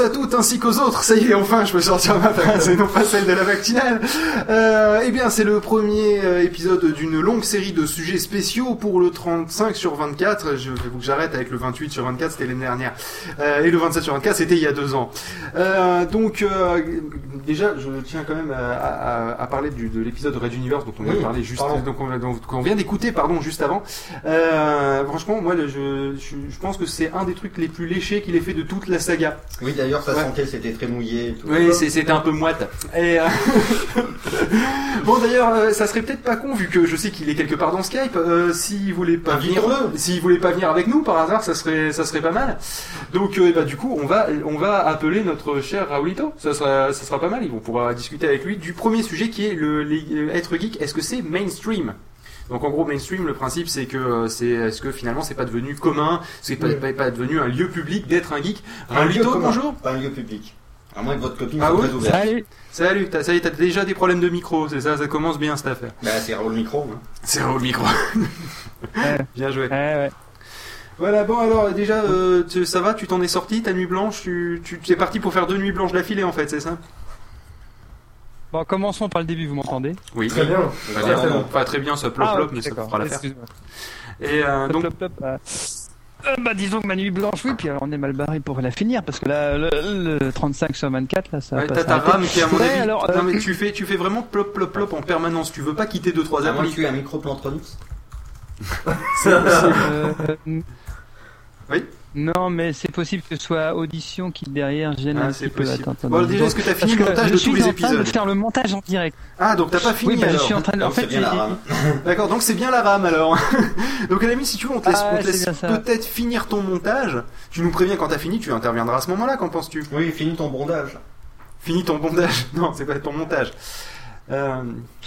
à tous, à toutes, ainsi qu'aux autres. Ça y est, enfin, je peux sortir ma phrase et non pas celle de la vaccinale. Euh, eh bien, c'est le premier euh, épisode d'une longue série de sujets spéciaux pour le 35 sur 24. Je faut que j'arrête avec le 28 sur 24, c'était l'année dernière. Euh, et le 27 sur 24, c'était il y a deux ans. Euh, donc, euh, déjà, je tiens quand même à, à- à parler du, de l'épisode Red Universe dont on vient Oui, de parler juste, pardon. donc on, donc, vient d'écouter, pardon, juste avant. Euh, franchement, moi, je, je, je pense que c'est un des trucs les plus léchés qu'il ait fait de toute la saga. Oui, d'ailleurs, ça Ouais. sentait, c'était très mouillé. et tout. Oui, c'est- c'était un peu moite. Et, euh, bon, d'ailleurs, euh, ça serait peut-être pas con vu que je sais qu'il est quelque part dans Skype. Euh, s'il voulait pas venir, Invitons-le. s'il voulait pas venir avec nous par hasard, ça serait, ça serait pas mal. Donc, euh, bah, du coup, on va, on va appeler notre cher Raoulito. Ça sera, ça sera pas mal. Ils vont pouvoir discuter avec lui du premier sujet qui est le, les- être geek. Est-ce que c'est mainstream? Donc en gros mainstream le principe c'est que euh, c'est est-ce que finalement c'est pas devenu commun, c'est pas, Oui. pas, pas devenu un lieu public d'être un geek? Un lieu Raoulito, commun, bonjour. Pas un lieu public. À moins que votre copine Ah soit oui? très ouverte. Salut Salut, t'as, ça y est, t'as déjà des problèmes de micro, c'est ça, ça commence bien cette affaire. Bah, c'est Raoul Micro. Hein. C'est le micro. Ouais. bien joué. Ouais, ouais. Voilà, bon alors déjà, euh, tu- ça va, tu t'en es sorti, ta nuit blanche, tu, tu tu es parti pour faire deux nuits blanches d'affilée en fait, c'est ça? Bon, commençons par le début, vous m'entendez Oui. Très bien. Pas, Très très bien. Pas très bien, ça plop Ah, plop, mais ça fera l'affaire. Et euh, donc, Plop, plop, euh, euh, bah disons que ma nuit blanche, oui, puis alors, on est mal barré pour la finir, parce que là, le, le 35 sur 24, là, ça va ouais, t'as ta rame qui est à mon Ouais, avis. alors, non euh, mais tu fais, tu fais vraiment plop plop plop en permanence. Tu veux pas quitter deux trois À moins applis. que tu aies un micro Plantronics. Euh, Oui. Non, mais c'est possible que ce soit audition qui derrière gêne Ah, un c'est petit peu. possible. Attends, attends, Bon, déjà, est-ce que t'as fini le montage je de suis tous les en train de faire le montage en direct. Ah, donc t'as pas fini oui, bah, je alors. suis en train de. En Donc, fait, c'est bien la j'ai- rame. D'accord, donc c'est bien la rame alors. donc à la limite, si tu veux, on te laisse, Ah, laisse peut-être finir ton montage. Tu nous préviens quand t'as fini, tu interviendras à ce moment-là, qu'en penses-tu? Oui, finis ton bondage. Fini ton bondage. Non, c'est pas ton montage. Euh,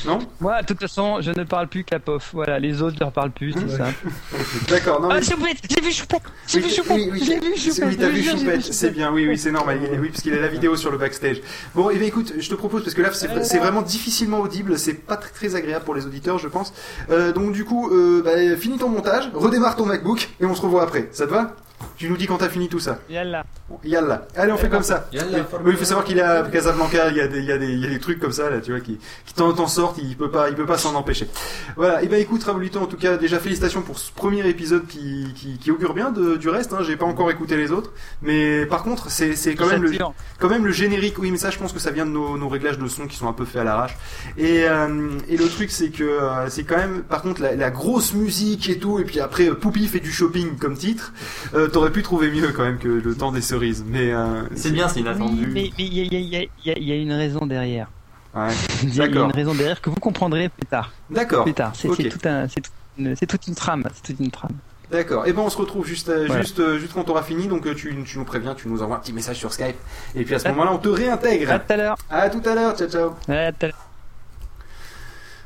non Moi, de toute façon, je ne parle plus qu'à POF. Voilà, les autres, je leur parle plus, c'est ça. D'accord, non Ah. Choupette J'ai vu Choupette J'ai Oui, vu Choupette oui, oui, J'ai vu Choupette Oui, t'as vu Choupette, c'est bien, oui, oui, c'est normal. Oui, parce qu'il a la vidéo sur le backstage. Bon, et bien écoute, je te propose, parce que là, c'est c'est vraiment difficilement audible, c'est pas très, très agréable pour les auditeurs, je pense. Euh, donc du coup, euh, bah, finis ton montage, redémarre ton MacBook, et on se revoit après. Ça te va? Tu nous dis quand t'as fini tout ça. Yallah. Bon, Yallah. Allez, on fait comme ça. Oui, il faut savoir qu'il est à Casablanca, il y a des, il y a des, il y a des trucs comme ça, là, tu vois, qui, qui t'en, t'en sortent, il peut pas, il peut pas s'en empêcher. Voilà. Et ben, écoute, Raoulito, en tout cas, déjà félicitations pour ce premier épisode qui, qui, qui augure bien de, du reste, hein. J'ai pas encore écouté les autres. Mais, par contre, c'est, c'est quand même le, Saturne. quand même le générique. Oui, mais ça, je pense que ça vient de nos, nos réglages de son qui sont un peu faits à l'arrache. Et, euh, et le truc, c'est que, euh, c'est quand même, par contre, la, la grosse musique et tout, et puis après, euh, Poupie fait du shopping comme titre, euh, t'aurais pu trouver mieux quand même que le temps des cerises. Mais, euh, C'est bien, c'est inattendu. mais mais il y a, y y y une raison derrière. Ouais. Il y a D'accord. une raison derrière que vous comprendrez plus tard. D'accord. Plus tard. C'est Ok. c'est tout un, c'est toute une, c'est toute une trame. C'est toute une trame. D'accord. Et ben on se retrouve juste euh, Voilà. juste euh, juste quand t'auras fini. Donc tu, tu nous préviens, tu nous envoies un petit message sur Skype. Et puis à ce moment-là, on te réintègre. À tout à l'heure. À tout à l'heure. Ciao ciao. À tout à l'heure.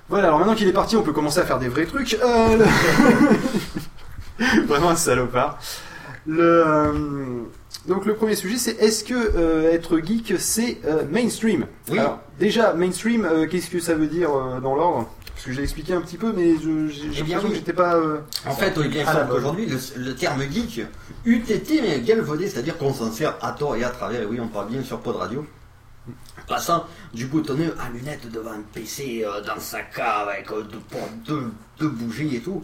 Voilà. Alors maintenant qu'il est parti, on peut commencer à faire des vrais trucs. Euh, le- Vraiment un salopard. Le euh, donc le premier sujet, c'est est-ce que euh, être geek c'est euh, mainstream? Oui. Alors déjà mainstream, qu'est-ce que ça veut dire dans l'ordre? Parce que j'ai expliqué un petit peu, mais j'ai Eh bien, l'impression oui. que j'étais pas. En fait, qu'aujourd'hui, le, le terme geek eût été mais galvaudé, c'est-à-dire qu'on s'en sert à tort et à travers, et oui, on parle bien sur Pod Radio. Passant du boutonneux à lunettes devant un PC euh, dans sa cave avec euh, deux, deux, deux bougies et tout,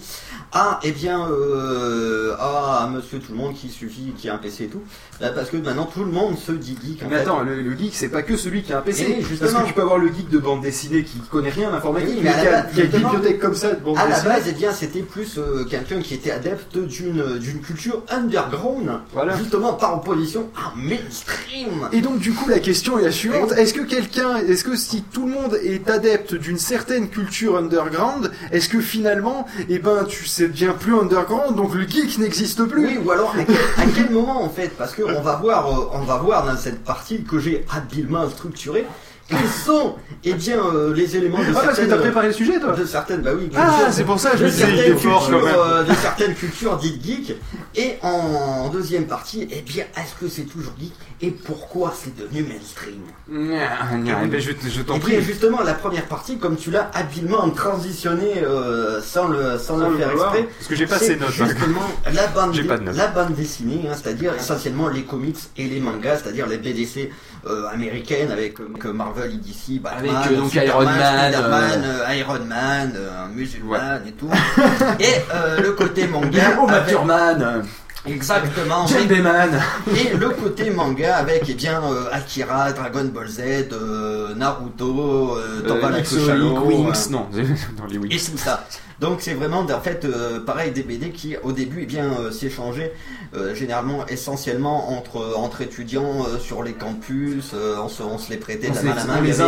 à, eh bien, euh, à monsieur tout le monde qui suffit, qui a un PC et tout, Là, parce que maintenant tout le monde se dit geek. en Mais fait. attends, le, le geek, c'est pas que celui qui a un PC. Eh oui, parce justement. que tu peux avoir le geek de bande dessinée qui connaît rien à l'informatique, Oui, mais, mais à qui, la a, base, qui a une justement, bibliothèque comme ça de bande À la dessinée. base, eh bien, c'était plus quelqu'un qui était adepte d'une d'une culture underground, Voilà. justement par opposition à mainstream. Et donc, du coup, la question est la suivante. Est-ce que quelqu'un, est-ce que si tout le monde est adepte d'une certaine culture underground, est-ce que finalement, eh ben, tu sais bien plus underground, donc le geek n'existe plus? Oui, ou alors à quel, moment en fait? Parce que on va voir, euh, on va voir dans cette partie que j'ai habilement structurée quels sont eh bien, euh, les éléments de Ah, parce que certaines... t'as préparé le sujet, toi de certaines, bah oui, Ah, cultures- c'est pour ça, je de me disais, il certaines est fort quand cultures, même. euh, de certaines cultures dites geeks. Et en deuxième partie, eh bien, est-ce que c'est toujours geek et pourquoi c'est devenu mainstream? Gna, eh ben, je, je t'en Et prie. bien justement, la première partie, comme tu l'as habilement transitionné euh, sans le, sans Sans le le faire exprès, parce que j'ai pas c'est ces notes, hein. Justement, bande, de la bande dessinée, hein, c'est-à-dire essentiellement les comics et les mangas, c'est-à-dire les BDC euh, américaines avec euh, Marvel et DC, Batman, Avec, euh, donc, Iron Man, Spider-Man, Iron Man, musulman et tout. et le côté manga, Oh, avec- Thurman exactement. Et le côté manga avec eh bien euh, Akira, Dragon Ball Z, euh, Naruto, euh, Winx, euh, non, dans les et Winx. tout ça. Donc c'est vraiment en fait euh, pareil des BD qui au début eh bien euh, s'échangeaient euh, généralement essentiellement entre entre étudiants euh, sur les campus, euh, on, se, on se les prêtait de la main à la main. les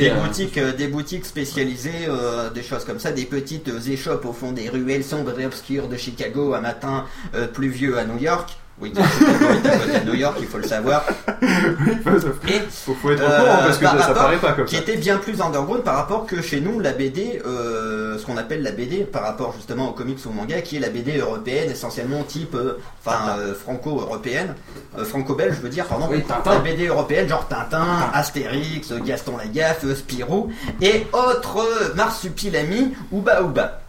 des- boutiques, des boutiques spécialisées, euh, des choses comme ça, des petites échoppes au fond des ruelles sombres et obscures de Chicago, un matin euh, pluvieux à New York. Oui, de New York, il faut le savoir. Et Faut, faut être au Euh, courant parce que par ça, ça paraît pas comme qui ça. était bien plus underground par rapport que chez nous la BD, euh, ce qu'on appelle la BD par rapport justement aux comics ou au manga, qui est la BD européenne essentiellement type, euh, enfin euh, franco-européenne, euh, franco-belge je veux dire, pardon, Oui, Tintin. la BD européenne genre Tintin, Astérix, Gaston Lagaffe, Spirou et autres euh, marsupilami ou Baouba.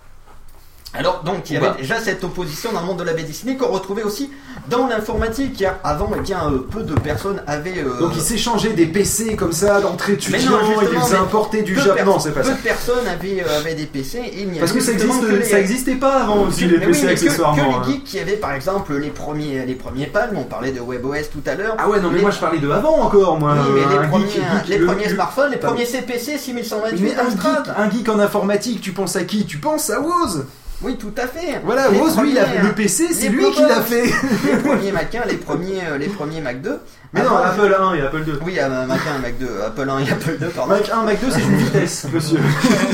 Alors donc il y avait déjà cette opposition dans le monde de la BD dessinée qu'on retrouvait aussi dans l'informatique avant eh bien euh, peu de personnes avaient euh, Donc ils s'échangeaient des PC comme ça d'entrée Mais étudiant, non, ils les faisaient mais importer du peu Japon. Non, c'est pas peu ça. de personnes avaient, euh, avaient des PC et il n'y Parce que ça justement existe, que les- ça existait pas avant aussi les mais PC oui, mais que- accessoirement. Que, hein. les geeks qui avaient par exemple les premiers, les premiers palmes, on parlait de WebOS tout à l'heure. Ah ouais, non mais Les- moi je parlais de avant encore, moi. Oui, mais les un premiers, geek- geek- les le- premiers le- smartphones, les premiers CPC Mais 6128 un Amstrad. geek, un geek en informatique, tu penses à qui? Tu penses à Woz Oui, tout à fait. Voilà, Woz, lui, il a- premiers, le PC, c'est lui qui l'a fait. les premiers Mac 1, les premiers, euh, les premiers Mac 2. Mais non, Apple 1 et Apple 2. Oui, euh, Mac 1, Mac 2, Apple 1 et Apple 2, pardon. Mac 1, Mac 2, c'est une vitesse, monsieur.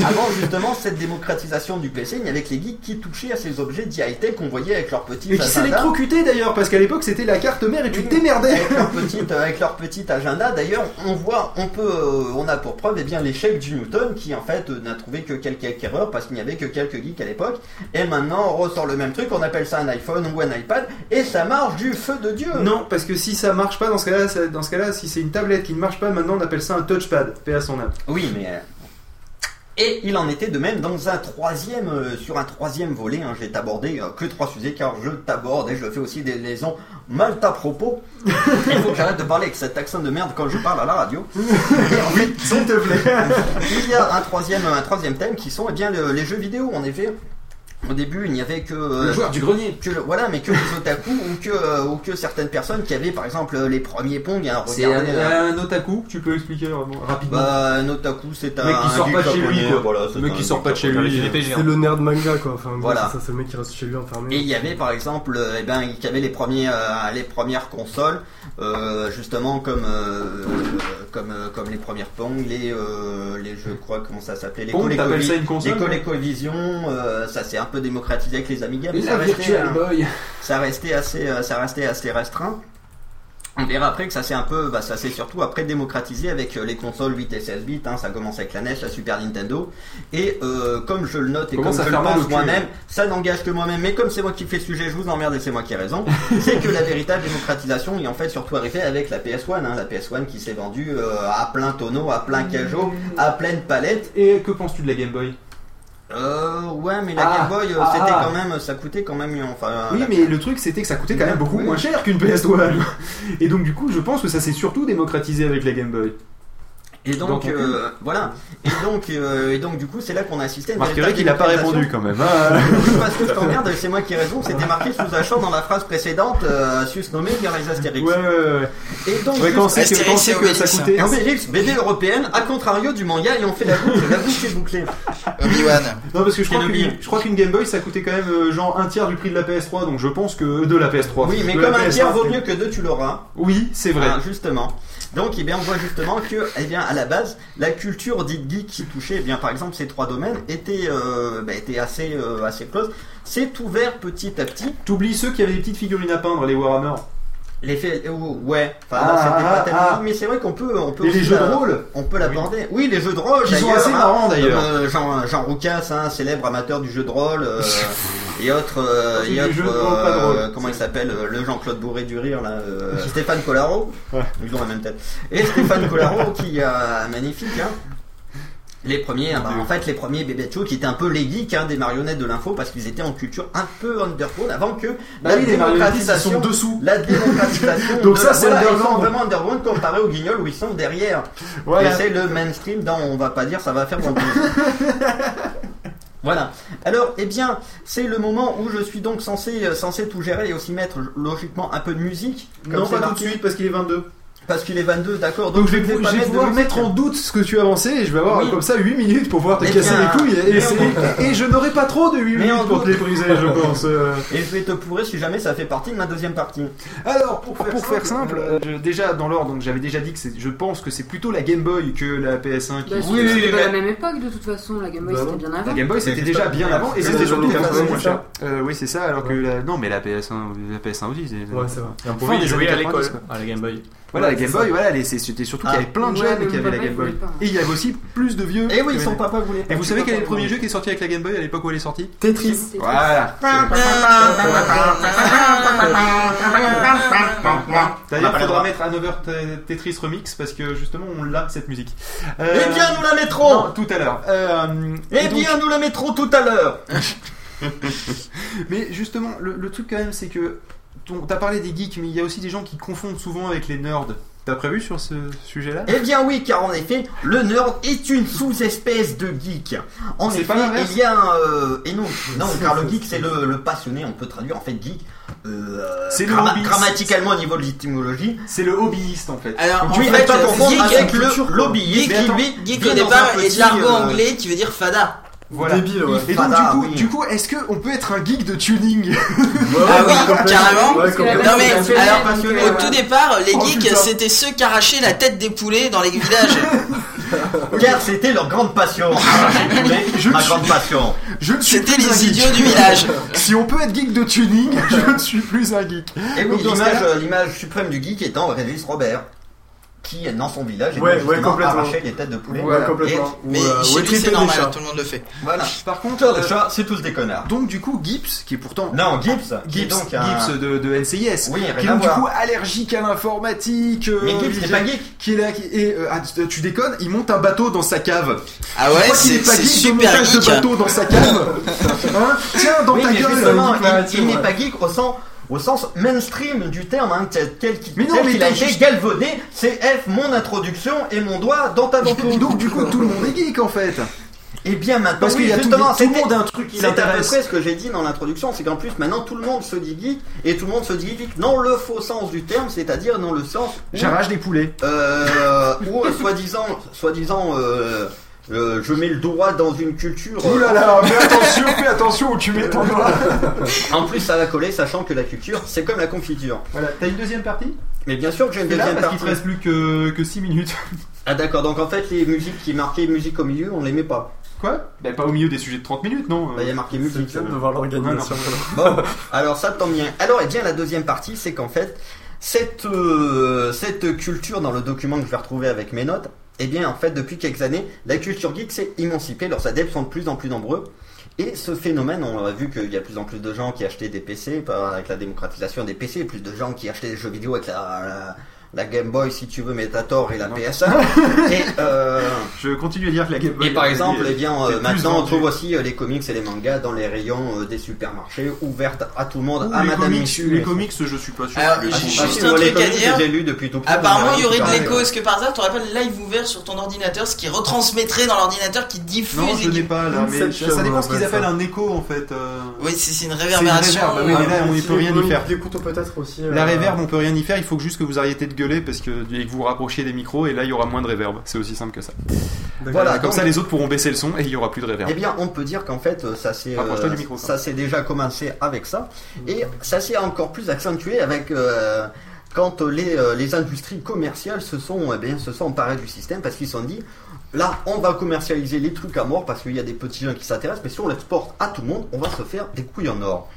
Avant justement cette démocratisation du PC, il n'y avait que les geeks qui touchaient à ces objets high-tech qu'on voyait avec leurs petits Et qui s'électrocutaient d'ailleurs, parce qu'à l'époque c'était la carte mère et tu Oui, t'émerdais. Avec leur petite, avec leur petit agenda. D'ailleurs, on voit, on peut, euh, on a pour preuve, eh bien, l'échec du Newton, qui en fait euh, n'a trouvé que quelques erreurs parce qu'il n'y avait que quelques geeks à l'époque. Et maintenant, on ressort le même truc, on appelle ça un iPhone ou un iPad, et ça marche du feu de Dieu. Non, parce que si ça marche pas dans ce cas-là, dans ce cas-là, si c'est une tablette qui ne marche pas, maintenant on appelle ça un touchpad. Paix à son âme. Oui, mais. euh, Et il en était de même dans un troisième, euh, sur un troisième volet. Hein, j'ai abordé euh, que trois sujets car je t'aborde et je fais aussi des liaisons mal à propos. Il faut que j'arrête de parler avec cet accent de merde quand je parle à la radio. Et en fait, S'il te plaît. il y a un troisième, un troisième thème qui sont eh bien le- les jeux vidéo. En effet, au début, il n'y avait que euh, Le joueur du grenier que le- voilà, mais que les otaku ou que euh, ou que certaines personnes qui avaient par exemple les premiers Pong. Hein, C'est un, euh, un otaku, tu peux expliquer vraiment rapidement bah, un otaku, c'est un Le mec qui sort pas de chez lui, quoi. Voilà, Le c'est mec qui sort pas de chez lui. C'est le nerd manga quoi. Enfin, Voilà. c'est ça, c'est le mec qui reste chez lui enfermé. Et il y avait par exemple, eh ben, qui avait les premiers, euh, les premières consoles, euh, justement comme, euh, comme, euh, comme les premières Pong, les, euh, les jeux, quoi, comment ça s'appelait, les Pong, t'appelles ça une console les ColecoVision, ça s'est un peu démocratisé avec les Amiga, mais ça restait, hein, ça restait assez, euh, ça restait assez restreint. On verra après que ça s'est un peu, bah, ça s'est surtout après démocratisé avec euh, les consoles 8 et 16 bits. Hein, ça commence avec la NES, la Super Nintendo. Et euh, comme je le note et comme je le pense moi-même, ça n'engage que moi-même. Mais comme c'est moi qui fais le sujet, je vous emmerde et c'est moi qui ai raison. c'est que la véritable démocratisation est en fait surtout arrivée avec la PS1. Hein, la PS1 qui s'est vendue euh, à plein tonneau, à plein cajot, à pleine palette. Et que penses-tu de la Game Boy? Euh, ouais, mais la Ah, Game Boy, euh, ah, c'était ah. quand même, ça coûtait quand même, enfin. Oui, la- mais le truc c'était que ça coûtait quand même beaucoup Oui. moins cher qu'une PS1. Et donc du coup, je pense que ça s'est surtout démocratisé avec la Game Boy. Et donc, euh, voilà. Et donc, euh, et donc, du coup, c'est là qu'on a assisté à une véritable qu'il a pas répondu quand même. hein. Parce que je t'emmerde, c'est moi qui ai raison. C'était marqué sous un champ dans la phrase précédente, euh, susnommé vers les Astérix. Ouais, ouais, ouais. Et donc, Ouais, quand juste- c'est que, quand Astérix c'est que ça coûtait. BD européenne, à contrario du manga, et on fait la boucle, la boucle est bouclée. Obi-Wan. Non, parce que je crois qu'une je crois qu'une Game Boy ça coûtait quand même euh, genre un tiers du prix de la PS3, donc je pense que de la PS3. Oui, mais comme un PS1, tiers vaut mieux que deux, tu l'auras. Oui, c'est vrai. Ah, justement. Donc, eh bien, on voit justement que, eh bien, à la base, la culture dite geek qui touchait, eh bien, par exemple, ces trois domaines était, euh, bah, était assez, euh, assez close. C'est ouvert petit à petit. T'oublies ceux qui avaient des petites figurines à peindre, les Warhammer. L'effet, oh, ouais. Enfin, Ah, c'était ah, pas tellement. ah. Mais c'est vrai qu'on peut, on peut. Et les jeux de rôle On peut l'aborder. Oui. les jeux de rôle. Qui sont assez hein. marrants, d'ailleurs. Comme, euh, Jean, Jean Roucas, hein, célèbre amateur du jeu de rôle, euh, et autres, euh, et autres, euh, comment il s'appelle, euh, le Jean-Claude Bourré du rire, là, euh, Stéphane Collaro. Ouais. Ils ont la même tête. Et Stéphane Collaro, qui a magnifique, hein. Les premiers, hein, bah, en fait, les premiers bébés show qui étaient un peu les geeks hein, des marionnettes de l'info parce qu'ils étaient en culture un peu underground avant que Bah oui, les marionnettistes, ils sont dessous. la démocratisation. Donc de ça, la- c'est voilà, Ils underground. sont vraiment underground comparé aux guignols où ils sont derrière. Voilà. Et c'est le mainstream dont on va pas dire ça va faire bon Voilà. Alors, eh bien, c'est le moment où je suis donc censé, censé tout gérer et aussi mettre logiquement un peu de musique. Non, Comme pas tout de suite parce qu'il est 22. Parce qu'il est 22, d'accord. Donc je vais, je vais pouvoir mettre en doute ce que tu as avancé et je vais avoir Oui. comme ça 8 minutes pour pouvoir te Eh casser bien, les couilles et, je n'aurai pas trop de 8 Mais minutes pour te les briser je pense. euh. Et je vais te pourrir si jamais ça fait partie de ma deuxième partie. Alors pour faire, simple, euh, je- déjà dans l'ordre donc j'avais déjà dit que je pense que c'est plutôt la Game Boy que la PS1 qui Bah, Oui, oui, c'était la même époque de toute façon, la Game Boy Bah c'était bien La avant. Game Boy c'était déjà bien avant et c'était surtout années 80 80, moins cher. Euh, oui c'est ça alors que la... non mais la PS1 la PS1 aussi Ouais, c'est vrai. On pouvait y jouer à l'école, 90, quoi. à la Game Boy. Voilà Ouais, la Game Boy voilà c'était surtout qu'il y avait plein de Ouais, jeunes qui avaient la Game Boy et il y avait aussi plus de vieux Et oui, que- son papa voulait. et vous savez quel est le premier jeu qui est sorti avec la Game Boy à l'époque où elle est sortie Tetris. Voilà D'ailleurs, il faudra mettre Another T- Tetris Remix parce que justement on l'a cette musique. Euh, Eh bien, nous la mettrons tout à l'heure. Eh bien, nous la mettrons tout à l'heure mais justement, le, le truc quand même, c'est que t'as parlé des geeks, mais il y a aussi des gens qui confondent souvent avec les nerds. T'as prévu sur ce sujet-là? Eh bien oui, car en effet, le nerd est une sous-espèce de geek. En C'est effet, il y a un... euh, et non, non, car le geek c'est le, le passionné, on peut traduire en fait geek. Euh, C'est hobbyiste. grammaticalement au niveau de l'étymologie. C'est le hobbyiste en fait. Alors, en Oui, fait, mais pas confondre geek, avec le lobbyiste geek, lui au départ de l'argot euh, anglais qui veut dire fada. Voilà. Débile, ouais. Et donc Fada, du coup, oui. du coup, est-ce que on peut être un geek de tuning Ah oui, carrément. Ouais. Non mais alors au tout départ les Oh, geeks c'était ceux qui arrachaient la tête des poulets dans les villages. Car c'était leur grande passion. Poulet, Je ma suis- grande passion. Je ne suis C'était les idiots du village. Si on peut être geek de tuning, je ne suis plus un geek. Et oui, euh, l'image suprême du geek étant Régis Robert, qui dans son village, Ouais, ouais, arrachait les têtes de poulet. Ouais, complètement. Mais Ou, euh, chez ou lui c'est normal, chats. tout le monde le fait. Voilà. Par contre, euh, chats, c'est tous des connards. donc du coup, Gibbs, qui est pourtant Non, Gibbs, est Gibbs, donc un... Gibbs de, de NCIS, Oui, qui est donc du coup allergique à l'informatique. euh, Mais Gibbs, c'est qui- pas geek. Qui est là, qui, et euh, ah, tu- déconnes, il monte un bateau dans sa cave. Ah ouais, c'est est pas geek super montage de geek. bateau dans sa cave. Hein Tiens, dans ta mais gueule. geek il, n'est pas geek au sens, au sens mainstream du terme, hein, tel, qu'il Mais non, tel mais qu'il a été juste- galvaudé. C'est F, mon introduction et mon doigt dans ta ventouse. Donc du coup, tout le monde est geek en fait. Et bien maintenant, Parce oui, qu'il y a tout, justement, tout le monde a un truc qui C'est à peu l'intéresse. près ce que j'ai dit dans l'introduction, c'est qu'en plus maintenant tout le monde se dit geek et tout le monde se dit geek dans le faux sens du terme, c'est-à-dire dans le sens J'arrache des poulets. euh, où euh, soi-disant, soi-disant, euh, euh, je mets le doigt dans une culture. Ouh là là, fais attention, fais attention où tu mets ton doigt. En plus, ça va coller, sachant que la culture, c'est comme la confiture. Voilà, t'as une deuxième partie? Mais bien sûr que j'ai une là, deuxième parce qu'il partie. te reste plus que, que 6 minutes. Ah d'accord, donc en fait les musiques qui marquaient musique au milieu, on les met pas. Quoi? Bah pas au milieu des sujets de 30 minutes, non Bah, il y a marqué C'est musique. de voir l'organisation. Bon, alors ça tombe bien. Alors, et bien la deuxième partie, c'est qu'en fait, cette, euh, cette culture dans le document que je vais retrouver avec mes notes, eh bien en fait, depuis quelques années, la culture geek s'est émancipée, leurs adeptes sont de plus en plus nombreux. Et ce phénomène, on a vu qu'il y a de plus en plus de gens qui achetaient des PC avec la démocratisation des PC, plus de gens qui achetaient des jeux vidéo avec la, la, la Game Boy, si tu veux, Metator et la PS1. et, euh, Je continue à dire que la Game Boy. et par exemple, eh bien, euh, maintenant on trouve aussi euh, les comics et les mangas dans les rayons euh, des supermarchés, ouvertes à tout le monde, Ouh, à les Madame comics, Michu. les comics, je suis pas sûr. Alors, Ah, j'ai ah, juste un truc à dire. je les ai lus depuis tout petit. Apparemment, il y aurait de l'écho. Est-ce que par hasard, tu aurais pas le live ouvert sur ton ordinateur, ce qui retransmettrait dans l'ordinateur qui diffuse Non, je n'ai pas là, mais ça dépend ce qu'ils appelle appellent un écho en fait. Oui, c'est une réverbération. mais là, on y peut rien y faire. Peut-être aussi. La réverb, on peut rien y faire, il faut juste que vous arrêtiez de gueuler parce que, et que vous vous rapprochiez des micros et là il y aura moins de réverb. C'est aussi simple que ça. Voilà, Comme donc- ça les autres pourront baisser le son et il y aura plus de réverb. Eh bien, on peut dire qu'en fait, ça s'est euh, ça s'est déjà commencé avec ça, et ça s'est encore plus accentué avec euh, quand les, euh, les industries commerciales se sont, eh bien, se sont emparées du système parce qu'ils se sont dit, là, on va commercialiser les trucs à mort parce qu'il y a des petits gens qui s'intéressent, mais si on l'exporte à tout le monde, on va se faire des couilles en or.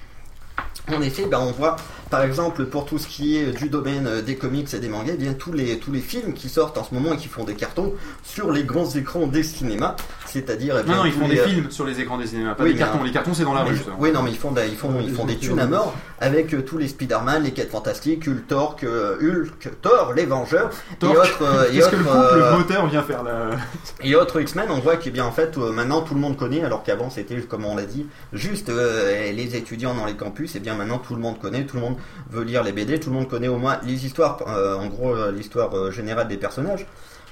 En effet, ben, on voit par exemple pour tout ce qui est du domaine euh, des comics et des mangas, eh bien tous les films qui sortent en ce moment et qui font des cartons sur les grands écrans des cinémas, c'est-à-dire eh Non, non, ils font les, des euh, films sur les écrans des cinémas, pas oui, des cartons. un- Les cartons, c'est dans la mais rue. oui, non, mais ils font, des- ils font, ils font des thunes à mort avec euh, tous les Spider-Man, les 4 Fantastiques, Hulk, Thor, que- Hulk, Thor, les Vengeurs Thor, et autres, euh, et Qu'est-ce que le couple euh, moteur vient faire là et autres X-Men, on voit que bien en fait euh, maintenant tout le monde connaît, alors qu'avant c'était comme on l'a dit, juste euh, les étudiants dans les campus. Et bien maintenant tout le monde connaît, tout le monde veut lire les BD, tout le monde connaît au moins les histoires, euh, en gros euh, l'histoire euh, générale des personnages.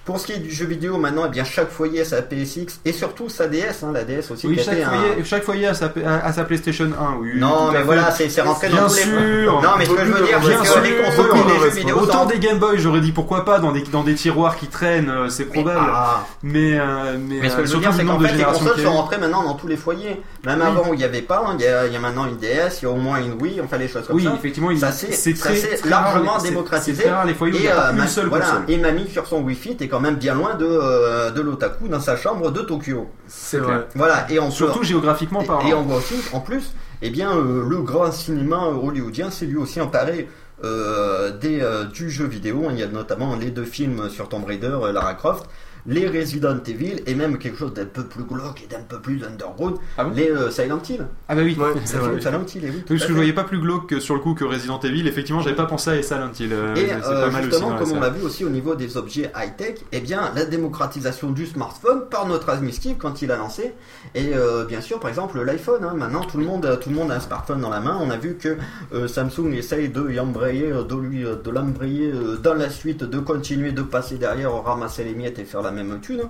Pour ce qui est du jeu vidéo, maintenant, eh bien chaque foyer a sa PSX et surtout sa DS, hein, la DS aussi. Oui, chaque un- foyer, chaque foyer a sa, a, a sa PlayStation 1. Oui, Non, mais voilà, c'est rentré Bien dans tous les. sûr. Non, mais ce que je veux dire, c'est que les sûr. consoles et les jeux vidéo Autant des Game Boy, j'aurais dit pourquoi pas dans des, dans des tiroirs qui traînent, euh, c'est probable. Ah. Mais, euh, mais, Mais ce que euh, je veux dire, c'est qu'en fait, les consoles sont rentrées maintenant dans tous les foyers. Même avant où il n'y avait pas, hein, il y, a, il y a maintenant une DS, il y a au moins une Wii, enfin les choses comme Oui, ça. effectivement, Ça s'est- c'est largement démocratisé. Et, euh, et mamie sur son Wi-Fi est quand même bien loin de, euh, de l'otaku dans sa chambre de Tokyo. C'est vrai. Voilà, et on peut- Surtout géographiquement et, parlant. et on voit aussi, en plus, eh bien, euh, le grand cinéma euh, hollywoodien s'est lui aussi emparé euh, des, euh, du jeu vidéo. Il y a notamment les deux films sur Tomb Raider, Lara Croft, les Resident Evil, et même quelque chose d'un peu plus glauque et d'un peu plus underground, Ah bon les euh, Silent Hill. Ah bah oui. Ouais, c'est vrai. Silent Hill, et oui. parce que je voyais pas plus glauque que sur le coup que Resident Evil. Effectivement, j'avais pas pensé à Silent Hill. euh, Et euh, pas mal aussi justement, comme on l'a vu aussi au niveau des objets high-tech, eh bien, la démocratisation du smartphone par notre ami Steve quand il a lancé. Et euh, bien sûr, par exemple, l'iPhone. hein. maintenant, tout le monde, tout le monde a un smartphone dans la main. On a vu que euh, Samsung essaye de y embrayer, euh, de lui, de l'embrayer euh, dans la suite, de continuer de passer derrière, ramasser les miettes et faire la même thune.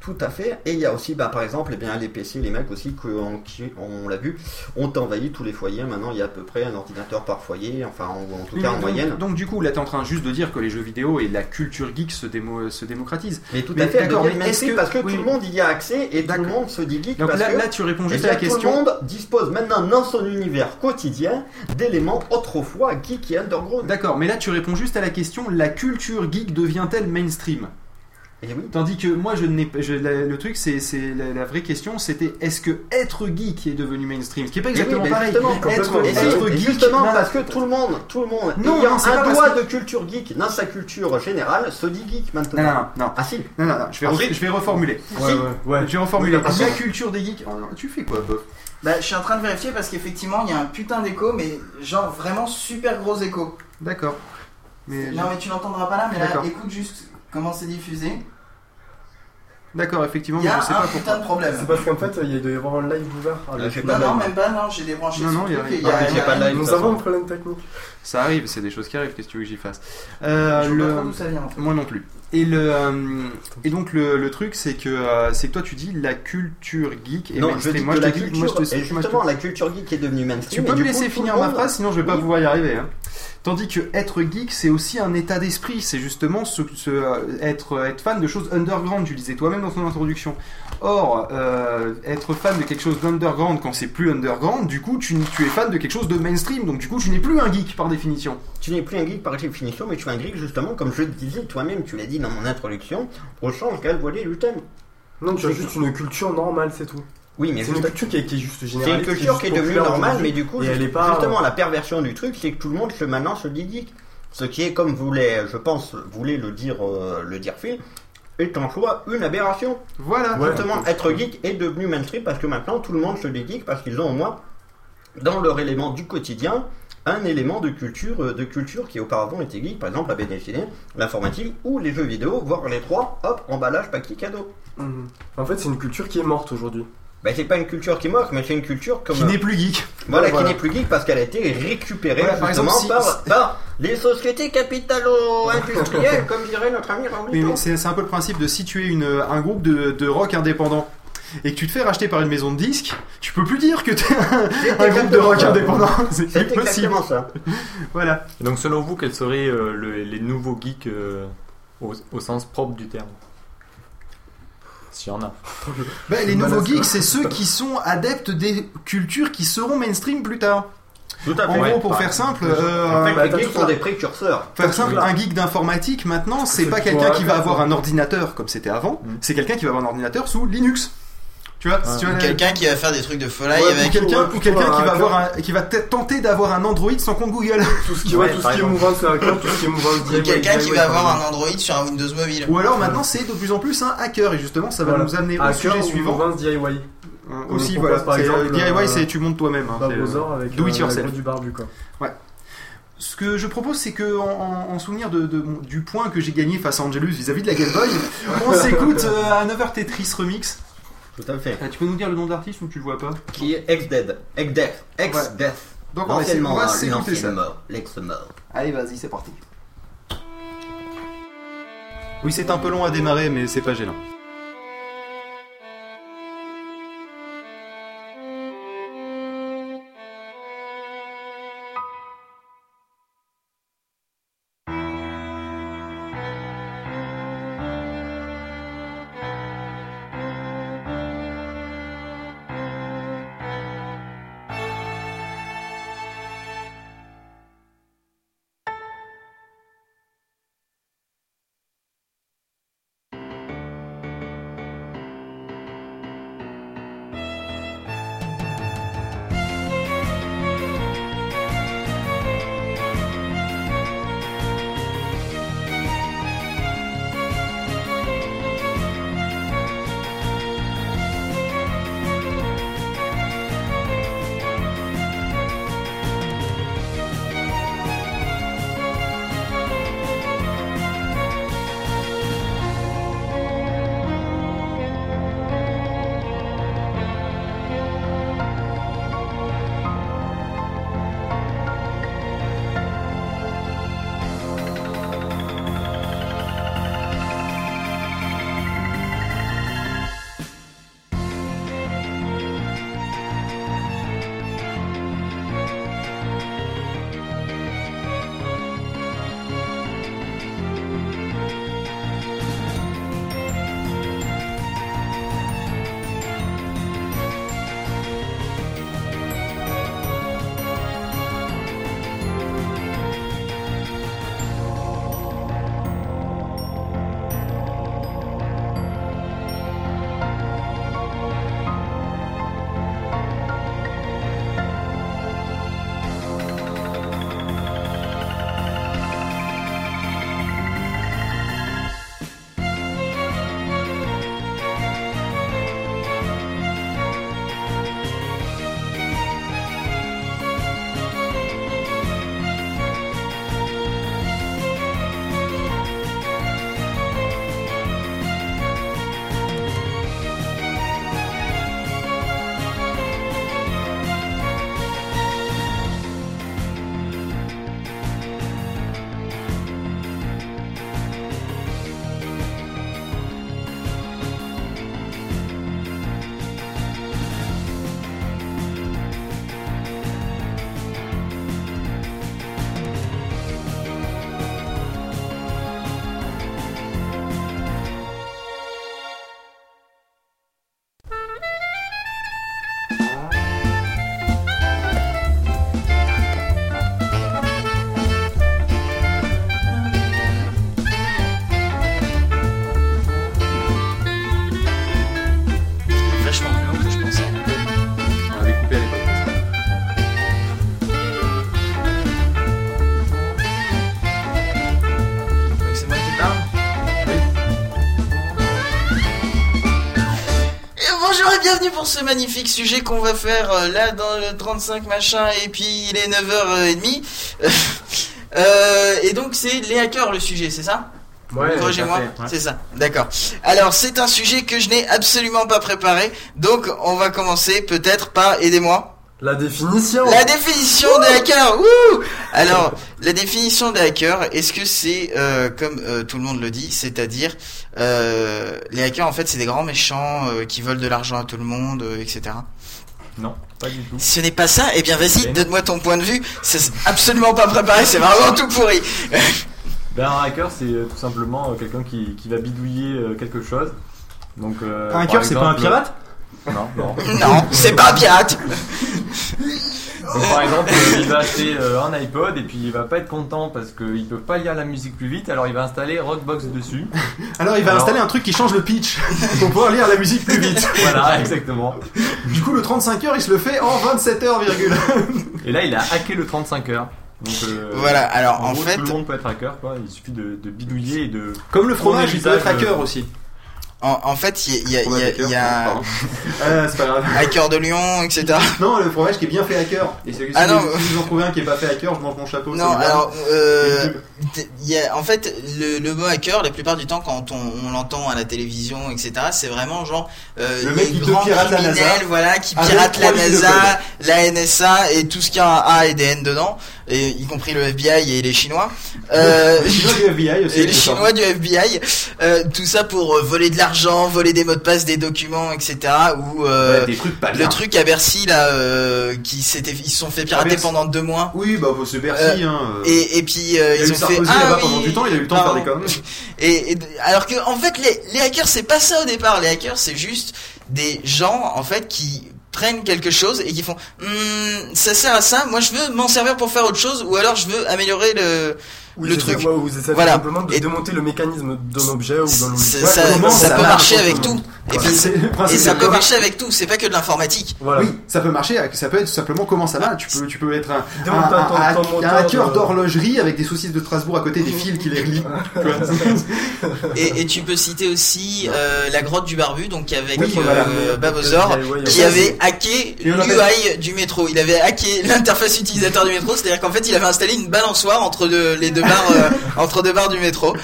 Tout à fait. Et il y a aussi, bah, par exemple, eh bien, les PC, les Mac aussi, que, on, qui, on l'a vu, ont envahi tous les foyers. Maintenant, il y a à peu près un ordinateur par foyer, enfin, en, en tout cas en moyenne. Donc du coup, là, t'es en train juste de dire que les jeux vidéo et la culture geek se, démo, se démocratisent. Mais tout Mais à fait, d'accord, mais est-ce que- parce que oui. tout le monde y a accès et tout le D'accord. monde se dit geek Donc parce là, que là, tu réponds eh juste à la tout le question. monde dispose maintenant dans son univers quotidien d'éléments autrefois geek et underground. D'accord, mais là, tu réponds juste à la question la culture geek devient-elle mainstream? Et oui. Tandis que moi, je n'ai pas. je- la- le truc, c'est la, la vraie question, c'était est-ce que être geek est devenu mainstream? Ce qui est pas oui, exactement mais pareil. justement, Être. Et, si- être et geek, justement non, parce que tout le monde, tout le monde Non, ayant non, un doigt que- de culture geek dans sa culture générale se dit geek maintenant. non, non, non, Ah si. non, non, non, je vais, Ensuite- re- je vais reformuler. Ouais, ouais, ouais. Je vais reformuler. Oui, La culture des geeks. Oh, non, tu fais quoi, Bob? Bah, je suis en train de vérifier parce qu'effectivement, il y a un putain d'écho, mais genre vraiment super gros écho. D'accord. Mais Non, mais tu l'entendras pas là, mais là, écoute juste comment c'est diffusé. d'accord, effectivement, Il mais y a je sais un pas putain pourquoi. de problème. C'est parce qu'en fait, il doit y avoir un live ouvert. Ah, pas Non, même pas, non, j'ai débranché Non, ce non, truc il y a- Ah, pas de live. Nous avons un problème technique. Ça arrive, c'est des choses qui arrivent. Qu'est-ce que tu veux que j'y fasse Euh, Je pas le- trop d'où ça vient en fait. Moi non plus. Et le euh, et donc le, le truc c'est que euh, c'est que toi tu dis la culture geek et Non, je mainstream. dis moi que je la te dis, culture, moi je te et moi, je te- justement la culture geek est devenue Tu mainstream. peux et me coup, laisser finir ma phrase, sinon je vais pas pouvoir y arriver. hein. Tandis que être geek, c'est aussi un état d'esprit. C'est justement ce, ce, euh, être, être fan de choses underground, tu le disais toi-même dans ton introduction. Or, euh, être fan de quelque chose d'underground quand c'est plus underground, du coup, tu, tu es fan de quelque chose de mainstream. Donc, du coup, tu n'es plus un geek par définition. Tu n'es plus un geek par définition, mais tu es un geek justement, comme je le disais toi-même, tu l'as dit dans mon introduction, au change galvoyer le thème. Non, tu as juste une culture normale, c'est tout. Oui, mais C'est une culture qui est, qui est juste c'est une culture qui est devenue normale, mais du coup, Et elle juste- est pas- justement, la perversion du truc, c'est que tout le monde se- maintenant se dit geek. Ce qui est, comme voulait, je pense, voulait le dire, euh, le dire Phil, est en soi une aberration. Voilà. Ouais. Justement, être geek est devenu mainstream parce que maintenant tout le monde se dit geek parce qu'ils ont au moins, dans leur élément du quotidien, un élément de culture, euh, de culture qui auparavant était geek, par exemple la dessinée, l'informatique ou les jeux vidéo, voire les trois, hop, emballage, paquet cadeau. Mhm. En fait, c'est une culture qui est morte aujourd'hui. Ben, c'est pas une culture qui moque, mais c'est une culture comme. Qui n'est plus geek. Voilà, Ouais, voilà. qui n'est plus geek parce qu'elle a été récupérée Voilà, par justement exemple, si- par, par les sociétés capitalo-industrielles, comme dirait notre ami mais c'est c'est un peu le principe de si tu es une, un groupe de, de rock indépendant et que tu te fais racheter par une maison de disques, tu peux plus dire que t'es un, un groupe de rock ça. indépendant. C'est C'est plus possible. exactement ça. Voilà. Et donc, selon vous, quels seraient euh, le- les nouveaux geeks euh, au, au sens propre du terme? S'il y en a. Ben, les nouveaux geeks, c'est ceux qui sont adeptes des cultures qui seront mainstream plus tard. Tout à En fait. gros, pour Ouais. faire simple, En euh, fait, bah, les geeks sont des précurseurs. faire simple, un geek d'informatique maintenant, c'est pas quelqu'un qui va avoir un ordinateur comme c'était avant, Mm. c'est quelqu'un qui va avoir un ordinateur sous Linux. Tu vois, Ouais. si tu vois, Quelqu'un qui va faire des trucs de folie Ouais, avec. quelqu'un Ouais, ou quelqu'un un qui va avoir un, qui va tenter d'avoir un Android sans compte Google. Tout ce qui, Ouais, ouais, tout ce qui est mouvance hacker, tout ce qui est mouvance Ou DIY. quelqu'un qui va avoir un. Android sur un Windows mobile. Ou alors maintenant c'est de plus en plus un hacker et justement ça va Voilà. nous amener au Hacker sujet ou suivant. mouvance DIY. Euh, On aussi voilà, par c'est, euh, exemple, DIY euh, c'est tu montes toi-même. hein, c'est, euh, avec do it euh, yourself. du barbu quoi. Ce que je propose, c'est que en, en- en souvenir de, de du point que j'ai gagné face à Angelus vis-à-vis de la Game Boy, on s'écoute euh, Another Tetris Remix. Tout à fait. Euh, tu peux nous dire le nom d'artiste ou tu le vois pas Qui est ex-dead. Ex-death. Ex-death. Donc on va, ça. l'ancienne mort. L'ex-mort. Allez, vas-y, c'est parti. Oui, c'est un peu long à démarrer, mais c'est pas gênant. Bienvenue pour ce magnifique sujet qu'on va faire euh, là dans le 35 machin et puis il est 9h30. Euh, et donc c'est les hackers le sujet, c'est ça Ouais, Corrigez-moi, ouais. c'est ça, d'accord. Alors c'est un sujet que je n'ai absolument pas préparé, donc on va commencer peut-être par aidez-moi. La définition La définition des hackers. Wouh Alors, la définition des hackers, est-ce que c'est euh, comme euh, tout le monde le dit, c'est-à-dire euh, les hackers en fait c'est des grands méchants euh, qui volent de l'argent à tout le monde, euh, etc. Non, pas du tout. Ce n'est pas ça. Eh bien, vas-y, donne-moi ton point de vue. C'est absolument pas préparé, c'est vraiment tout pourri. Ben, un hacker, c'est euh, tout simplement euh, quelqu'un qui, qui va bidouiller euh, quelque chose. Donc, euh, Un hacker, c'est pas un pirate? Non, non. Non, c'est pas pirate. Donc, par exemple, euh, il va acheter euh, un iPod et puis il va pas être content parce qu'il peut pas lire la musique plus vite, alors il va installer Rockbox dessus. Alors il va Alors- installer un truc qui change le pitch pour pouvoir lire la musique plus vite. Voilà, exactement. Du coup, le 35 heures, il se le fait en 27 heures, virgule. Et là, il a hacké le 35 heures. Donc, euh, Voilà, alors en gros, fait, tout le monde peut être hacker, quoi. Il suffit de, de bidouiller et de. Comme le fromage, il peut être hacker euh, aussi. En, en fait, il y a, y a- Fromage il y a- hacker, il y a pardon. C'est pas grave. hacker de Lyon, etc. Non, le fromage qui est bien fait hacker. Et c'est Ah si, non. si vous en trouvez un qui est pas fait hacker, je mange mon chapeau. Non, alors, euh, y a, en fait, le, le mot hacker, la plupart du temps, quand on, on l'entend à la télévision, etc., c'est vraiment genre euh, Le mec qui pirate la criminels, NASA voilà, qui avec piratent la NASA, la NSA et tout ce qui a un A et des N dedans, et y compris le FBI et les Chinois. Euh, Les Chinois du FBI aussi. et les ça. Chinois du FBI, euh, tout ça pour euh, voler de l'argent, voler des mots de passe, des documents, etc. Ou euh, Ouais, des trucs pas bien. le truc à Bercy là, euh, qui s'était, ils se sont fait pirater pendant deux mois. Oui, bah c'est Bercy. hein. euh. Et, et puis il a ils eu ont fait ah oui, pendant du temps, il a eu le temps de faire des conneries. Et, et- alors que en fait les, les hackers c'est pas ça au départ. Les hackers c'est juste des gens en fait qui prennent quelque chose et qui font Hmm, ça sert à ça. Moi je veux m'en servir pour faire autre chose ou alors je veux améliorer le Oui, le truc. ça, ouais, ou c'est ça, Voilà. simplement de Et- démonter le mécanisme d'un objet ou d'un logiciel. ça, comment ça ça peut marche, marcher avec tout. Et Ouais, puis et ça peut marcher avec tout. C'est pas que de l'informatique. Voilà. Oui, ça peut marcher, ça peut être simplement comment ça marche. Tu peux, tu peux être un, un, Démonter un- ton- un- ton un moteur hacker d'horlogerie avec des saucisses de Strasbourg à côté des fils qui les relient. Et, et tu peux citer aussi euh, la grotte du barbu, donc avec Oui, euh, voilà. Babozor, qui avait hacké l'UI du métro. Il avait hacké l'interface utilisateur du métro, c'est-à-dire qu'en fait, il avait installé une balançoire entre les deux barres, euh, entre deux barres du métro.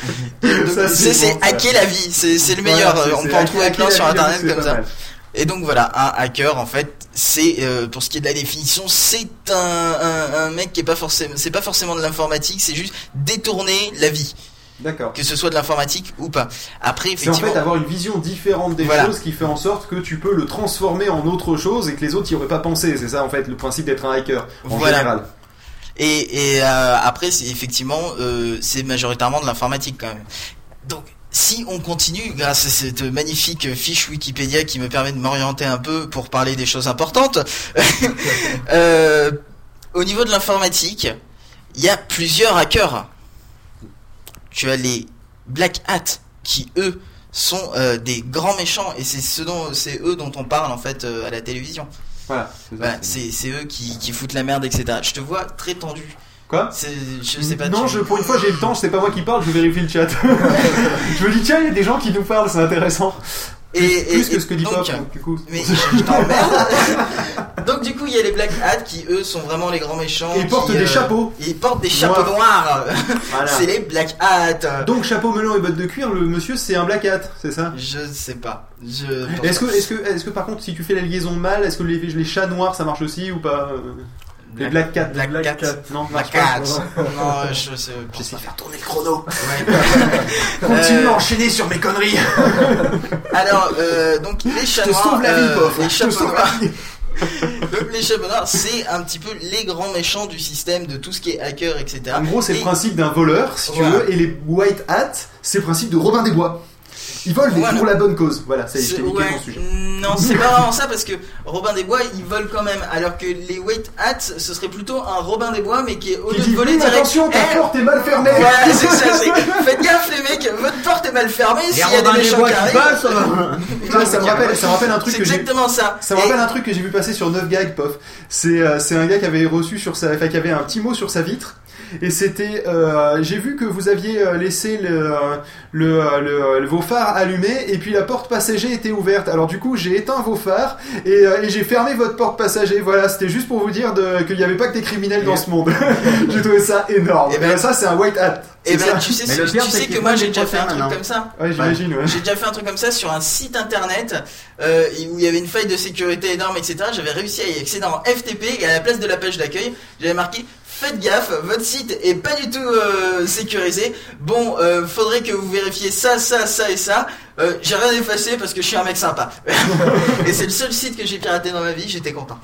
C'est hacker la vie, c'est le meilleur. Voilà, euh, on peut en trouver plein sur vie, internet comme ça. mal. Et donc voilà, un hacker en fait, c'est euh, pour ce qui est de la définition, c'est un, un, un mec qui est pas forcément, c'est pas forcément de l'informatique, c'est juste détourner la vie, D'accord. que ce soit de l'informatique ou pas. Après C'est en effectivement, fait avoir une vision différente des Voilà. choses qui fait en sorte que tu peux le transformer en autre chose et que les autres n'y auraient pas pensé. C'est ça en fait le principe d'être un hacker en Voilà. général. Et, euh, après, c'est effectivement, euh, c'est majoritairement de l'informatique quand même. Donc, si on continue, grâce à cette magnifique fiche Wikipédia qui me permet de m'orienter un peu pour parler des choses importantes, euh, au niveau de l'informatique, il y a plusieurs hackers. Tu as les Black Hat qui, eux, sont des grands méchants et c'est ce c'est eux dont on parle en fait à la télévision. Voilà. c'est eux qui, qui foutent la merde, etc. Je te vois très tendu. Quoi je sais pas. non, tu- je, pour une fois j'ai le temps, c'est pas moi qui parle, je vérifie le chat. je me dis tiens, il y a des gens qui nous parlent, c'est intéressant. Et, et- Plus que ce que dit donc, Pop, du coup. Mais je, je t'emmerde. donc du coup, il y a les Black Hat qui eux sont vraiment les grands méchants. Ils portent des euh, chapeaux. Ils portent des chapeaux Noirs. Voilà. C'est les Black Hat. Donc chapeau melon et bottes de cuir, le monsieur c'est un black hat, c'est ça? Je sais pas. Je. Est-ce que, est-ce que, est-ce que par contre si tu fais la liaison mal, est-ce que les, les chats noirs ça marche aussi ou pas? Euh, Les black cats. Black, Black Cat. Cat. Non, Black pas. Cat. non, je sais. J'essaie de faire tourner le chrono. Ouais. Continue Euh, à enchaîner sur mes conneries. Alors, euh, donc les chats noirs. la vie, euh. Les chapeaux noirs. Donc les noirs, c'est un petit peu les grands méchants du système de tout ce qui est hacker, etc. En gros, c'est le principe d'un voleur, si tu Voilà. veux, et les white hats, c'est le principe de Robin des Bois. Ils volent Voilà. pour la bonne cause. Voilà, ça y est, je C'est- t'ai niqué ouais, ton sujet. Non, c'est pas vraiment ça parce que Robin des Bois, ils volent quand même. Alors que les White Hats, ce serait plutôt un Robin des Bois, mais qui est au Qui lieu dit de voler direct. attention, ta Eh, porte est mal fermée. Voilà, c'est ça, c'est. Faites gaffe les mecs, votre porte est mal fermée, s'il y a des méchants qui arrivent. Ça me rappelle, ça me rappelle un truc C'est que j'ai. exactement ça. Ça me Et- rappelle un truc que j'ai vu passer sur 9 gags, pof. C'est euh, c'est un gars qui avait reçu sur sa, enfin qui avait un petit mot sur sa vitre. Et c'était, euh, j'ai vu que vous aviez euh, laissé le, le, le- le- vos phares allumés et puis la porte passager était ouverte. Alors du coup, j'ai éteint vos phares et, euh, et j'ai fermé votre porte passager. Voilà, c'était juste pour vous dire qu'il n'y avait pas que des criminels dans ce monde. j'ai trouvé ça énorme. Eh Et ben- ça, c'est un white hat. Et C'est ben tu sais, tu pire, sais que moi j'ai déjà fait un truc maintenant. comme ça. Ouais, j'imagine, ouais. J'ai déjà fait un truc comme ça sur un site internet euh, où il y avait une faille de sécurité énorme, etc. J'avais réussi à y accéder en FTP et à la place de la page d'accueil, j'avais marqué Faites gaffe, votre site est pas du tout euh, sécurisé. Bon, euh, faudrait que vous vérifiez ça, ça, ça et ça. Euh, j'ai rien effacé parce que je suis un mec sympa. et c'est le seul site que j'ai piraté dans ma vie, j'étais content.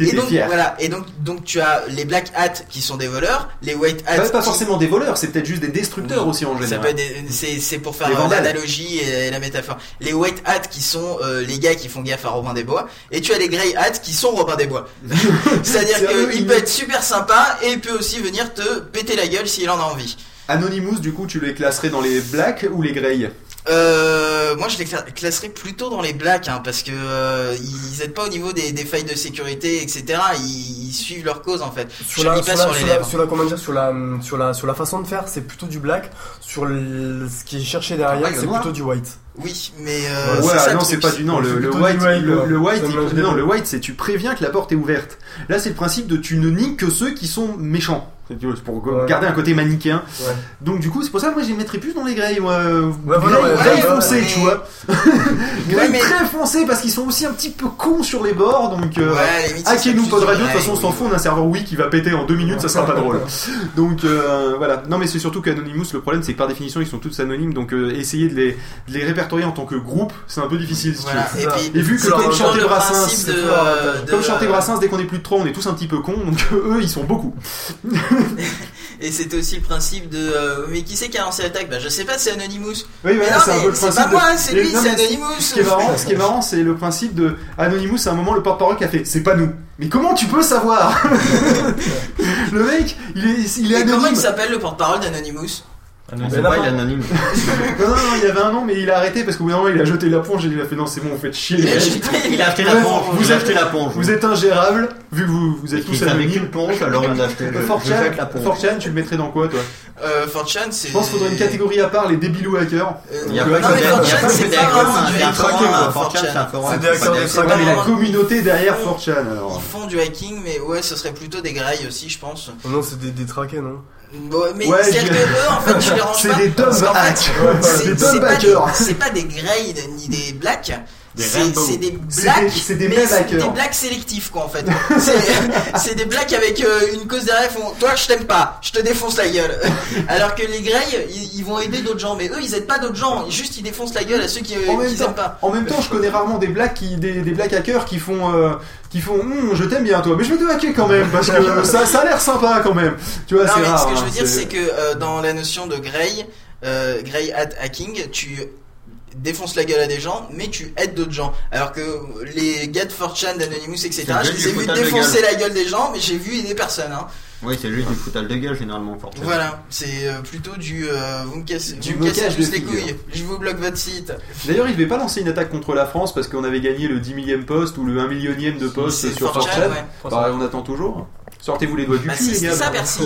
Et donc, fier. voilà. Et donc, donc tu as les black hats qui sont des voleurs, les white hats. Pas, pas qui- forcément des voleurs, c'est peut-être juste des destructeurs Oui. aussi en Ça général. peut être des- c'est c'est pour faire euh, l'analogie et la métaphore. Les white hats qui sont euh, les gars qui font gaffe à Robin des Bois, et tu as les grey hats qui sont Robin des Bois. C'est-à-dire C'est qu'il peut être super sympa et il peut aussi venir te péter la gueule s'il en a envie. Anonymous, du coup, tu les classerais dans les blacks ou les greys Euh, moi je les cla- classerais plutôt dans les blacks hein, parce que euh, ils aident pas au niveau des, des failles de sécurité etc. Ils, ils suivent leur cause en fait. Sur la, sur, pas la, sur les sur, la, lèvres. sur la- comment dire, sur la, sur la, sur la façon de faire, c'est plutôt du black. Sur le- ce qui est cherché derrière, Ah, c'est plutôt du white. Oui mais euh, Ouais, ça, non, c'est pas du non. Le, white, du white, le, white, il- non, le white, c'est tu préviens que la porte est ouverte. Là, c'est le principe de tu ne niques que ceux qui sont méchants. C'est pour Ouais. garder un côté manichéen. Ouais. Donc du coup, c'est pour ça que moi, je les mettrais plus dans les greys. Moi, Ouais, Grey- voilà, ouais, grey ouais, foncé, ouais, tu vois. Grey Ouais, mais- très foncé parce qu'ils sont aussi un petit peu cons sur les bords. Donc euh, Hackez-nous Pod Radio, de toute façon on s'en fout, on a un serveur Wii qui va péter en deux minutes, ça sera pas drôle. Donc euh, voilà. Non mais c'est surtout qu'Anonymous, le problème c'est que par définition ils sont tous anonymes, donc euh, essayer de les, de les répertorier en tant que groupe, c'est un peu difficile. si tu Voilà. veux. Et ça. puis Et vu que comme Brassens, comme chantait Brassens, dès qu'on est plus de trois, on est tous un petit peu cons, donc eux ils sont beaucoup. Et c'était aussi le principe de euh, mais qui c'est qui a lancé l'attaque? Bah je sais pas, c'est Anonymous. Oui, Mais c'est un mais peu le c'est principe. pas moi, c'est lui, c'est Anonymous. Ce qui est marrant, ce qui est marrant, c'est le principe de Anonymous. À un moment, le porte-parole qui a fait, c'est pas nous. Mais comment tu peux savoir? Le mec, il est, il est Et comment il s'appelle le porte-parole d'Anonymous? On Mais sait là, pas, il est anonyme. Non, non, non, il y avait un nom, mais il a arrêté parce qu'au bout d'un moment, il a jeté la ponge et il a fait non, c'est bon, vous faites chier. Il a Il a acheté la ponge. vous acheté la ponge. Vous êtes ingérable, vu que vous, vous êtes tous anonymes. qu'une ponge, alors il l'a acheté. Jette la ponge. Fortune, tu le mettrais dans quoi, toi Euh, Fortune, c'est. Je pense qu'il faudrait une catégorie à part, les débilous hackers. Euh, Il y a pas que a c'est des hackers, c'est c'est. C'est des hackers des C'est Ouais, mais la communauté derrière Fortune, alors. Ils font du hacking, mais ouais, ce serait plutôt des grailles aussi, je pense. Non, c'est des, des traqués, non? Bon, mais Ouais, c'est je- en fait, tu les ranges C'est pas. c'est- Des dumb. C'est pas des greys ni des blacks. C'est des blacks, des- c'est des blacks sélectifs quoi en fait. C'est des blacks avec euh, une cause derrière, font toi je t'aime pas, je te défonce la gueule. Alors que les greys, ils, ils vont aider d'autres gens, mais eux ils aident pas d'autres gens, juste ils défoncent la gueule à ceux qui, euh, temps- aiment pas. En même temps, je connais rarement des blacks qui, des, des black hackers qui font, euh, qui font, Hum, je t'aime bien toi, mais je vais te hacker quand même parce que ça, ça a l'air sympa quand même. Tu vois, Non c'est mais rare. ce que je hein, veux dire c'est que euh, dans la notion de grey, euh, grey hat hacking, tu défonces la gueule à des gens, mais tu aides d'autres gens. Alors que les gars de 4chan, d'Anonymous, etc., je les ai du vus défoncer gueule. la gueule des gens, mais j'ai vu aider personne. Hein. Oui, c'est juste du foutage de gueule généralement, Fortune. Voilà, c'est euh, plutôt du euh, vous me cassez, Du vous me cassez juste les couilles, je vous bloque votre site. D'ailleurs, il devait pas lancer une attaque contre la France parce qu'on avait gagné le 10 millième poste ou le 1 millionième de poste sur 4chan, 4chan. ouais. Bah, on attend toujours. Sortez-vous les doigts du Bah cul, les c'était gars. ça, merci.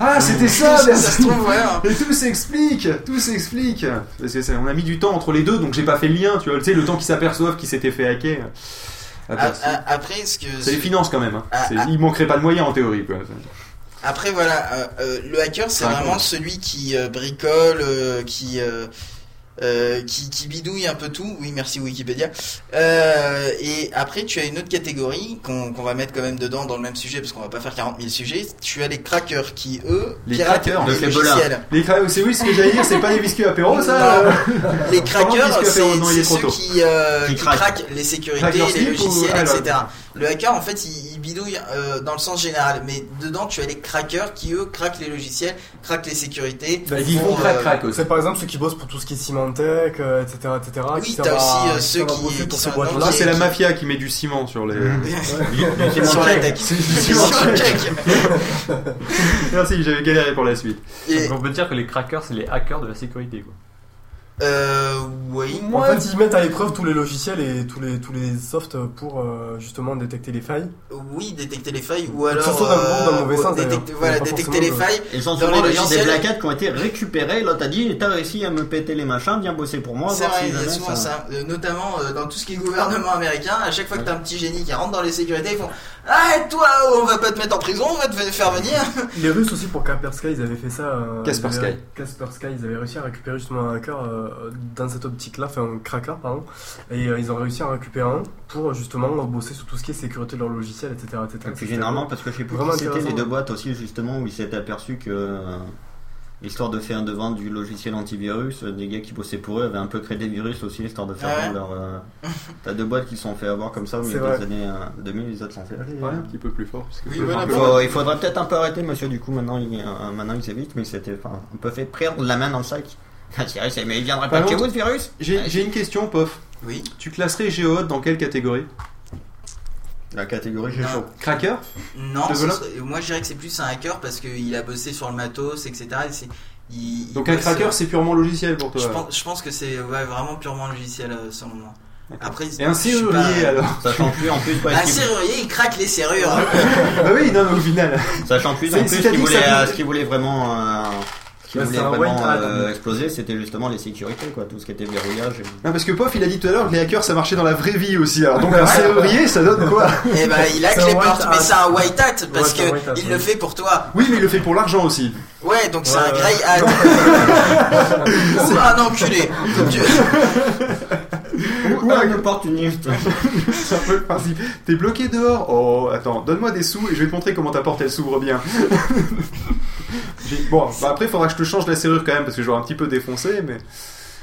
Ah, c'était ça, ça se trouve, ouais. hein. Et tout s'explique, tout s'explique. Parce que ça- on a mis du temps entre les deux, donc j'ai pas fait le lien, tu vois. Tu sais, le temps qu'ils s'aperçoivent qu'ils s'étaient fait hacker. Ah, Après, ce que C'est les finances quand même. Hein. Ah, ah. Il manquerait pas de moyens en théorie, quoi. Après voilà, euh, euh, le hacker c'est Ah, vraiment celui qui euh, bricole, qui, euh, qui qui bidouille un peu tout. Oui, merci Wikipédia. Euh, et après tu as une autre catégorie qu'on qu'on va mettre quand même dedans dans le même sujet parce qu'on va pas faire 40 000 sujets. Tu as les crackers qui eux Les piratent crackers, les logiciels. Les cra- c'est oui, ce que j'allais dire, c'est pas les biscuits apéro, ça. Non. euh. Les crackers, c'est ceux qui, euh, Qui qui craquent. les sécurités, les ou- logiciels, etc. Le hacker, en fait, il, il bidouille euh, dans le sens général, mais dedans, tu as les crackers qui, eux, craquent les logiciels, craquent les sécurités. Bah, Ils font euh, crac crac aussi. C'est par exemple ceux qui bossent pour tout ce qui est Symantec, euh, etc., etc. Oui, qui t'as aussi, euh, qui ceux qui- qui pour sont Là, c'est la qui- mafia qui met du ciment sur les. sur la tech. Sur Sur le check. Merci, j'avais galéré pour la suite. Et, Donc on peut dire que les crackers, c'est les hackers de la sécurité. Quoi. Euh, oui. En fait, ils mettent à l'épreuve tous les logiciels et tous les tous les softs pour euh, justement détecter les failles. Oui, détecter les failles, ou Que alors. ce soit dans le bon ou dans le mauvais euh, sens, détecter, d'ailleurs. voilà, détecter les failles. Sont Dans souvent d'ailleurs des hats qui ont été récupérés. L'autre a dit T'as réussi à me péter les machins, viens bosser pour moi. C'est vrai, si il y a jamais souvent ça. Euh, notamment euh, dans tout ce qui est gouvernement américain, à chaque fois que t'as un petit génie qui rentre dans les sécurités, ils font Ah, et toi, on va pas te mettre en prison, on va te faire venir. Les Russes aussi pour Kaspersky, ils avaient fait ça. euh, Kaspersky. Kaspersky, ils avaient réussi à récupérer justement un hacker euh, dans cette optique-là, enfin un cracker, pardon. Et euh, ils ont réussi à en récupérer un pour justement bosser sur tout ce qui est sécurité de leur logiciel, etc. etc. Et puis généralement, parce que je sais plus c'était les deux boîtes aussi, justement, où ils s'étaient aperçus que. Euh, histoire de faire de vendre du logiciel antivirus. Euh, Des gars qui bossaient pour eux avaient un peu créé des virus aussi, histoire de faire Ah ouais vendre leur. euh, T'as deux boîtes qui se sont fait avoir comme ça au milieu vrai. des années euh, 2000, les autres sont fait. Ouais, un petit peu plus fort. parce que- Oui, voilà, Il, faut- il faudrait peut-être un peu arrêter, monsieur. Du coup, maintenant, il, euh, maintenant, il s'évite, mais c'était enfin, un peu fait perdre la main dans le sac. Ah, mais il viendrait pas de chez vous, ce virus J'ai j'ai une question, Pof. Oui. Tu classerais Géode dans quelle catégorie? La catégorie, j'ai Non. chaud. Cracker Non, moi je dirais que c'est plus un hacker parce qu'il a bossé sur le matos, etc. et c'est- il- il Donc un bosse- cracker, c'est purement logiciel pour toi. Je pense, je pense que c'est ouais, vraiment purement logiciel euh, selon moi. Après, Et un je suis serrurier pas- alors Sachant plus en plus, ouais, Un ce serrurier, il craque les serrures. Bah oui, non, mais au final. sachant plus C'est- en plus, c'est-à-dire ce qu'il que voulait, ça euh, ce qu'il voulait vraiment, euh, ce qu'il Bah, voulait c'est vraiment white hat. euh, exploser, c'était justement les sécurités, quoi, tout ce qui était verrouillage. et- Non, parce que Pof, il a dit tout à l'heure que les hackers ça marchait dans la vraie vie aussi. Alors donc un serrurier, ça donne quoi? Et bah il hack C'est les portes, mais c'est un white hat parce Ouais, c'est que white hat, il oui. le fait pour toi. Oui, mais il le fait pour l'argent aussi. Ouais, donc c'est Ouais, un grey hat. Ou un enculé. Ou un opportuniste. C'est un peu le principe. T'es bloqué dehors? Oh, attends, donne-moi des sous et je vais te montrer comment ta porte elle s'ouvre bien. Bon, bah après, il faudra que je te change la serrure quand même parce que je vais un petit peu défoncé, mais.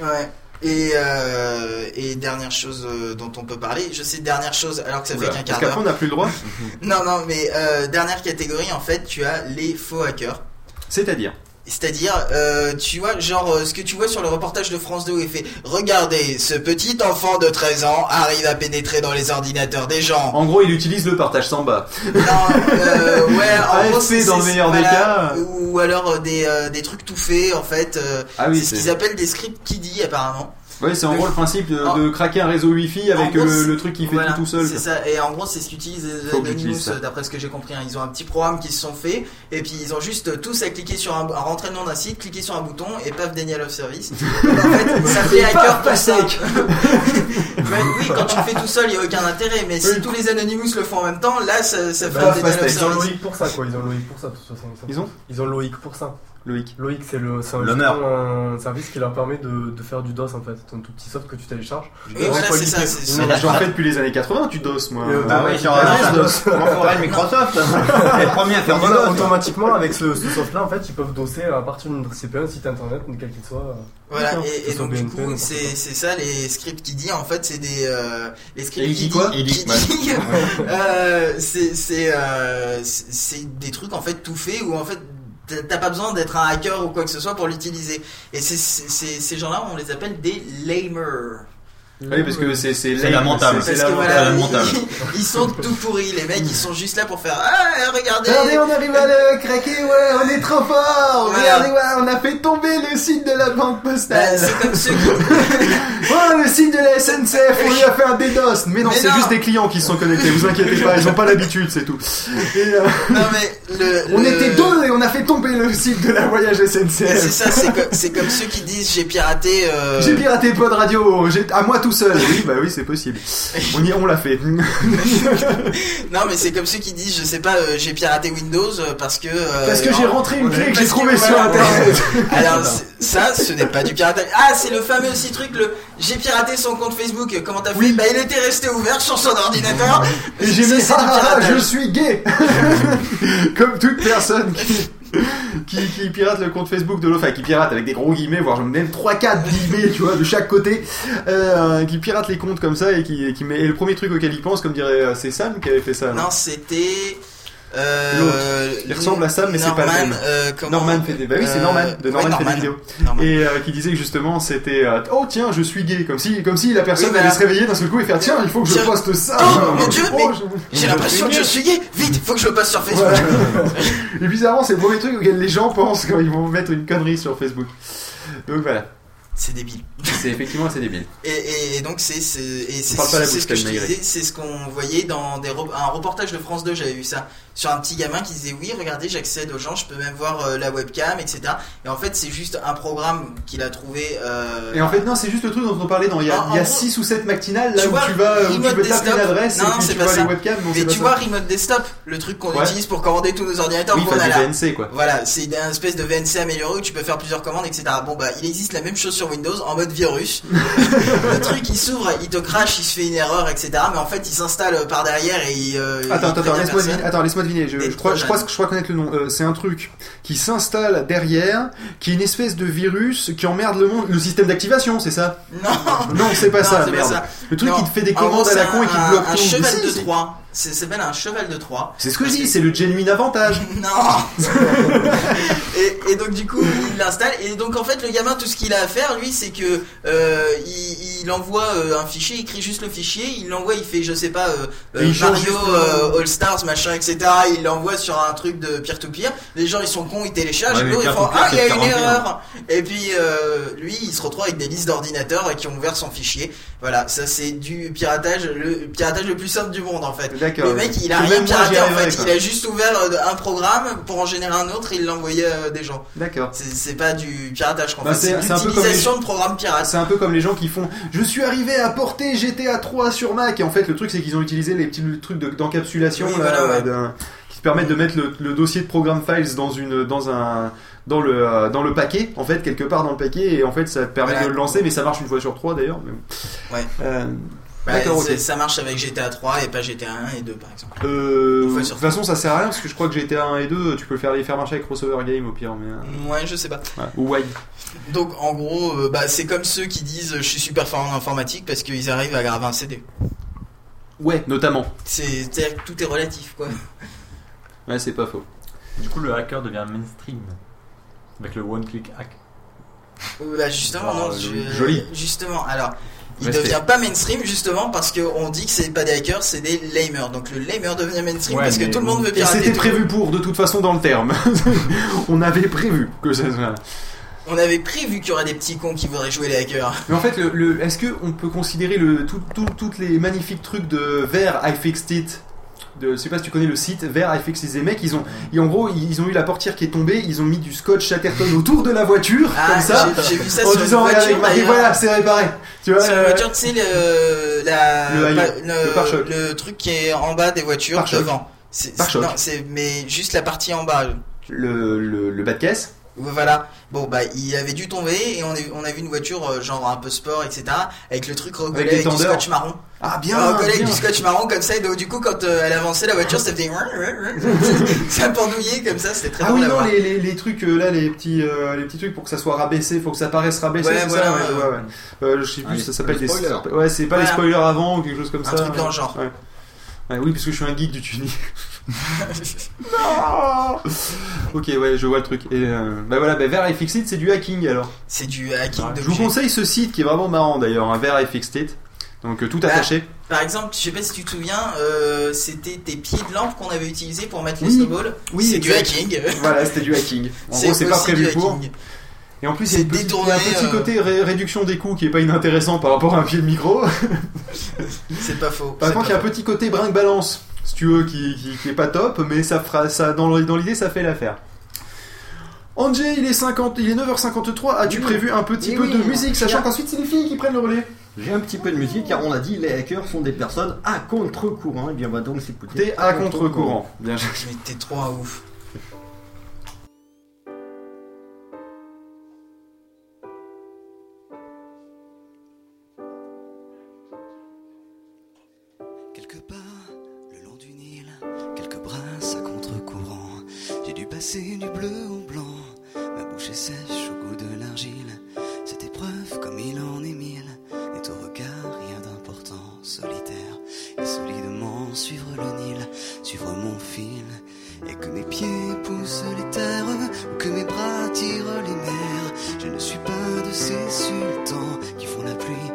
Ouais. Et, euh, et dernière chose euh, dont on peut parler, je sais dernière chose alors que ça Oula, fait qu'un parce quart qu'après, d'heure. on n'a plus le droit. Non, non, mais euh, dernière catégorie, en fait, tu as les faux hackers. C'est-à-dire C'est-à-dire, euh, tu vois, genre euh, ce que tu vois sur le reportage de France 2 où il fait Regardez, ce petit enfant de 13 ans arrive à pénétrer dans les ordinateurs des gens. En gros, il utilise le partage Samba. Non, euh, ouais, en AFP gros, c'est- dans le meilleur des cas. Ou alors euh, des, euh, des trucs tout faits, en fait. Ah oui, c'est ce qu'ils appellent des scripts kiddie, apparemment. Ouais, c'est en gros le principe de, de craquer un réseau Wi-Fi avec gros, le, truc qui fait Voilà, tout tout seul. C'est ça, et en gros, c'est ce qu'utilisent les Anonymous, euh, d'après ce que j'ai compris. hein. Ils ont un petit programme qui se sont fait, et puis ils ont juste tous à cliquer sur un, à rentrer le nom d'un site, cliquer sur un bouton, et paf, Daniel of Service. Et en fait, ça fait hacker ça. Ouais, oui, quand tu le fais tout seul, il n'y a aucun intérêt, mais si Oui. tous les Anonymous le font en même temps, là, ça, ça fait Bah, un Daniel of pastèque. Ils ont Service. Loïc pour ça, quoi. Ils ont Loïc pour ça, de toute façon. Ils ont Ils ont Loïc pour ça. Loïc. Loïc, c'est le, c'est un, service qui leur permet de, de faire du DOS en fait. C'est un tout petit soft que tu télécharges. Et voilà, c'est ça. J'en fais depuis les années 80, tu doses moi. Euh, Bah oui, sur Ouais, un DOS. Mon forêt Microsoft. Les premiers à faire du Voilà, DOS. automatiquement avec ce, ce soft là en fait ils peuvent doser à partir d'une CP un site internet quel qu'il soit. Voilà, D'accord. et, donc du coup, c'est ça les scripts qui dit en fait, c'est des euh, les scripts Et il qui dit quoi euh, c'est c'est euh, c'est c'est des trucs en fait tout faits où en fait t'as- pas besoin d'être un hacker ou quoi que ce soit pour l'utiliser. Et ces gens-là, on les appelle des lamers. Oui, parce que c'est c'est C'est lame, lamentable. c'est- lamentable. voilà, lamentable. ils, ils sont tout pourris, les mecs, ils sont juste là pour faire ah regardez. Regardez, on arrive à le craquer, ouais, on est trop fort. Voilà. Regardez, ouais, on a fait tomber le site de la banque Bah, postale. c'est comme ceux qui Oh, le site de la SNCF, on lui a fait un DDoS. Mais non, c'est juste des clients qui se sont connectés, vous inquiétez pas, ils ont pas l'habitude, c'est tout. Et, euh, non mais le, on le- était deux et on a fait tomber le site de la voyage Et C'est SNCF. ça, c'est comme, ceux qui disent j'ai piraté. euh, J'ai piraté Pod Radio, à moi tout seul. Oui, bah oui, c'est possible. On y, on l'a fait. Non, mais c'est comme ceux qui disent je sais pas, euh, j'ai piraté Windows euh, parce que. euh, Parce que j'ai rentré une clé que j'ai trouvée sur voilà. internet. Alors ça, ce n'est pas du piratage. Ah, c'est le fameux aussi truc le j'ai piraté son compte Facebook. Comment t'as fait Bah il était resté ouvert sur son ordinateur. Et j'ai Ça, mis ah, piratage. je suis gay Comme toute personne qui, qui, qui pirate le compte Facebook de enfin qui pirate avec des gros guillemets, voire même 3-4 guillemets, tu vois, de chaque côté, euh, qui pirate les comptes comme ça et qui, qui met. Et le premier truc auquel il pense, comme dirait euh, c'est Sam qui avait fait ça. Non, c'était. Euh, L'autre. Il ressemble à Sam, mais c'est pas le Norman, même. euh, Norman fait des. Bah oui, c'est Euh, Norman, de ouais, Norman, fait des vidéos. Norman. Et qui disait que justement c'était oh tiens je suis gay comme si comme si la personne Oui, allait se réveiller d'un seul coup et faire tiens il faut que je poste ça Oh, mon Dieu, mais je- J'ai l'impression que je suis gay. Vite, faut que je le passe sur Facebook. Voilà. Et bizarrement, c'est le premier truc auquel les gens pensent quand ils vont mettre une connerie sur Facebook. Donc voilà, C'est débile. c'est effectivement assez débile. Et, et- et donc c'est c'est et c'est c'est ce que je te Ken Maigret. disais, c'est ce qu'on voyait dans des re- un reportage de France 2, j'avais vu ça sur un petit gamin qui disait oui regardez j'accède aux gens, je peux même voir euh, la webcam etc. Et en fait c'est juste un programme qu'il a trouvé. euh, Et en fait, non, c'est juste le truc dont on parlait dans il y a, En- en il y a gros, 6 ou 7 matinales là tu où vois, tu vas où tu remote peux taper une adresse Non, et puis tu pas vois ça. les webcams. Non, mais tu ça. vois Remote Desktop, le truc qu'on Ouais. utilise pour commander tous nos ordinateurs. Oui, qu'on a du là. VNC quoi. Voilà, c'est un espèce de VNC amélioré où tu peux faire plusieurs commandes, etc. Bon bah, il existe la même chose sur Windows en mode virus. le truc il s'ouvre, il te crache, il se fait une erreur, etc. Mais en fait, il s'installe par derrière et il. euh, Attends, il attends, laisse-moi deviner-. Je, crois, je crois, trojans. je crois connaître le nom. Euh, c'est un truc qui s'installe derrière, qui est une espèce de virus qui emmerde le monde. Le système d'activation, c'est ça? Non, Non, c'est pas Non, ça, pas. Le truc Non. qui te fait des En commandes gros, à la con et qui te bloque un tout. cheval de. Troie. C'est s'appelle un cheval de Troie. C'est ce que je dis, c'est le genuine avantage. Non et, et donc du coup il l'installe et donc en fait le gamin tout ce qu'il a à faire lui c'est que euh, il, il envoie euh, un fichier, il écrit juste le fichier, il l'envoie, il fait je sais pas euh, euh, Mario euh, All Stars machin etc. Il l'envoie sur un truc de peer to peer. Les gens ils sont cons, ils téléchargent, Ouais, l'autre, ils font peer-to-peer, ah il y a une 41. erreur. Et puis euh, lui il se retrouve avec des listes d'ordinateurs qui ont ouvert son fichier. Voilà ça c'est du piratage le piratage le plus simple du monde en fait. D'accord. Le mec, il a rien piraté en fait. Il a juste ouvert euh, un programme pour en générer un autre et il l'envoyait à des gens. D'accord. C'est pas du piratage qu'en Bah, fait, c'est- c'est c'est un peu comme l'utilisation de programmes pirates. C'est un peu comme les gens qui font Je suis arrivé à porter GTA 3 sur Mac. Et en fait, le truc, c'est qu'ils ont utilisé les petits trucs de- d'encapsulation Oui, là, voilà, ouais. d'un- qui te permettent de mettre le, le dossier de programme files dans une dans un dans le euh, dans le paquet en fait quelque part dans le paquet et en fait ça te permet Voilà. de le lancer mais ça marche une fois sur trois d'ailleurs mais... Ouais. Euh, Bah, D'accord, ok. c'est- Ça marche avec GTA 3 et pas GTA 1 et 2 par exemple. Euh, de toute façon ça sert à rien parce que je crois que GTA 1 et 2 tu peux le faire les faire marcher avec crossover game au pire mais euh, Ouais, je sais pas. ouais. ou wide Donc en gros, euh, bah, c'est comme ceux qui disent je suis super fort en informatique parce qu'ils arrivent à graver un CD. ouais notamment C'est c'est-à-dire que tout est relatif quoi. ouais c'est pas faux Du coup, le hacker devient mainstream. Avec le one-click hack. Bah justement, Ah, non, Joli. Justement, alors, il Respect. devient pas mainstream justement parce qu'on dit que c'est pas des hackers, c'est des lamers. Donc le lamer devient mainstream Ouais, parce que tout le monde veut pirater. c'était prévu pour de toute façon dans le terme on avait prévu que ça soit On avait prévu qu'il y aurait des petits cons qui voudraient jouer les hackers. Mais en fait, le, le- est-ce que on peut considérer le tout, tout- toutes les magnifiques trucs de vers iFixed It de, je sais pas si tu connais le site vers It. Les mecs, ils ont, et en gros, ils ont eu la portière qui est tombée, ils ont mis du scotch Chatterton autour de la voiture, Ah, comme ça, vu ça en sur une disant, voiture, d'ailleurs. voilà, c'est réparé. Tu vois, Sur la euh, voiture, tu sais, le, la, Le truc qui est en bas des voitures devant. C'est, mais juste la partie en bas. le, le, le bas de caisse. Voilà. Bon, bah, il avait dû tomber et on a, on a vu une voiture, euh, genre un peu sport, etc. Avec le truc recollé Avec avec, du scotch marron. Ah, bien, recollé avec du scotch marron comme ça. Et donc, du coup, quand euh, elle avançait la voiture, ça faisait. ça pendouillait comme ça, c'était très Ah drôle oui, non, les, les, les trucs euh, là, les petits, euh, les petits trucs pour que ça soit rabaissé, faut que ça paraisse rabaissé, Ouais, voilà, ça ouais, ouais, ouais. ouais, ouais. Euh, je sais plus, Ah, ça les- s'appelle les des spoilers. Ouais, c'est pas les Voilà. spoilers avant ou quelque chose comme Un ça. truc dans le genre. Ouais. Ouais, oui, parce que je suis un geek du tuning. Non ok, ouais, je vois le truc. Et euh, bah voilà, bah, vers iFixit, c'est du hacking alors. C'est du hacking Je vous conseille ce site qui est vraiment marrant d'ailleurs, un vers iFixit. Donc euh, tout Bah, attaché. Par exemple, je sais pas si tu te souviens, euh, c'était tes pieds de lampe qu'on avait utilisés pour mettre les Oui. snowballs. Oui, c'est du hacking. Voilà, c'était du hacking. En gros, c'est pas prévu pour. hacking. Et en plus, il y a C'est détourné, il y a un petit euh, côté ré- réduction des coûts qui est pas inintéressant par rapport à un pied de micro. C'est pas faux. Par contre, il y a un petit côté brinque-balance, si tu veux, qui, qui, qui est pas top, mais ça fera, ça, dans l'idée, ça fait l'affaire. Angé, il est 50, il est 9h53. As-tu Oui. prévu un petit Oui, peu oui. de musique, sachant qu'ensuite c'est les filles qui prennent le relais J'ai un petit peu de musique car on l'a dit, les hackers sont des personnes à contre-courant. Et bien, on va donc s'écouter. T'es à contre-courant. Bien t'es trop un ouf. Du bleu au blanc, ma bouche est sèche au goût de l'argile. Cette épreuve, comme il en est mille, n'est au regard rien d'important, solitaire et solidement suivre le Nil, suivre mon fil. Et que mes pieds poussent les terres, ou que mes bras tirent les mers. Je ne suis pas de ces sultans qui font la pluie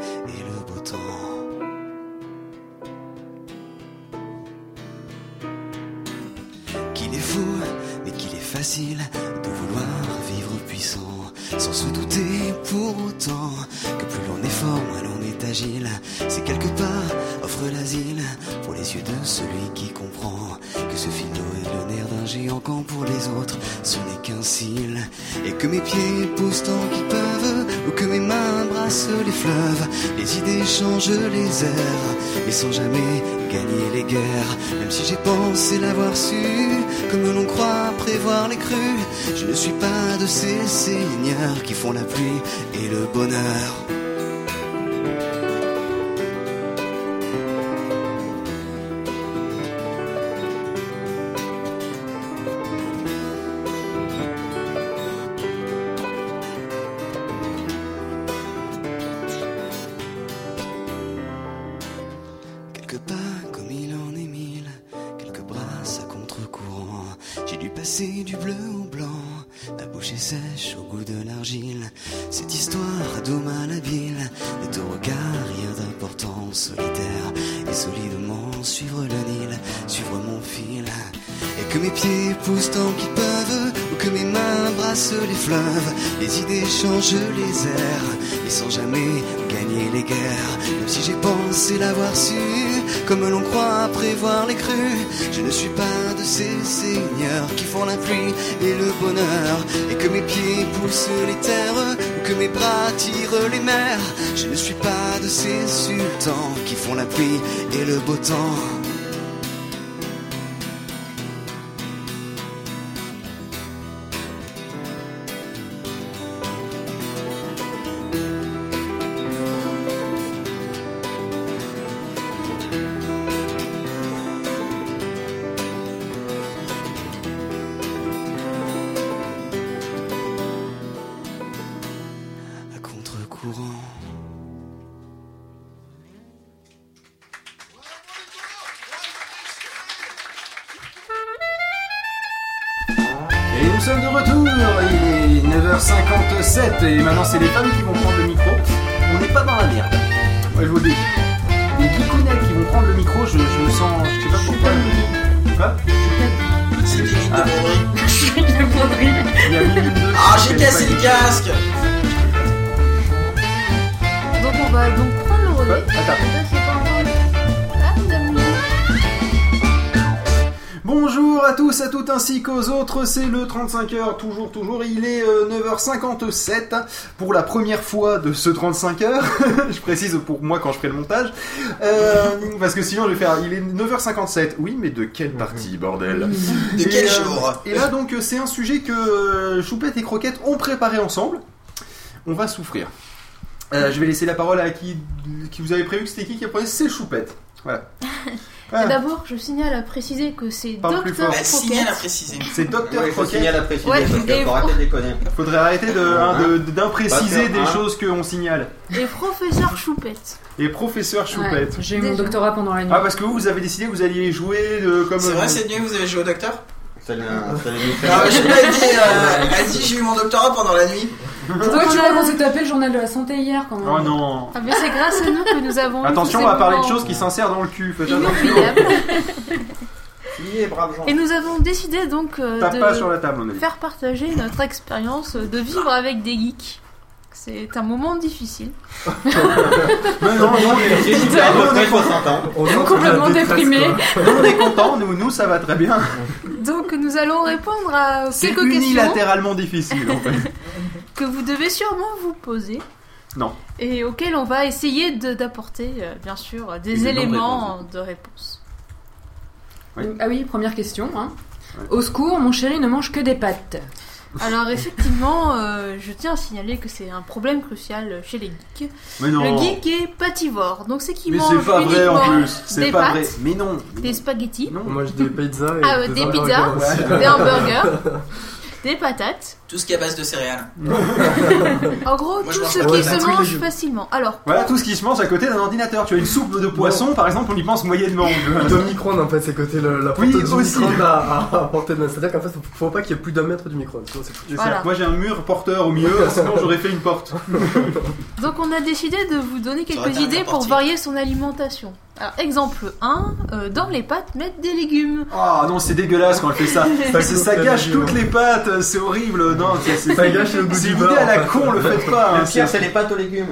de vouloir vivre puissant, sans se douter pour autant que plus l'on est fort, moins l'on est agile. C'est quelque part offre l'asile pour les yeux de celui qui comprend que ce d'eau est le nerf d'un géant quand pour les autres ce n'est qu'un cil. Et que mes pieds poussent tant qu'ils peuvent, ou que mes mains brassent les fleuves, les idées changent les airs, mais sans jamais gagner les guerres. Même si j'ai pensé l'avoir su, comme l'on croit prévoir les crues, je ne suis pas de ces seigneurs qui font la pluie et le bonheur. Passer du bleu au blanc. Ta bouche est sèche au goût de l'argile. Cette histoire d'eau malhabile est au regard rien d'important. Solitaire et solidement suivre le Nil, suivre mon fil. Et que mes pieds poussent tant qu'ils peuvent, ou que mes mains brassent les fleuves. Les idées changent les airs, et sans jamais gagner les guerres. Même si j'ai pensé l'avoir su, comme l'on croit prévoir les crues. Je ne suis pas de ces seigneurs qui font la pluie et le bonheur. Et que mes pieds poussent les terres, ou que mes bras tirent les mers. Je ne suis pas de ces sultans qui font la pluie et le beau temps. C'est le 35h, toujours, toujours, il est euh, 9h57 pour la première fois de ce 35h, je précise pour moi quand je ferai le montage, Euh, parce que sinon je vais faire, il est 9h57, oui mais de quelle partie bordel De Et, quel euh, jour Et là donc euh, c'est un sujet que euh, Choupette et Croquette ont préparé ensemble, on va souffrir. Euh, je vais laisser la parole à qui, qui vous avez prévu que c'était qui qui apprenait, c'est Choupette, voilà. Et D'abord, je signale à préciser que c'est Docteur fort. Elle signale à Croquette. préciser. C'est Docteur Ouais, il faut Croquette. signaler à préciser Ouais, parce faut arrêter de déconner. Faudrait arrêter de, hein, de- d'impréciser Pas des choses qu'on signale. Et Professeur Choupette. Et professeur Choupette. J'ai eu mon doctorat pendant la nuit. Ah parce que vous, vous avez décidé que vous alliez jouer de, comme... C'est euh, vrai, cette nuit, vous avez joué au docteur? Fait- Ah, je l'ai dit, euh, j'ai eu mon doctorat pendant la nuit. C'est toi, tu vois qu'on s'est tapé le journal de la santé hier quand même. Oh non Ah, mais c'est grâce à nous que nous avons. Attention, on va parler de choses qui s'insèrent dans le cul. Jean. Et nous avons décidé donc euh, de sur la table, faire partager notre expérience de vivre avec des geeks. C'est un moment difficile. Mais non, non, J'ai à peu est près content. 60 ans. Complètement déprimé. Nous, on est content, nous, nous ça va très bien. Donc nous allons répondre à quelques questions unilatéralement difficile en fait. que vous devez sûrement vous poser. Non. Et auxquelles on va essayer d'apporter, euh, bien sûr, des Des éléments de réponse. Oui. Ah oui, première question. Hein. Au secours, mon chéri ne mange que des pâtes. Alors effectivement, euh, je tiens à signaler que c'est un problème crucial chez les geeks. Mais non. Le geek est pativore, donc c'est qu'il Mais mange c'est pas vrai en uniquement plus. C'est des pas pâtes, vrai. Mais non. des spaghettis, Non. On mange des pizzas et Ah, des, hamburgers pizzas. des hamburgers, des patates. Tout ce qui est à base de céréales. En gros, Moi, je tout mange ce pas qui se mange facilement. Alors, Voilà tout ce qui se mange à côté d'un ordinateur. Tu as une soupe de poisson, par exemple, on y pense moyennement. De micro-ondes en fait, c'est côté le- la porte Oui, du aussi. micro-ondes à, à, à portée de main. C'est-à-dire qu'en fait, faut, faut pas qu'il y ait plus d'un mètre du micro-ondes. Sinon, c'est foutu. C'est ça. Voilà. Moi j'ai un mur porteur au milieu, sinon j'aurais fait une porte. donc on a décidé de vous donner aurait quelques été un idées pour portier. varier son alimentation. Alors, exemple 1, euh, dans les pâtes, mettre des légumes. Ah non, c'est dégueulasse quand elle fait ça. Ça C'est- ça gâche toutes les pâtes, c'est horrible. Non, c'est- c'est- Ça gâche le goût C'est du beurre, idée à la fait. con, le faites pas. hein. Le pire, c'est les pâtes aux légumes.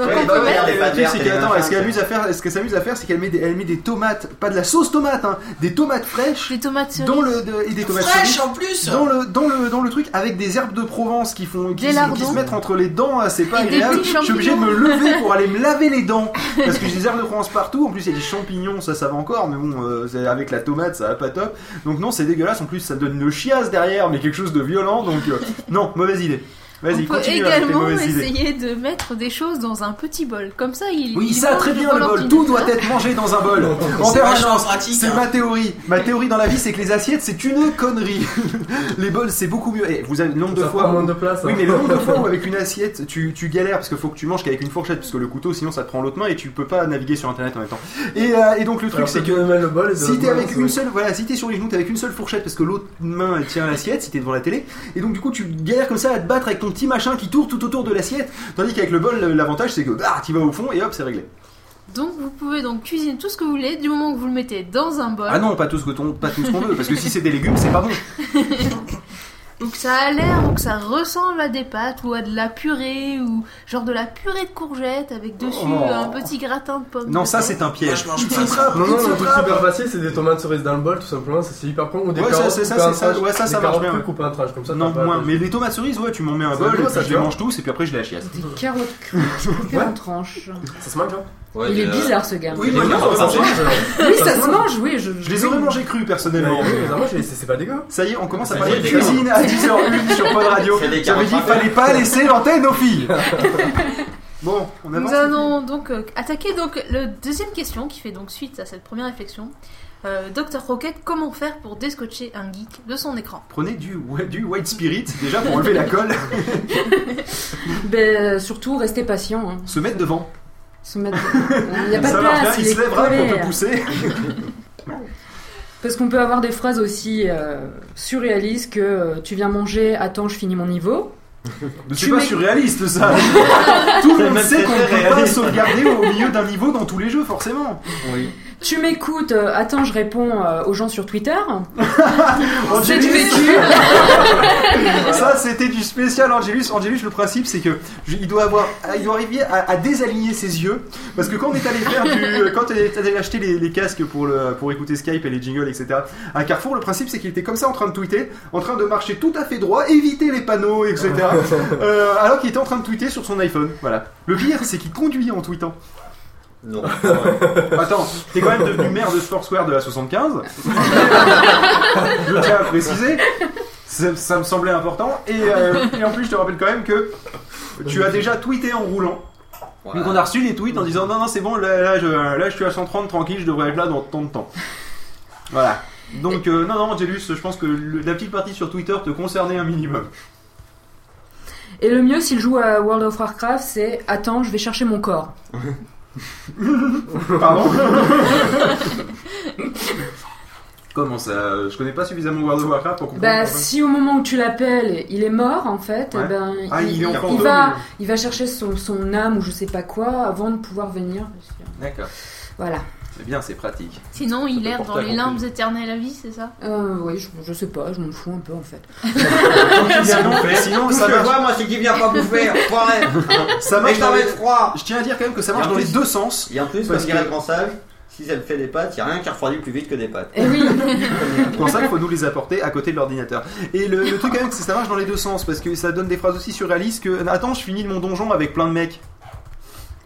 Donc Ouais, on peut ouais, mettre les Le pâtes truc, vertes c'est et qu'elle à faire, ce qu'elle s'amuse à faire, c'est qu'elle met, des- elle met des tomates, pas de la sauce tomate, hein, des tomates fraîches des tomates cerises. dans le de- et des tomates Fraîche cerises en plus dans le dans le dans le truc avec des herbes de Provence qui font qui, qui se mettent entre les dents, ah, c'est pas agréable. Je suis obligé de me lever pour aller me laver les dents parce que j'ai des herbes de Provence partout. En plus, il y a des champignons, ça ça va encore, mais bon, euh, avec la tomate, ça va pas top. Donc non, c'est dégueulasse. En plus, ça donne une chiasse derrière, mais quelque chose de violent. Donc euh, non, mauvaise idée. Vas-y, On peut continue avec tes également idées. essayer de mettre des choses dans un petit bol. Comme ça, il. Oui, il ça, très bien le bol. Tout doit être mangé dans un bol. En C'est permanence. C'est hein. ma théorie. Ma théorie dans la vie, c'est que les assiettes, c'est une connerie. Les bols, c'est beaucoup mieux. Et vous avez le nombre de Ça fois. prend moins de place. Oui, hein. mais le nombre de fois où avec une assiette, tu, tu galères parce qu'il faut que tu manges qu'avec une fourchette, parce que le couteau, sinon ça te prend l'autre main et tu peux pas naviguer sur internet en même temps. Et, euh, et donc le truc, c'est que. le bol Si t'es avec une seule, voilà, si t'es sur les genoux, t'es avec une seule fourchette parce que l'autre main elle tient l'assiette, si t'es devant la télé, et donc du coup tu galères comme ça à te battre avec ton petit machin qui tourne tout autour de l'assiette, tandis qu'avec le bol, l'avantage c'est que bah, tu vas au fond et hop, c'est réglé. Donc vous pouvez donc cuisiner tout ce que vous voulez du moment que vous le mettez dans un bol. Ah non, pas tout ce que ton- pas tout ce qu'on veut, parce que si c'est des légumes, c'est pas bon. Ou que ça a l'air, ou que ça ressemble à des pâtes, ou à de la purée, ou genre de la purée de courgettes avec dessus Oh. un petit gratin de pommes. Non, de ça c'est un piège. Moi, je mange pas Non, non, te le truc super facile, c'est des tomates cerises dans le bol, tout simplement, ça c'est hyper con. Ou des Ouais, carottes ça, c'est ça, coupées en c'est ça. Ouais, ça, marche bien, coupées en tranches, comme ça. Non, moins. Mais les tomates cerises, ouais, tu m'en mets un bol, je les mange tous, et puis après je les achiasse. Des carottes crues coupées en tranches. Ça se mange, hein Ouais, Il est euh, bizarre ce gars. Oui, moi, je je mange. Oui, ça se mange, oui. Je, Je les aurais mangés crus personnellement. Oui, mais moi, je- c'est c'est pas dégueu. Ça y est, on commence à Ça parler de cuisine à 10h01 sur Pod Radio. Ça qu'il carottes fallait pas laisser l'antenne aux filles. Bon, on avance. Nous allons donc euh, attaquer donc le deuxième question qui fait donc suite à cette première réflexion. Euh, Dr Rocket, comment faire pour déscotcher un geek de son écran? Prenez du, du white spirit déjà pour enlever la colle, Ben, surtout, restez patient. hein. se mettre devant. Se mettre... Il n'y a pas Ça de bien, place, il se lèvera pour collé. te pousser. Parce qu'on peut avoir des phrases aussi euh, surréalistes que euh, tu viens manger, attends, je finis mon niveau. C'est pas surréaliste ça. Tout le monde sait qu'on ne peut pas sauvegarder au milieu d'un niveau dans tous les jeux forcément. Oui. Tu m'écoutes, euh, attends, je réponds euh, aux gens sur Twitter. C'est Angelus, du vécu. Ça c'était du spécial Angelus. Angelus le principe c'est que je- il doit avoir, il doit arriver à, à désaligner ses yeux parce que quand on est allé faire du, quand on est allé acheter les, les casques pour le, pour écouter Skype et les jingles etc. À Carrefour le principe c'est qu'il était comme ça en train de tweeter, en train de marcher tout à fait droit, éviter les panneaux etc. Euh, alors qu'il était en train de tweeter sur son iPhone. Voilà. Le pire c'est qu'il conduit en tweetant. Non. Attends, t'es quand même devenu maire de Foursquare de la 75. je tiens à préciser. Ça, ça me semblait important. Et, euh, et en plus, je te rappelle quand même que tu as déjà tweeté en roulant. Donc on a reçu les tweets en disant non, non, c'est bon, là, là, je, là, je suis à 130 tranquille, je devrais être là dans tant de temps. Voilà. Donc, euh, non, non, Angelus, je pense que le- la petite partie sur Twitter te concernait un minimum. Et le mieux, s'il joue à World of Warcraft, c'est attends, je vais chercher mon corps. Pardon Comment ça Je connais pas suffisamment World of Warcraft pour comprendre. Bah, si au moment où tu l'appelles, il est mort en fait, Ouais. eh ben, Ah, il il va, il va chercher son, son âme ou je sais pas quoi avant de pouvoir venir. D'accord. Voilà. C'est bien, c'est pratique. Sinon, il erre dans les limbes éternelles à vie, c'est ça? Euh, oui, je, je sais pas, je m'en fous un peu en fait. sinon, ça je marche. vois, moi, c'est qu'il vient pas bouffer. Foiré. Ça Mais marche dans t'en les... mets froid. Je tiens à dire quand même que ça marche dans les deux sens. Et en plus, Parce dirait que- le grand sage, si elle fait des pâtes, il n'y a rien qui refroidit plus vite que des pâtes. Et oui, C'est pour ça qu'il faut nous les apporter à côté de l'ordinateur. Et le, le truc quand même, c'est que ça marche dans les deux sens parce que ça donne des phrases aussi surréalistes que attends, je finis mon donjon avec plein de mecs.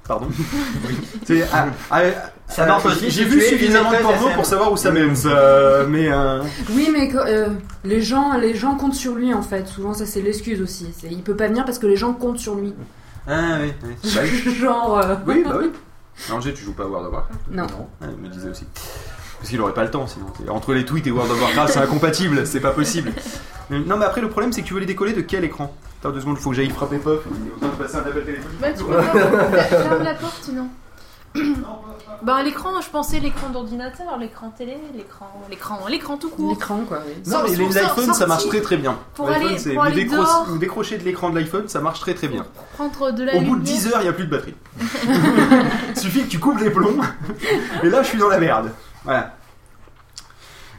Pardon. C'est- ah, ah, Ça ah, marche aussi J'ai vu suffisamment de porno pour savoir où ça mène. ça, mais euh, oui, mais que- euh, les gens, les gens comptent sur lui en fait. Souvent, ça c'est l'excuse aussi. Il peut pas venir parce que les gens comptent sur lui. ah oui, oui. Oui. Genre, euh, Oui, bah oui. Angers, tu joues pas à World of Warcraft non. Ah, il me disait aussi. Parce qu'il aurait pas le temps sinon. Entre les tweets et World of Warcraft, c'est incompatible, c'est pas possible. Mais- non, mais après, le problème, c'est que tu veux les décoller de quel écran? Attends deux secondes, il faut que j'aille frapper Pop. Il est autant de passer un appel téléphonique. Bah, tu peux pas. Ferme la porte sinon. Bah, l'écran, je pensais l'écran d'ordinateur, l'écran télé, l'écran. L'écran, l'écran tout court. L'écran quoi. Oui. Non, mais Sans- les- sans- l'iPhone, ça marche très très bien. Pour L'iPhone, aller- c'est pour vous, aller décro- dehors. vous décrochez de l'écran de l'iPhone, ça marche très très bien. Prendre de la Au bout de lumière. 10 heures, il n'y a plus de batterie. Il suffit que tu coupes les plombs. Et là, je suis dans la merde. Voilà.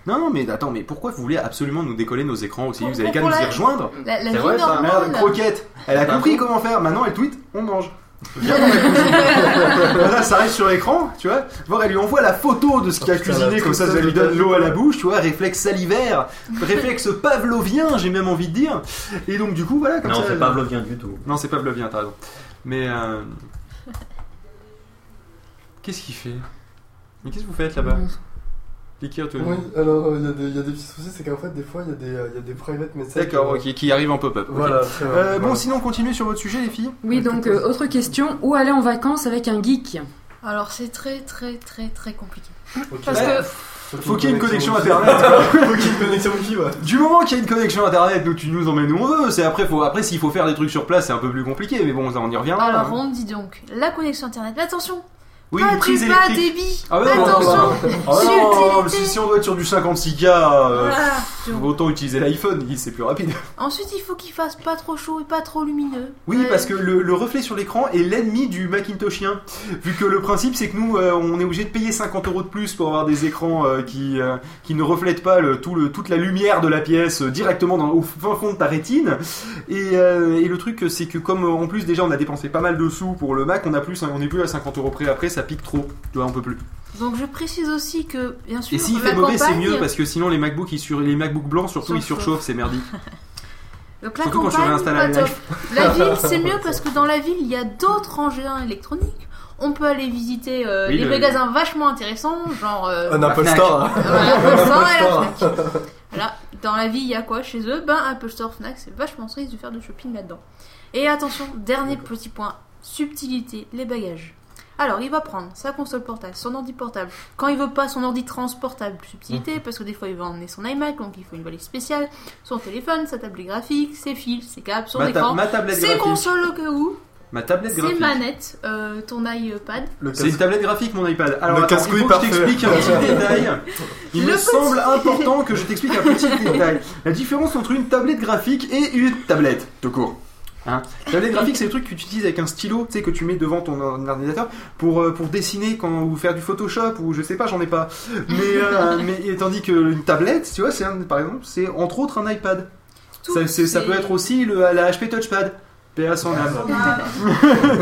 Non, non, mais attends, mais pourquoi vous voulez absolument nous décoller nos écrans aussi? Vous avez qu'à nous y rejoindre La, la C'est vie vrai, ça, Merde, normale. croquette Elle a compris comment faire, maintenant elle tweet, on mange. Viens dans la cuisine. voilà, ça reste sur l'écran, tu vois. Voir, elle lui envoie la photo de ce qu'il a Oh, cuisiné, comme ça, ça lui de donne ta l'eau à la bouche, tu vois. Réflexe salivaire, réflexe pavlovien, j'ai même envie de dire. Et donc, du coup, voilà, comme Non, ça. c'est elle- pas du tout. Non, c'est pavlovien, t'as raison. Mais. Euh... Qu'est-ce qu'il fait? Mais qu'est-ce que vous faites là-bas Kiki, tu- Oui, alors euh, il y, a des- il y a des petits soucis, c'est qu'en fait, des fois, il y, a des, euh, il y a des private messages. D'accord, euh, ok, qui arrive en pop-up. Voilà. Euh, Voilà. Bon, sinon, continuez sur votre sujet, les filles. Oui, donc euh, autre question, où aller en vacances avec un geek? Alors c'est très très très très compliqué. Ok. Parce Ouais. que Faut qu'il y ait une connexion internet. quoi. Faut qu'il y ait une connexion wifi, ouais. Du moment qu'il y a une connexion internet, nous tu nous emmènes où on veut. C'est après, faut, après s'il faut faire des trucs sur place, c'est un peu plus compliqué, mais bon, on y reviendra. alors hein. on dit donc la connexion internet. Mais attention, oui, pas les prises du bas électriques. débit. Ah ouais, non, attention, non, Ah non, subtilité. si, si on doit être sur du 56K, euh, Voilà. autant utiliser l'iPhone, c'est plus rapide. Ensuite, il faut qu'il fasse pas trop chaud et pas trop lumineux. Oui, Ouais. parce que le, le reflet sur l'écran est l'ennemi du Macintoshien. Vu que le principe, c'est que nous, euh, on est obligé de payer 50 euros de plus pour avoir des écrans euh, qui, euh, qui ne reflètent pas le, tout le, toute la lumière de la pièce euh, directement dans, au fin fond de ta rétine. Et, euh, et le truc, c'est que comme euh, en plus déjà on a dépensé pas mal de sous pour le Mac, on a plus, on est plus à 50 euros près. Après, ça pique trop. Tu vois, on peut plus. Donc je précise aussi que bien sûr Et s'il la fait mauvais, c'est campagne- mieux parce que sinon les MacBooks, ils sur, les MacBooks blancs, surtout, ils Surchauffe. surchauffent, c'est merdique. Donc la Surtout quand tu campagne, réinstalles pas un top. iPhone. La ville, c'est mieux parce que dans la ville, il y a d'autres engins électroniques. On peut aller visiter euh, Oui, des le- magasins vachement intéressants, genre euh, Un Apple Fnac. Store. voilà, Apple Store et la Store. Fnac. Voilà, dans la vie, il y a quoi chez eux? Ben Apple Store, Fnac, c'est vachement triste de faire du shopping là-dedans. Et attention, dernier petit point, subtilité, les bagages. Alors, il va prendre sa console portable, son ordi portable. Quand il veut pas son ordi transportable, subtilité, parce que des fois il va emmener son iMac, donc il faut une valise spéciale, son téléphone, sa tablette graphique, ses fils, ses câbles, son Ma, écran, ma tablette ses graphique. consoles au cas où, Ma tablette ses graphique. manettes, euh, ton iPad. C'est une tablette graphique mon iPad. Alors Le attends, il faut que je t'explique un petit détail. Il Le me petit- semble important que je t'explique un petit détail. La différence entre une tablette graphique et une tablette, tout court. Hein tablette graphique, c'est le truc que tu utilises avec un stylo, tu sais, que tu mets devant ton or- ordinateur pour, euh, pour dessiner quand, ou faire du Photoshop ou je sais pas, j'en ai pas. Mais, euh, mais tandis qu'une tablette, tu vois, c'est un- par exemple, c'est entre autres un iPad. Ça, peut être aussi le, la HP Touchpad. Paix à son âme.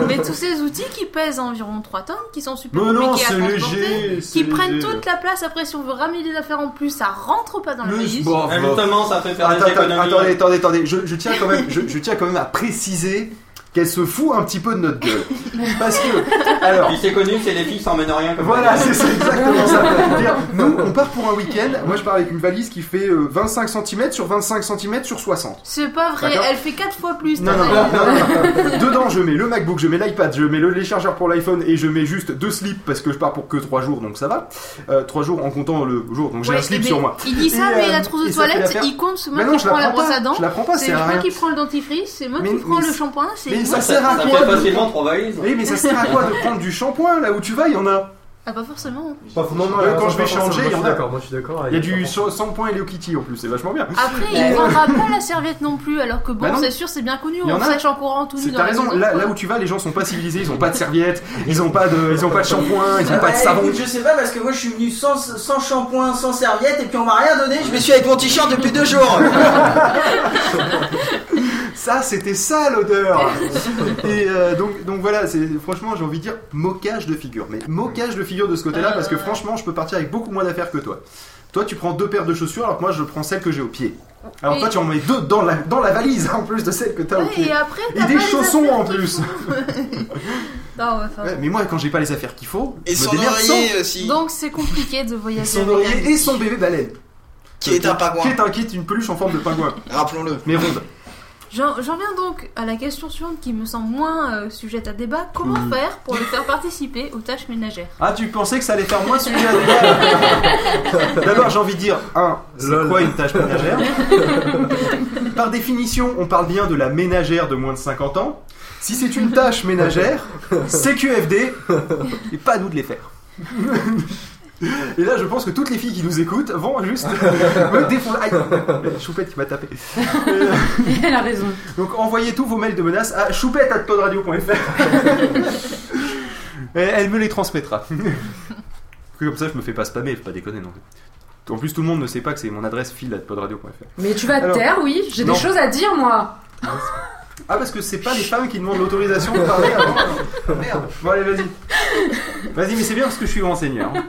Mais tous ces outils qui pèsent environ 3 tonnes, qui sont super Mais non, compliqués à c'est transporter, léger. qui prennent léger. toute la place. Après, si on veut ramener des affaires en plus, ça rentre pas dans Et bon. Justement, ça fait faire Attends, des attends, économies. attendez, attendez, attendez. Je, je tiens quand même, je, je tiens quand même à préciser qu'elle se fout un petit peu de notre gueule. Parce que, alors, Puis c'est connu, c'est les filles qui s'emmènent rien comme voilà, c'est exactement ça. Nous, on part pour un week-end. Moi, je pars avec une valise qui fait euh, 25 cm sur 25 cm sur 60. C'est pas vrai, elle fait 4 fois plus. Non, non, non, non, non. Dedans, je mets le MacBook, je mets l'iPad, je mets le, les chargeurs pour l'iPhone et je mets juste deux slips parce que je pars pour que 3 jours, donc ça va. 3 jours en comptant le jour, donc j'ai Ouais, un slip sur moi. Il dit ça, Et, mais euh, la trousse de toilette, il compte, c'est moi qui prends la brosse à dents. je la prends pas, C'est moi qui prends le dentifrice, c'est moi qui prends le shampoing. c'est mais ça sert à Ça quoi fait de- facilement trois valises. Oui, mais ça sert à quoi de prendre du shampoing là où tu vas Il y en a. Ah, pas forcément. Pas faux, non, non, Euh, là, quand ça, je vais forcément. changer, il y en a. d'accord, moi je suis d'accord. Il y a du forcément. shampoing Hello Kitty en plus, c'est vachement bien. Après, il vendra pas la serviette non plus, alors que bon, Bah c'est sûr, c'est bien connu, on sèche en courant tout nu T'as raison, là, où tu vas, les gens sont pas civilisés, ils ont pas de serviettes, ils ont pas de, ils ont pas de shampoing, ils ont pas de bah, savon. écoute, je sais pas parce que moi je suis venu sans, sans shampoing, sans serviette et puis on m'a rien donné. Je me suis avec mon t-shirt depuis deux jours. Ça, c'était ça l'odeur. Et euh, donc, donc voilà, c'est franchement, j'ai envie de dire moquage de figure, mais moquage de figure de ce côté-là, parce que franchement, je peux partir avec beaucoup moins d'affaires que toi. Toi, tu prends deux paires de chaussures, alors que moi, je prends celles que j'ai au pied. Alors Et- toi, tu en mets deux dans la, dans la valise, en plus de celles que t'as au pied. et après, Et des chaussons en plus. faut. non, enfin, Ouais, mais moi, quand j'ai pas les affaires qu'il faut, Et son sans. oreiller aussi, Donc c'est compliqué de voyager. Son oreiller et son bébé baleine. qui est un Qui pingouin. est un kit, une peluche en forme de pingouin, Rappelons-le. mais ronde. J'en viens donc à la question suivante qui me semble moins euh, sujette à débat. Comment Hmm. faire pour le faire participer aux tâches ménagères? Ah, tu pensais que ça allait faire moins sujet à débat D'abord, j'ai envie de dire, un, c'est quoi une tâche ménagère? Par définition, on parle bien de la ménagère de moins de 50 ans. Si c'est une tâche ménagère, c'est QFD, et pas à nous de les faire. Et là, je pense que toutes les filles qui nous écoutent vont juste me défendre. Aïe, Choupette qui m'a tapé. Elle a raison. donc envoyez tous vos mails de menaces à choupette.podradio.fr Et Elle me les transmettra. Comme ça, je me fais pas spammer, faut pas déconner non plus. En plus, tout le monde ne sait pas que c'est mon adresse file.podradio.fr. Mais tu vas te Alors- taire, oui. J'ai Non. des choses à dire, moi. Ah, parce que c'est pas les femmes qui demandent l'autorisation de parler avant. Merde. Bon, allez, vas-y. Vas-y, mais c'est bien parce que je suis renseigneur.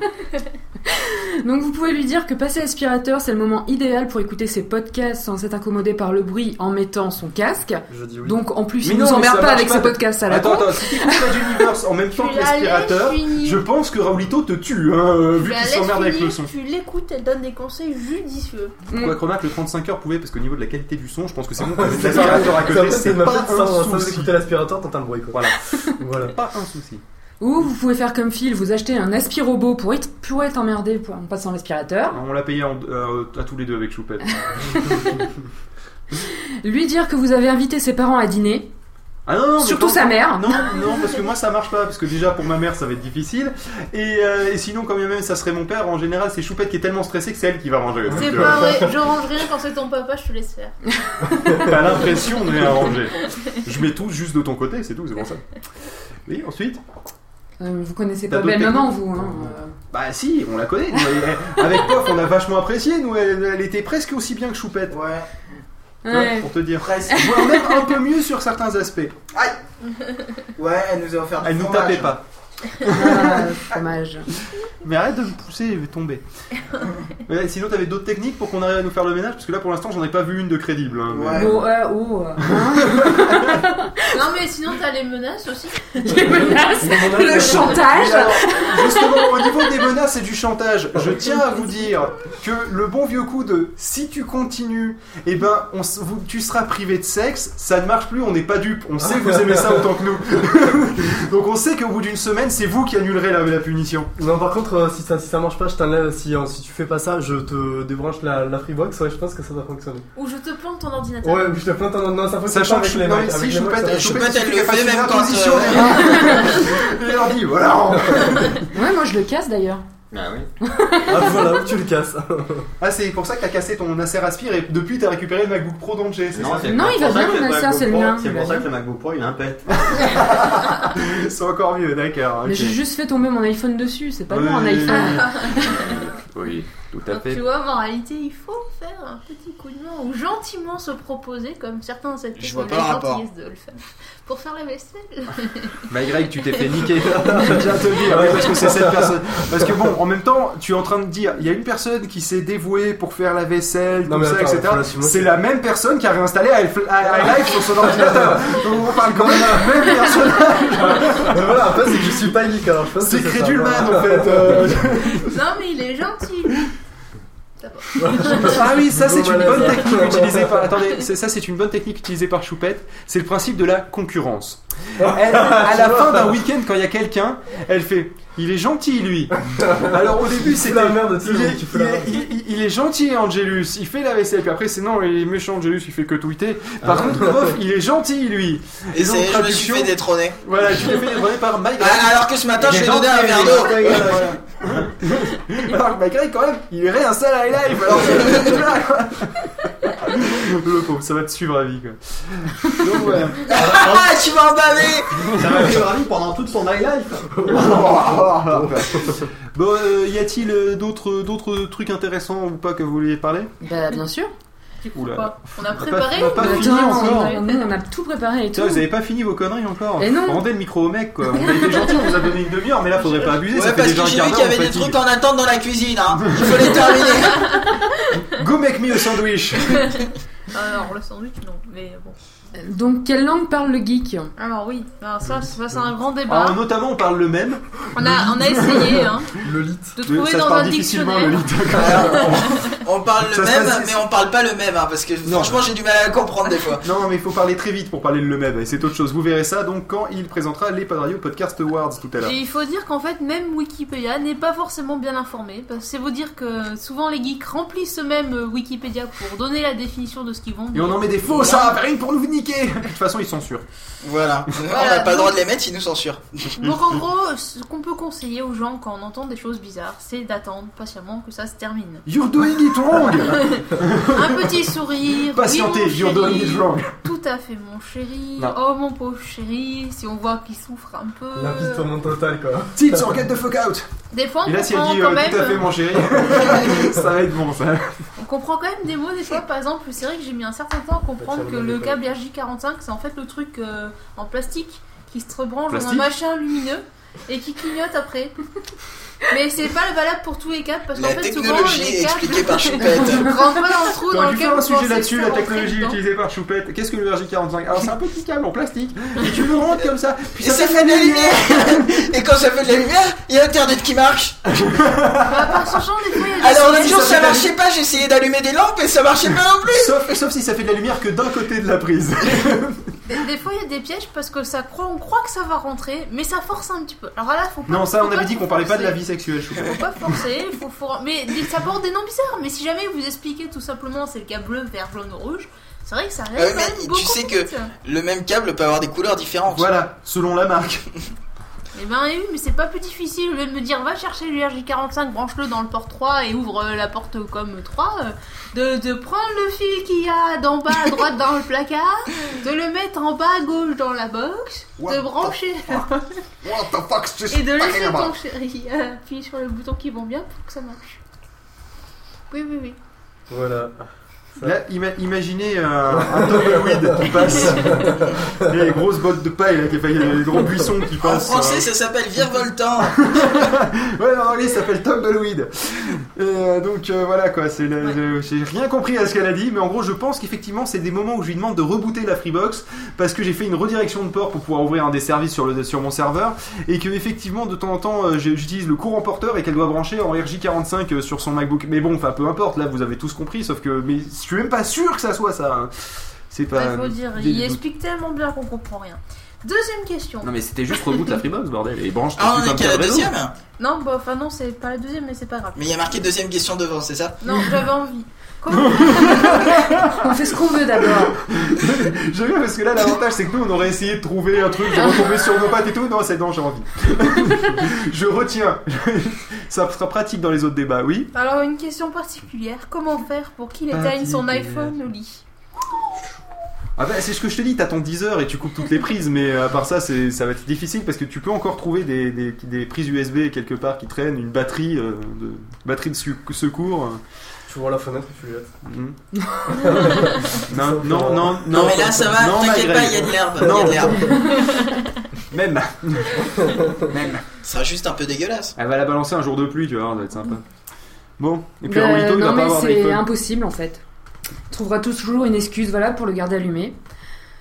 Donc vous pouvez lui dire que passer l'aspirateur, c'est le moment idéal pour écouter ses podcasts sans être incommodé par le bruit en mettant son casque. Je dis oui. Donc en plus, Mais il non, nous emmerde pas avec pas. ses podcasts à la Attends, attends, si t'écoutes pas d'Universe en même temps que l'aspirateur, je pense que Raoulito te tue, hein, vu qu'il s'emmerde avec le son. Tu l'écoutes, elle donne des conseils judicieux. Quoi Chromac, le 35 heures pouvait, parce qu'au niveau de la qualité du son, je pense que c'est bon. L'aspirateur à côté, c'est pas un sans souci. écouter l'aspirateur, t'entends le bruit quoi. Voilà, Voilà. pas un souci. Ou vous pouvez faire comme Phil, vous achetez un aspirobot pour être, pour être emmerdé pour- en passant l'aspirateur. On l'a payé en- euh, à tous les deux avec Choupette. Lui dire que vous avez invité ses parents à dîner. Ah non, Surtout pas- sa mère. Non, non, parce que moi ça marche pas, parce que déjà pour ma mère ça va être difficile, et, euh, et sinon quand même ça serait mon père, en général c'est Choupette qui est tellement stressé que c'est elle qui va manger. C'est pas euh, vrai, je range rien quand c'est ton papa, je te laisse faire. T'as l'impression de rien ranger. Je mets tout juste de ton côté, c'est tout, c'est pour ça. Oui, ensuite Euh, vous connaissez pas belle maman, vous. Hein. euh. Bah si, on la connaît. nous, elle- avec Pof, on a vachement apprécié. Nous, elle, elle était presque aussi bien que Choupette. Ouais. Tu vois, Ouais. Pour te dire. Presque. Voire même un peu mieux sur certains aspects. Ouais, elle nous a offert du Elle nous tapait pas. Ah, fromage. Mais arrête de me pousser, je vais tomber. Sinon, t'avais d'autres techniques pour qu'on arrive à nous faire le ménage? Parce que là, pour l'instant, j'en ai pas vu une de crédible. hein, mais- Ouais. Bon, euh, oh, euh, hein. Non mais sinon t'as les menaces aussi. les menaces, le chantage. alors, justement, au niveau des menaces et du chantage, je tiens à vous dire que le bon vieux coup de si tu continues, eh ben, on, s- vous- tu seras privé de sexe, ça ne marche plus, on n'est pas dupe. On sait que vous aimez ça autant que nous. Donc on sait qu'au bout d'une semaine, c'est vous qui annulerez la, la punition. Non, par contre, euh, si ça, si ça marche pas, je t'enlève. Si, euh, si tu fais pas ça, je te débranche la, la Freebox. Ouais, je pense que ça doit fonctionner. Ou je te plante ton ordinateur. Ouais, je te plainte en. Non, ça fonctionne Sachant pas que avec les si mecs, Choupette, ça elle, elle le fait même quand, euh. Et dit voilà. Ouais, moi je le casse d'ailleurs. Ah oui. Ah, voilà, tu le casses. Ah, c'est pour ça que t'as cassé ton Acer Aspire et depuis t'as récupéré le MacBook Pro d'Angers, c'est ça c'est Non, pour il va ça bien, que le mon Acer, c'est le Pro- mien, C'est il pour ça que le MacBook Pro il a un pet. C'est encore mieux, d'accord. Mais j'ai juste fait tomber mon iPhone dessus, c'est pas Oui. bon un iPhone. Oui, tout à Donc fait. tu vois, en réalité, il faut faire un petit coup de main ou gentiment se proposer, comme certains cette Je vois ont pas la le rapport. gentillesse de le faire, pour faire la vaisselle. Bah Greg, tu t'es fait niquer. Je viens te le dire, oui, parce que c'est cette personne. Parce que bon, en même temps, tu es en train de dire, il y a une personne qui s'est dévouée pour faire la vaisselle, Non, tout mais ça, attends, etc. C'est la même personne qui a réinstallé iLife sur son ordinateur. Donc on parle quand même de la même personne. Mais voilà, après, c'est que je suis pas geek alors C'est ça. Crédulman en fait. euh. non mais il est gentil. D'abord. Ah oui, ça c'est une bonne technique utilisée par. Attendez, c'est- ça c'est une bonne technique utilisée par Choupette. C'est le principe de la concurrence. Elle, à la fin d'un week-end, quand il y a quelqu'un, elle fait. Il est gentil lui. Alors au début c'était. la merde, Il est, il la est- il- il- il est gentil Angelus, il fait la vaisselle, puis après c'est non, il est méchant Angelus, il fait que tweeter. Par contre, bof, il est gentil lui. Et donc, c'est, je me suis fait détrôner. Voilà, tu t'es fait détrôner par Mike. Ah, Alors que ce matin, je Il est lui ai donné un gentil, Mike Ray, quand même, il réinstalle iLife. Alors que voilà, quoi. Le pauvre, ça va te suivre à vie quoi. Donc voilà. Ah, tu m'as emballer Ça va suivre Ali pendant toute son highlife. Bon, euh, y a-t-il euh, d'autres d'autres trucs intéressants ou pas que vous vouliez parler? Bah bien sûr. Oula. pas On a On a préparé pas- on a pas ou- fini Attends, encore. on a- nous on a tout préparé et tout. Tiens, vous avez pas fini vos conneries encore Et non. Rendez le micro au mec quoi. On a été gentil, on vous a donné une demi-heure, mais là faudrait pas abuser. Ouais, ça fait parce déjà que j'ai vu qu'il y avait des trucs en attente dans la cuisine, hein. Il faut les terminer. Go make me a sandwich Alors le sandwich non, mais bon. Donc quelle langue parle le geek Alors oui, alors ça, ça c'est un grand débat. Notamment, on parle le même. On a, on a essayé hein, Le lit. de trouver ça se dans parle un difficilement dictionnaire. le lit. d'accord. On parle le même, mais on parle pas le même, hein, parce que franchement, j'ai du mal à comprendre des fois. Non, mais il faut parler très vite pour parler le même, et c'est autre chose. Vous verrez ça donc quand il présentera les Pod Radio Podcast Awards tout à l'heure. Et il faut dire qu'en fait, même Wikipédia n'est pas forcément bien informé. Parce que c'est vous dire que souvent les geeks remplissent eux-mêmes euh, Wikipédia pour donner la définition de ce qu'ils vont Et dire. on en met des faux, ça va rien pour nous niquer De toute façon, ils censurent. Voilà. Voilà, on n'a pas le donc- droit de les mettre, ils nous censurent. Donc en gros, ce qu'on peut conseiller aux gens quand on entend des choses bizarres, c'est d'attendre patiemment que ça se termine. You're doing it wrong Un petit sourire. Patientez, oui, mon you're doing chéri. it wrong Tout à fait, mon chéri. Non. Oh mon pauvre chéri, si on voit qu'il souffre un peu. L'apitoiement total, quoi. Tits or get the fuck out Des fois, on Et là, si elle comprend dit quand euh, même. tout à fait mon chéri, ça va être bon ça. On comprend quand même des mots des fois. Par exemple, c'est vrai que j'ai mis un certain temps à comprendre que le câble RJ45, c'est en fait le truc euh, en plastique qui se rebranche dans un Plastique machin lumineux. Et qui clignote après. Mais c'est pas valable pour tous les câbles parce qu'en La fait souvent technologie les est câbles expliquée par Choupette. rentrent pas dans le trou dans T'aurais dû lequel faire un sujet là-dessus, que la ça technologie dedans. utilisée par Choupette. Qu'est-ce que le RJ45 Alors c'est un petit câble en plastique, et tu le rentres comme ça, puis Et ça fait de la lumière Et quand ça fait de la lumière, il y a Internet qui marche Bah, par son champ, des fois, il y a des Alors l'autre si, jour ça ça fait de la marchait pas, j'ai essayé d'allumer des lampes et ça marchait pas non plus Sauf, sauf si ça fait de la lumière que d'un côté de la prise. Des, des fois, il y a des pièges parce que ça croit, on croit que ça va rentrer, mais ça force un petit peu. Alors là, faut pas. Non, ça on avait dit qu'on parlait pas de la vie sexuelle, Choupette. Faut pas forcer, faut, faut... mais ça porte des noms bizarres. Mais si jamais vous expliquez tout simplement c'est le câble bleu, vert, jaune, rouge, c'est vrai que ça reste mais même tu sais que- vite. Le même câble peut avoir des couleurs différentes. Voilà, selon la marque. Eh ben oui, mais c'est pas plus difficile. Au lieu de me dire va chercher l'URJ45, branche-le dans le port 3 et ouvre euh, la porte comme 3, euh, de, de prendre le fil qu'il y a d'en bas à droite dans le placard, de le mettre en bas à gauche dans la box, de brancher What the fuck's just et de laisser ton chéri euh, appuyer sur le bouton qui vont bien pour que ça marche. Oui, oui, oui. Voilà. Là, ima- imaginez un, un tumbleweed qui passe. les grosses bottes de paille, là, qui fait les gros buissons qui En passent. français euh, ça s'appelle virevoltant Ouais, en anglais, ça s'appelle tumbleweed. Et euh, donc euh, voilà quoi, c'est le- j'ai rien compris à ce qu'elle a dit, mais en gros, je pense qu'effectivement, c'est des moments où je lui demande de rebooter la Freebox parce que j'ai fait une redirection de port pour pouvoir ouvrir un des services sur, le, sur mon serveur et que effectivement, de temps en temps, euh, j'utilise le courant porteur et qu'elle doit brancher en RJ45 euh, sur son MacBook. Mais bon, enfin, peu importe, là, vous avez tous compris, sauf que mais suis même pas sûr que ça soit ça. hein. C'est pas. Il faut dire, des- il explique tellement bien qu'on comprend rien. Deuxième question. Non mais c'était juste reboot la Freebox, bordel, et branche Ah on putain est de qu'à la deuxième Non, bah, enfin non, c'est pas la deuxième, mais c'est pas grave. Mais il y a marqué deuxième question devant, c'est ça? Non, j'avais envie. On fait ce qu'on veut d'abord. J'aime bien parce que là l'avantage c'est que nous on aurait essayé de trouver un truc, de retomber sur nos pattes et tout. Non, c'est non, j'ai envie. je retiens. Ça sera pratique dans les autres débats, oui. Alors, une question particulière. Comment faire pour qu'il éteigne son iPhone au lit? Ah bah c'est ce que je te dis, t'as ton 10 heures et tu coupes toutes les prises, mais à part ça c'est ça va être difficile parce que tu peux encore trouver des, des, des prises USB quelque part qui traînent, une batterie euh, de batterie de secours. Tu vois la fenêtre et tu lui. Mhm. non, non, non, non. Non, mais là ça va, t'inquiète pas, il y a de l'herbe. Il y Non. a de l'herbe. Même. Même. Ça sera juste un peu dégueulasse. Elle va la balancer un jour de pluie, tu vois, ça va être sympa. Bon, et puis Orlito, il non va pas mais avoir c'est d'iPhone. impossible en fait. Tu trouveras toujours une excuse voilà pour le garder allumé.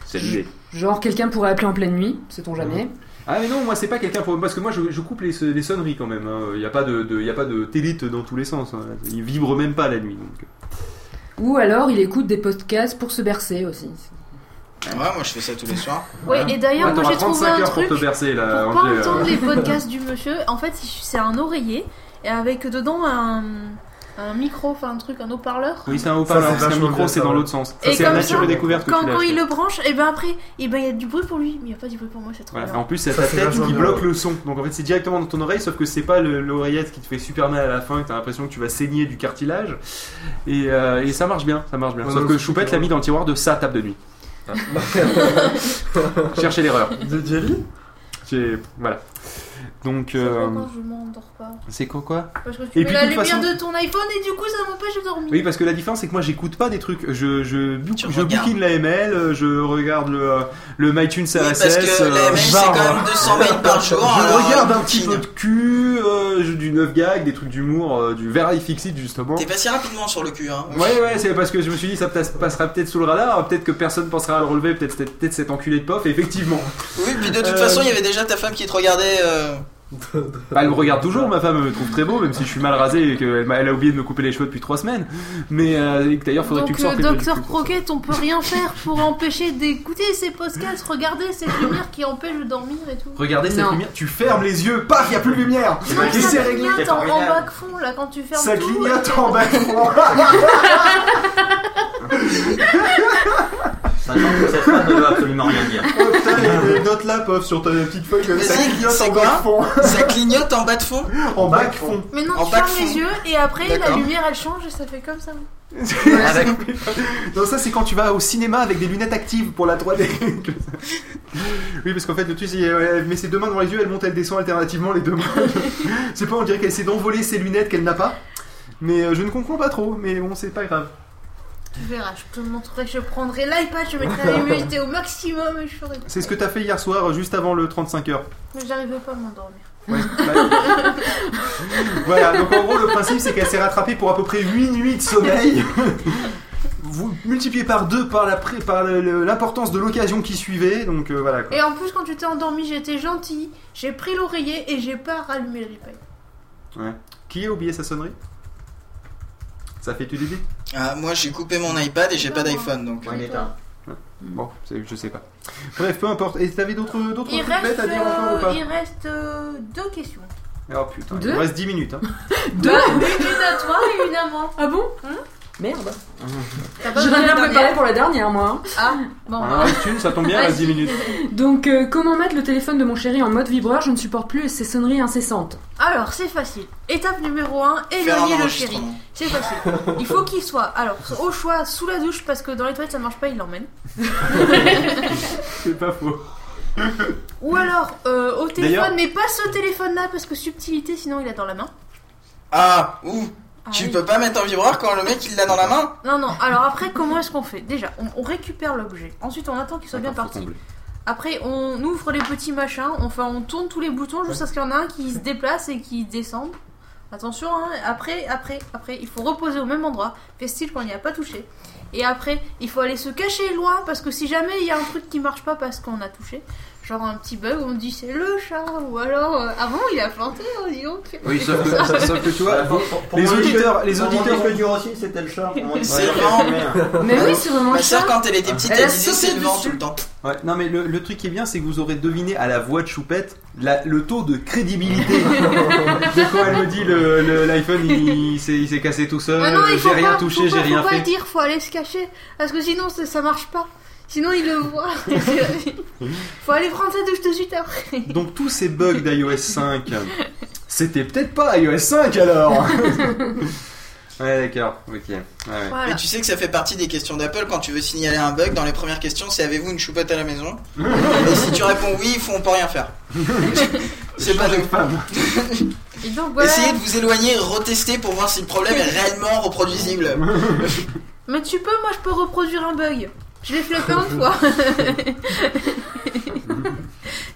C'est l'idée. Genre quelqu'un pourrait appeler en pleine nuit, sait-on jamais. Ah mais non, moi c'est pas quelqu'un pour parce que moi je, je coupe les, les sonneries quand même. Il n'y a pas de, de y a pas de télite dans tous les sens. hein. Il vibre même pas la nuit. Donc. Ou alors il écoute des podcasts pour se bercer aussi. Ouais, moi je fais ça tous les soirs. Oui, et d'ailleurs, Ouais, moi j'ai trouvé 35 un truc pour te bercer là. pour pas Angers, entendre les podcasts du monsieur. En fait, c'est un oreiller et avec dedans un, un micro, enfin un truc, un haut-parleur. Oui, c'est un haut-parleur, c'est parce qu'un vachement micro c'est dans l'autre sens. Ça c'est la nature et découverte que Quand, tu il le branche, et ben après, et ben il y a du bruit pour lui, mais il n'y a pas du bruit pour moi, c'est trop Voilà. bien. En plus, c'est ta tête qui bloque le son. Donc en fait, c'est directement dans ton oreille, sauf que c'est pas le- l'oreillette qui te fait super mal à la fin, et t'as l'impression que tu vas saigner du cartilage. Et, euh, et ça marche bien, ça marche bien. Ouais, sauf que Choupette l'a mis dans le tiroir de sa table de nuit. Cherchez l'erreur. De Jelly? J'ai- Voilà. Donc, C'est euh, pourquoi je m'endors pas. c'est quoi quoi? Parce que tu Et mets puis, la de toute lumière façon- de ton iPhone et du coup ça m'empêche de dormir. Oui, parce que la différence, c'est que moi, j'écoute pas des trucs. Je, je, Tu je bouquine l'AML, je regarde le, euh, le MyTunes Oui, RSS. parce que euh, l'AML c'est genre, quand même 200 mails par jour. Je alors, regarde euh, un petit peu de cul, euh, je- du 9 gag, des trucs d'humour, euh, du Very Fixit justement. T'es passé rapidement sur le cul, hein. Ouais, ouais, c'est parce que je me suis dit ça passe- passera peut-être sous le radar, peut-être que personne pensera à le relever, peut-être peut peut cet enculé de pof, et effectivement. Oui, puis de toute Euh, façon, il y avait déjà ta femme qui te regardait. Bah, elle me regarde toujours, ma femme me trouve très beau, même si je suis mal rasé et qu'elle elle a oublié de me couper les cheveux depuis 3 semaines. Mais euh, d'ailleurs, faudrait que tu le sortes. euh, les Docteur ça. Croquette, on peut rien faire pour empêcher d'écouter ces podcasts. Regardez cette lumière qui empêche de dormir et tout. Regardez cette Non. lumière, tu fermes les yeux, paf, y a plus de lumière Non, Et c'est ça réglé clignote en, en de fond là quand tu fermes Ça tout. clignote en bas de fond Sachant que cette phrase ne veut absolument rien dire. Oh putain, et note là, pof, sur ta petite feuille comme ça clignote en bas de fond Ça clignote en bas de fond En bas de fond Mais non, En tu fermes les yeux et après la lumière elle change et ça fait comme ça. Avec- Non, ça c'est quand tu vas au cinéma avec des lunettes actives pour la 3D. oui, parce qu'en fait, le truc, c'est elle met ses deux mains devant les yeux, elle monte, elle descend alternativement les deux mains. c'est pas, on dirait qu'elle essaie d'envoler ses lunettes qu'elle n'a pas. Mais euh, je ne comprends pas trop, mais bon, c'est pas grave. Tu verras, je te montrerai, je prendrai l'iPad, je mettrai la luminosité au maximum et je ferai. C'est ce que t'as fait hier soir, euh, juste avant le 35 heures. Mais j'arrivais pas à m'endormir. Ouais, bah, voilà, donc en gros, le principe, c'est qu'elle s'est rattrapée pour à peu près 8 nuits de sommeil. Vous multipliez par deux par pré- par l'importance de l'occasion qui suivait, donc euh, voilà quoi. Et en plus, quand tu t'es endormi, j'étais gentille, j'ai pris l'oreiller et j'ai pas rallumé le replay. Ouais. Qui a oublié sa sonnerie? Ça fait tu l'idée Ah, moi j'ai coupé mon iPad et j'ai pas d'iPhone donc. Il est. Bon, c'est- je sais pas. Bref, peu importe. Et t'avais d'autres d'autres Il trucs reste, bêtes à dire encore ou euh, pas il reste euh, deux questions. Oh putain, il Deux? nous reste 10 minutes. Hein. Deux? Bah, une à toi et une à moi. Ah bon? Merde. J'aurais bien préparé pour la dernière, moi. Ah, bon. Ah, Thune, ça tombe bien, il reste 10 minutes. Donc, euh, comment mettre le téléphone de mon chéri en mode vibreur? Je ne supporte plus ces sonneries incessantes. Alors, c'est facile. Étape numéro 1, Faire éloigner le chéri. C'est facile. Il faut qu'il soit, alors, au choix, sous la douche, parce que dans les toilettes ça marche pas, il l'emmène. C'est pas faux. Ou alors, euh, au téléphone, mais pas ce téléphone-là, parce que subtilité, sinon il a dans la main. Ah, ouh, Ah tu oui. peux pas mettre en vibreur quand le mec il l'a dans la main Non, non, alors après, comment est-ce qu'on fait? Déjà, on, on récupère l'objet. Ensuite, on attend qu'il soit bien parti. combler. Après, on ouvre les petits machins, enfin, on tourne tous les boutons jusqu'à ce qu'il y en a un qui se déplace et qui descende. Attention, hein, après, après, après, il faut reposer au même endroit, fait style qu'on n'y a pas touché. Et après, il faut aller se cacher loin parce que si jamais il y a un truc qui marche pas parce qu'on a touché, genre un petit bug, on dit c'est le chat, ou alors euh, avant il a planté, on dit donc. Oui, sauf que, sauf que tu vois, Pour- pour- pour les auditeurs, les auditeurs. disque dur aussi, c'était le chat. C'est vraiment- Mais oui, c'est vraiment Ma ça. soeur quand elle était petite Elle disait sauté c'est le vent tout le temps. Ouais, non mais le, le truc qui est bien, c'est que vous aurez deviné à la voix de Choupette la- le taux de crédibilité de quand elle me dit le- le- l'iPhone il, s'est- il s'est cassé tout seul, Ah faut j'ai rien pas- touché, faut j'ai pas- rien faut pas fait. le dire, faut aller se cacher parce que sinon ça, ça marche pas. Sinon il le voit. faut aller prendre sa douche tout de suite après. Donc tous ces bugs d'iOS 5, c'était peut-être pas iOS 5 alors Ouais d'accord, ok. Ouais, ouais. Voilà. Mais tu sais que ça fait partie des questions d'Apple quand tu veux signaler un bug. Dans les premières questions, c'est avez-vous une choupette à la maison? Et si tu réponds oui, il faut on peut rien faire. c'est pas de femme. Et donc voilà. Essayez de vous éloigner, retester pour voir si le problème est réellement reproduisible. Mais tu peux, moi je peux reproduire un bug. Je l'ai plein de fois.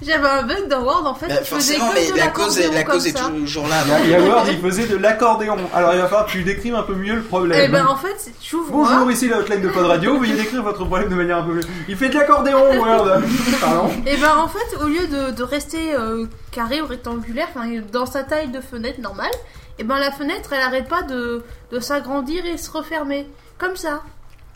J'avais un bug dans Word en fait. Bah, forcément, que mais de la cause, est, la cause toujours là. Il y a- Word, il faisait de l'accordéon. Alors il va falloir que tu décrives un peu mieux le problème. Et ben en fait, j'ouvre Bonjour, Word. ici la hotline de Pod Radio, veuillez décrire votre problème de manière un peu mieux. Il fait de l'accordéon, Word Pardon Et ben en fait, au lieu de, de rester euh, carré ou rectangulaire, enfin, dans sa taille de fenêtre normale, et ben la fenêtre elle arrête pas de, de s'agrandir et se refermer. Comme ça.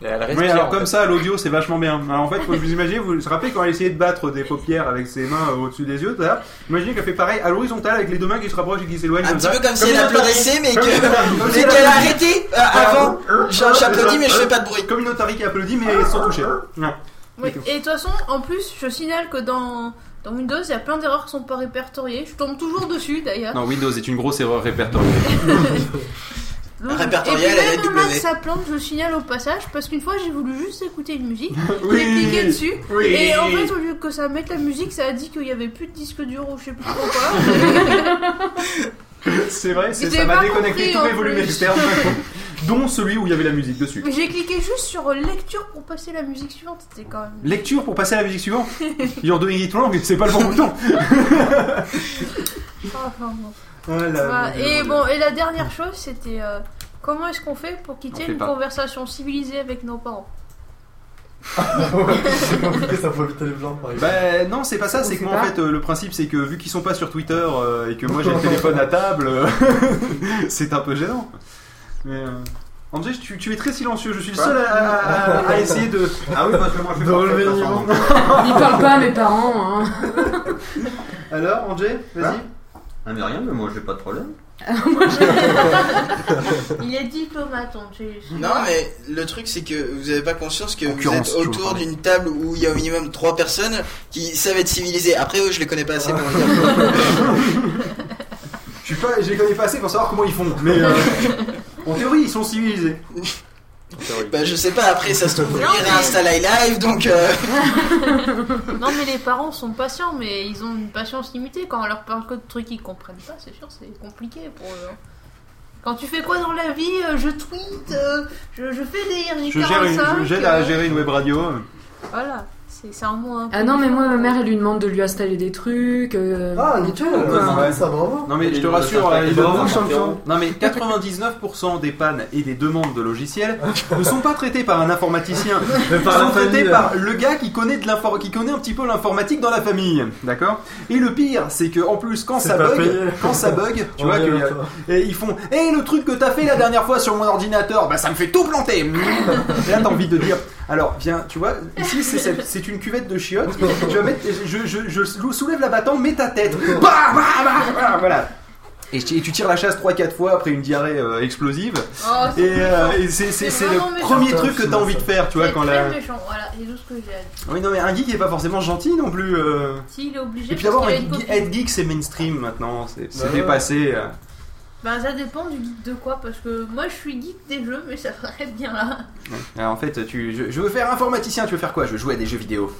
Oui, alors comme fait. ça, l'audio c'est vachement bien. Alors, en fait, faut que vous imaginez, vous vous rappelez quand elle essayait de battre des paupières avec ses mains euh, au-dessus des yeux, tout ça Imaginez qu'elle fait pareil à l'horizontale avec les deux mains qui se rapprochent et qui s'éloignent. Un petit ça. peu comme si elle applaudissait, mais qu'elle a applaudissait. arrêté euh, avant. J'a- J'applaudis, mais je fais pas de bruit. Comme une otarie qui applaudit, mais sans toucher. Non. Oui. Et de toute façon, en plus, je signale que dans, dans Windows, il y a plein d'erreurs qui sont pas répertoriées. Je tombe toujours dessus d'ailleurs. Non, Windows est une grosse erreur répertoriée. Donc, Répertoriée, et puis même ça plante, je le signale au passage parce qu'une fois j'ai voulu juste écouter une musique, Oui, j'ai cliqué dessus oui. et en fait au lieu que ça mette la musique, ça a dit qu'il y avait plus de disque dur ou je sais plus trop quoi. C'est vrai, ça m'a déconnecté tous mes volumes externes, dont celui où il y avait la musique dessus. J'ai cliqué juste sur lecture pour passer la musique suivante, c'était quand même. Lecture pour passer à la musique suivante? You're doing it wrong, c'est pas le bon bouton Enfin, bon. Voilà, Et bon, et la dernière chose c'était euh, comment est-ce qu'on fait pour quitter On fait une pas. conversation civilisée avec nos parents C'est compliqué, ça faut éviter les blancs par exemple. Bah non, c'est pas ça, c'est que moi en fait euh, le principe c'est que vu qu'ils sont pas sur Twitter euh, et que moi j'ai le téléphone à table, euh, c'est un peu gênant. Mais euh, André, tu, tu es très silencieux, je suis le seul à, à- à essayer de. Ah oui, parce que moi je fais De pas relever le niveau. Ils parlent pas à mes parents. Hein. Alors, André, vas-y. Ah mais rien, mais moi j'ai pas de problème. Il est diplomate, on sait- Non, mais le truc, c'est que vous avez pas conscience que vous Concurrence, êtes toujours, autour pardon. d'une table où il y a au minimum trois personnes qui savent être civilisées. Après, eux, je les connais pas assez pour dire. Je suis pas, je les connais pas assez pour savoir comment ils font, mais euh, en théorie ils sont civilisés. Bah, je sais pas, après, ça se trouve, il mais- réinstalle iLive, donc. euh, Non mais les parents sont patients, mais ils ont une patience limitée quand on leur parle que de trucs qu'ils comprennent pas, c'est sûr, c'est compliqué pour eux. hein. Quand tu fais quoi dans la vie euh, Je tweet, euh, je, je fais des Je gère une, je- j'aide à euh, gérer une web radio. Voilà, c'est peu Ah non, mais moi, ma mère, elle lui demande de lui installer des trucs. euh, Ah, nickel, tout, quoi. euh, ça, bravo. Non mais je te rassure, ça euh, fait il bravo, champion. Non mais 99% des pannes et des demandes de logiciels ne sont pas traités par un informaticien, par sont famille. par le gars qui connaît de l'infor- qui connaît un petit peu l'informatique dans la famille, d'accord? Et le pire, c'est que en plus quand ça bug, payé. quand ça bug, tu On vois que et ils font "Eh le truc que t'as fait la dernière fois sur mon ordinateur, bah ça me fait tout planter." Et là t'as envie de dire "Alors, viens, tu vois, ici c'est c'est- c'est une cuvette de chiottes, je vais mettre je, je, je soulève la battante, mets ta tête. Bah, bah, bah, bah, voilà. Et, tu- et tu tires la chasse 3-4 fois après une diarrhée euh, explosive. Oh, Et, euh, et c'est le méchant. premier truc que t'as envie de faire, tu vois, C'est quand très la. méchant, voilà, c'est tout ce que j'ai dire. Oui, non, mais un geek est pas forcément gentil non plus. euh. Si, il est obligé Et puis d'abord, être geek- c'est mainstream maintenant, c'est Bah ouais. dépassé. Ben ça dépend du geek de quoi, parce que moi je suis geek des jeux, mais ça s'arrête bien là. Ouais. Alors, en fait, tu, je, je veux faire informaticien, tu veux faire quoi? Je veux jouer à des jeux vidéo.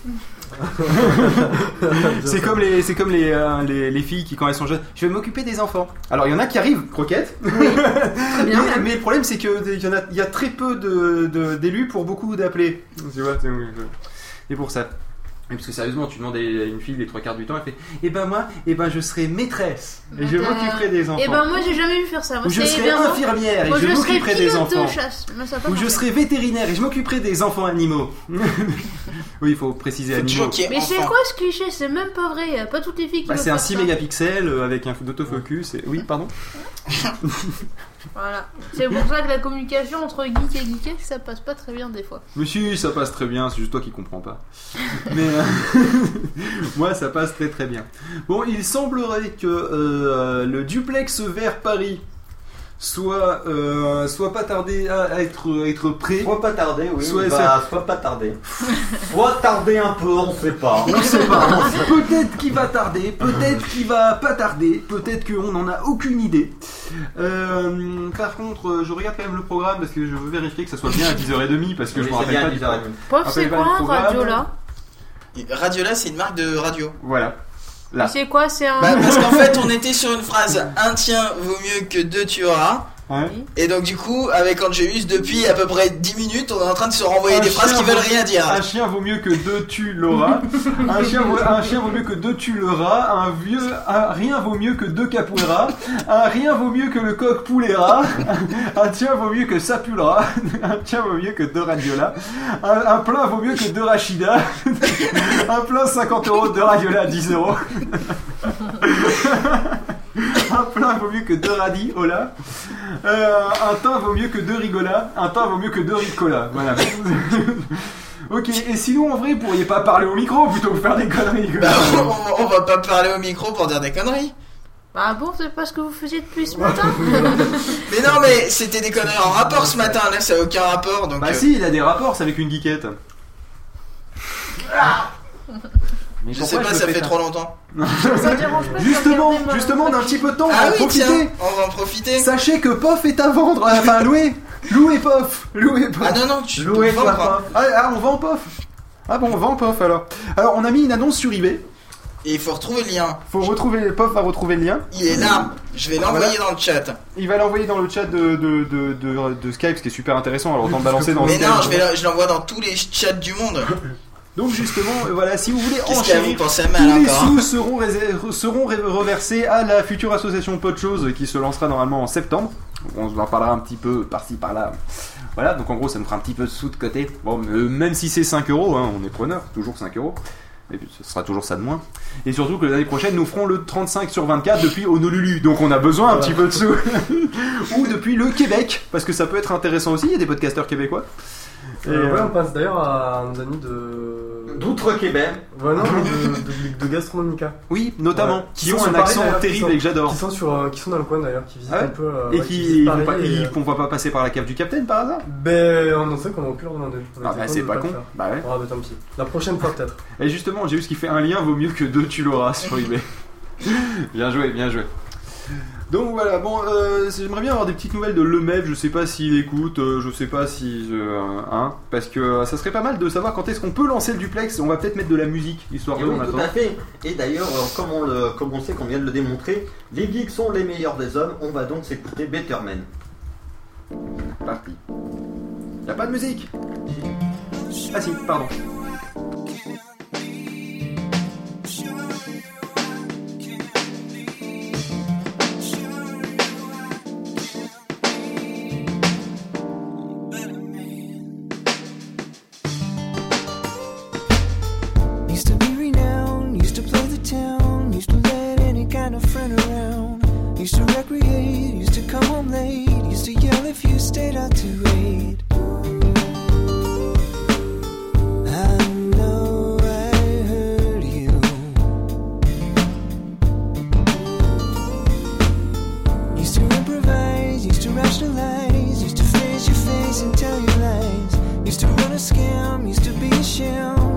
c'est comme les, c'est comme les, euh, les, les filles qui quand elles sont jeunes, je vais m'occuper des enfants. Alors il y en a qui arrivent, croquettes. Très bien. mais, mais le problème c'est que il y en a, il y a très peu de, de- d'élus pour beaucoup d'appelés. Tu vois, c'est et pour ça. Et parce que sérieusement, tu demandes à une fille les trois quarts du temps, elle fait Eh ben moi, eh ben je serai maîtresse et je m'occuperai des enfants. Et ben moi j'ai jamais vu faire ça. Moi, Ou je serai moi- infirmière et moi, je m'occuperai des enfants. de chasse. Mais ça a pas Ou je serai vétérinaire et je m'occuperai des enfants animaux. oui, il faut préciser Faut animaux. Mais c'est quoi ce cliché? C'est même pas vrai. y a Pas toutes les filles qui Bah, c'est un faire 6 ça. mégapixels euh, avec un d'autofocus. Et... Oui, pardon Voilà. C'est pour ça que la communication entre geek et geekette, ça passe pas très bien des fois. Mais si, ça passe très bien, c'est juste toi qui comprends pas. Mais euh, moi, ça passe très très bien. Bon, il semblerait que euh, le duplex vers Paris soit, euh, soit pas tardé à à être, à être prêt. Soit pas tarder, oui. Soit- bah, soit pas tarder. soit tarder un peu, on sait pas. On sait pas. peut-être qu'il va tarder, peut-être qu'il va pas tarder, peut-être qu'on n'en a aucune idée. Euh, par contre, euh, je regarde quand même le programme parce que je veux vérifier que ça soit bien à 10h30 parce que Oui, je me rappelle bien pas à du 10h30. Prof, Rappelez c'est pas quoi un programme. radio là Radiola, c'est une marque de radio. Voilà. Là. C'est quoi C'est un. Bah, parce qu'en fait, on était sur une phrase un tien vaut mieux que deux tu auras. Ouais. Et donc, du coup, avec Angélus, depuis à peu près 10 minutes, on est en train de se renvoyer Un des phrases qui veulent rien dire. Un chien vaut mieux que deux tu l'auras. un, chien vaut, un chien vaut mieux que deux tu l'auras. Un vieux, un rien vaut mieux que deux capoeiras. Un rien vaut mieux que le coq poulera. Un tien vaut mieux que ça pulera. Un tien vaut mieux que deux radiola. Un, un plein vaut mieux que deux rachida. Un plein 50 euros, deux radiola 10 euros. Un plein vaut mieux que deux radis, hola. Euh, un teint vaut mieux que deux rigolas. Un teint vaut mieux que deux ricolas. Voilà. ok, et sinon en vrai, vous pourriez pas parler au micro plutôt que faire des conneries. quoi. Bah, on, on va pas parler au micro pour dire des conneries. Bah bon, c'est pas ce que vous faisiez depuis ce matin Mais non, mais c'était des conneries en rapport ce matin. Là, ça a aucun rapport. Donc, Bah euh, si, il a des rapports, c'est avec une geekette. Mais je sais pas, me ça fait trop longtemps. Ça dérange pas de Justement, justement, d'un petit peu de temps, on Ah en profiter. tiens, on va en profiter. Sachez que POF est à vendre, euh, enfin louer. Louer POF. Louer POF. Ah non, non, tu vendre. POF. Ah, ah, on vend POF. Ah bon, on vend POF alors. Alors, on a mis une annonce sur eBay. Et il faut retrouver le lien. Faut retrouver, POF va retrouver le lien. Il est là. Je vais l'envoyer dans le chat. Il va l'envoyer dans le chat de, de, de, de, de Skype, ce qui est super intéressant. Alors, autant le balancer dans Mais Skype. non, je, vais le- je l'envoie dans tous les chats du monde. Donc, justement, euh, voilà, si vous voulez enchérir, tous les encore sous seront, rés- seront ré- reversés à la future association de Choses qui se lancera normalement en septembre. On en parlera un petit peu par-ci par-là. Voilà, donc en gros, ça nous fera un petit peu de sous de côté. Bon, euh, même si c'est 5 euros, hein, on est preneur, toujours 5 euros. Et puis, ce sera toujours ça de moins. Et surtout que l'année prochaine, nous ferons le 35 sur 24 depuis Honolulu. Donc on a besoin un petit peu de sous. Ou depuis le Québec, parce que ça peut être intéressant aussi. Il y a des podcasteurs québécois. Et, Euh, ouais, on passe d'ailleurs à nos amis de. D'outre-Québec. Ouais, non, de, de, de Gastronomica. oui, notamment, Ouais. qui ont un Paris, accent terrible sont- et que j'adore. Qui sont, sur, euh, qui sont dans le coin d'ailleurs, qui visitent Ah ouais un peu. euh, Et ouais, qui ils Paris vont pas, passer par la cave du capitaine par hasard? Ben, on sait qu'on aurait pu leur demander. Ah bah c'est pas con. Bah ouais. Ah bah tant pis. La prochaine fois peut-être. Et justement, j'ai vu ce qui fait un lien vaut mieux que deux tu l'auras sur eBay. bien joué, bien joué. Donc voilà, bon, euh, j'aimerais bien avoir des petites nouvelles de Lemaitre, je sais pas s'il écoute, euh, je sais pas si... Euh, hein, parce que euh, ça serait pas mal de savoir quand est-ce qu'on peut lancer le duplex, on va peut-être mettre de la musique, histoire eh de... Tout à fait, et d'ailleurs, comme, on le, comme on sait qu'on vient de le démontrer, les geeks sont les meilleurs des hommes, on va donc s'écouter Better Men. Parti. Y'a pas de musique Ah si, pardon. Used to recreate, used to come home late, used to yell if you stayed out too late. Used to improvise, used to rationalize, used to face your face and tell your lies. Used to run a scam, used to be a sham.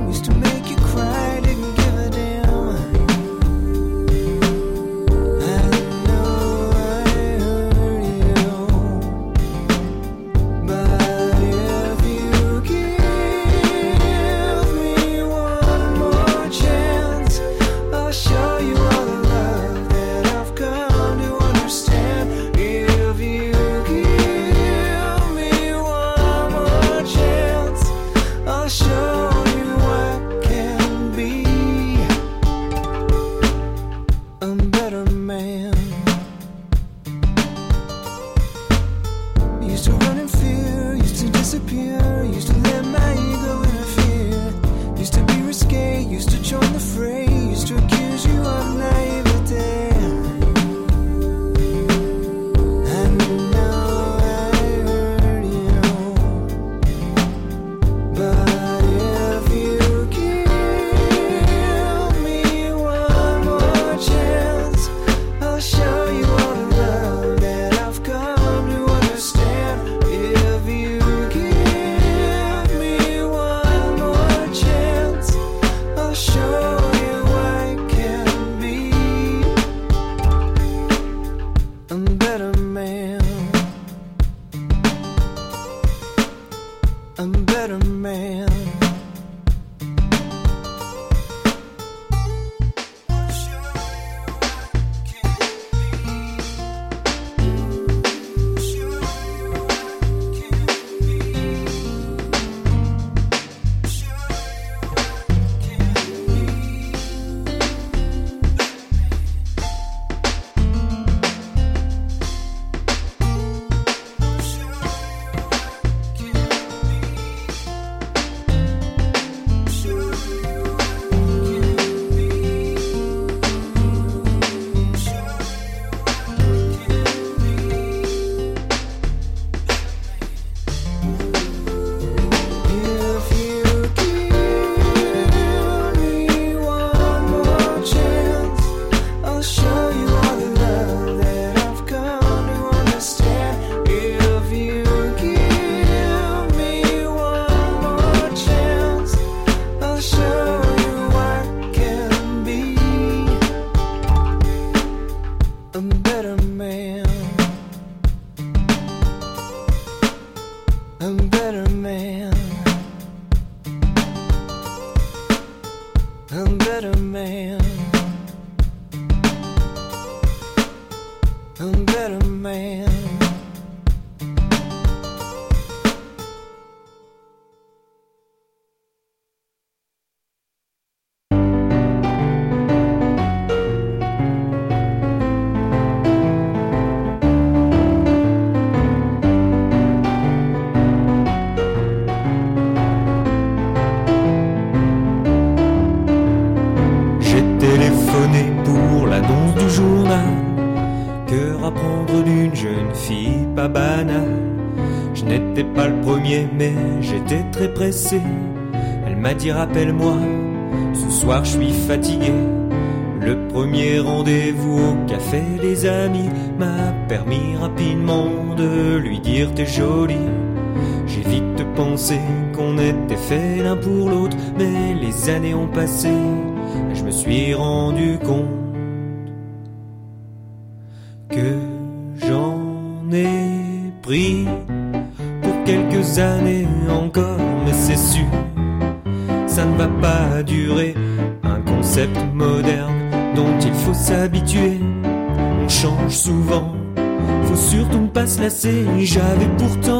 j'avais pourtant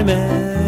enemy.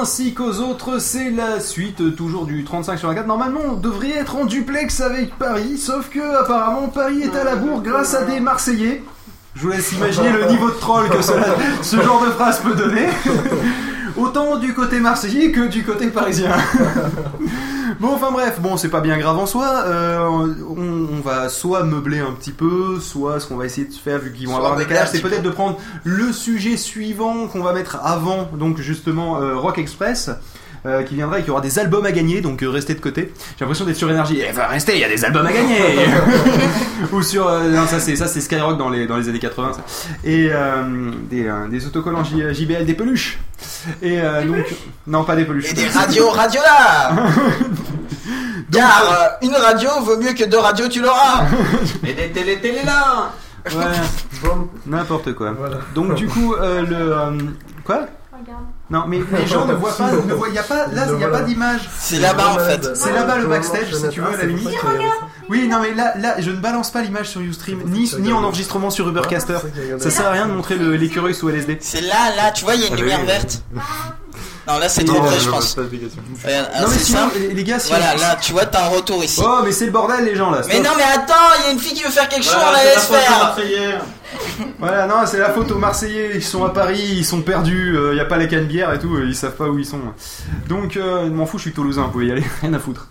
Ainsi qu'aux autres, c'est la suite toujours du 35 sur 24. Normalement, on devrait être en duplex avec Paris, sauf que apparemment Paris est à la bourre grâce à des Marseillais. Je vous laisse imaginer le niveau de troll que ce genre de phrase peut donner. Autant du côté marseillais que du côté parisien. Bon, enfin bref, bon, c'est pas bien grave en soi. euh, on, on va soit meubler un petit peu, soit ce qu'on va essayer de faire, vu qu'ils vont Soit avoir un décalage, c'est peut-être de prendre le sujet suivant qu'on va mettre avant, donc justement euh, Rock Express. euh, qui viendra et qui aura des albums à gagner, donc euh, restez de côté. J'ai l'impression d'être sur énergie. Eh, va rester, il y a des albums à gagner. Ou sur, euh, non, ça c'est ça c'est Skyrock dans les dans les années 80. ça. Et euh, des, euh, des autocollants J- JBL, des peluches. Et euh, donc, non pas des peluches. Et des radios, radio là Car euh, une radio vaut mieux que deux radios, tu l'auras Et des télé télé là Ouais, n'importe quoi. Donc du coup, euh, le euh, quoi Non, mais les gens ne voient pas, ne voient, y a pas, là, il y a pas d'image. C'est là-bas, en fait. C'est là-bas le backstage, si tu veux, à la limite. Oui, non, mais là, là, je ne balance pas l'image sur Ustream, ni, ni en enregistrement sur Ubercaster. Ça sert à rien de montrer l'écureuil sous LSD. C'est là, là, tu vois, il y a une Ah bah lumière oui. verte. Non, là c'est trop près, je pense. Non, mais c'est sinon, les, gars, si Voilà, là, tu vois, t'as un retour ici. Oh, mais c'est le bordel, les gens là. Mais non, mais attends, il y a une fille qui veut faire quelque chose, on la c'est la laisse faute faire. aux Marseillais. Voilà, non, c'est la faute aux Marseillais. Ils sont à Paris, ils sont perdus. Il y a pas la canne bière et tout. euh, Ils savent pas où ils sont. Donc, euh, je m'en fous. Je suis toulousain. Vous pouvez y aller. Rien à foutre.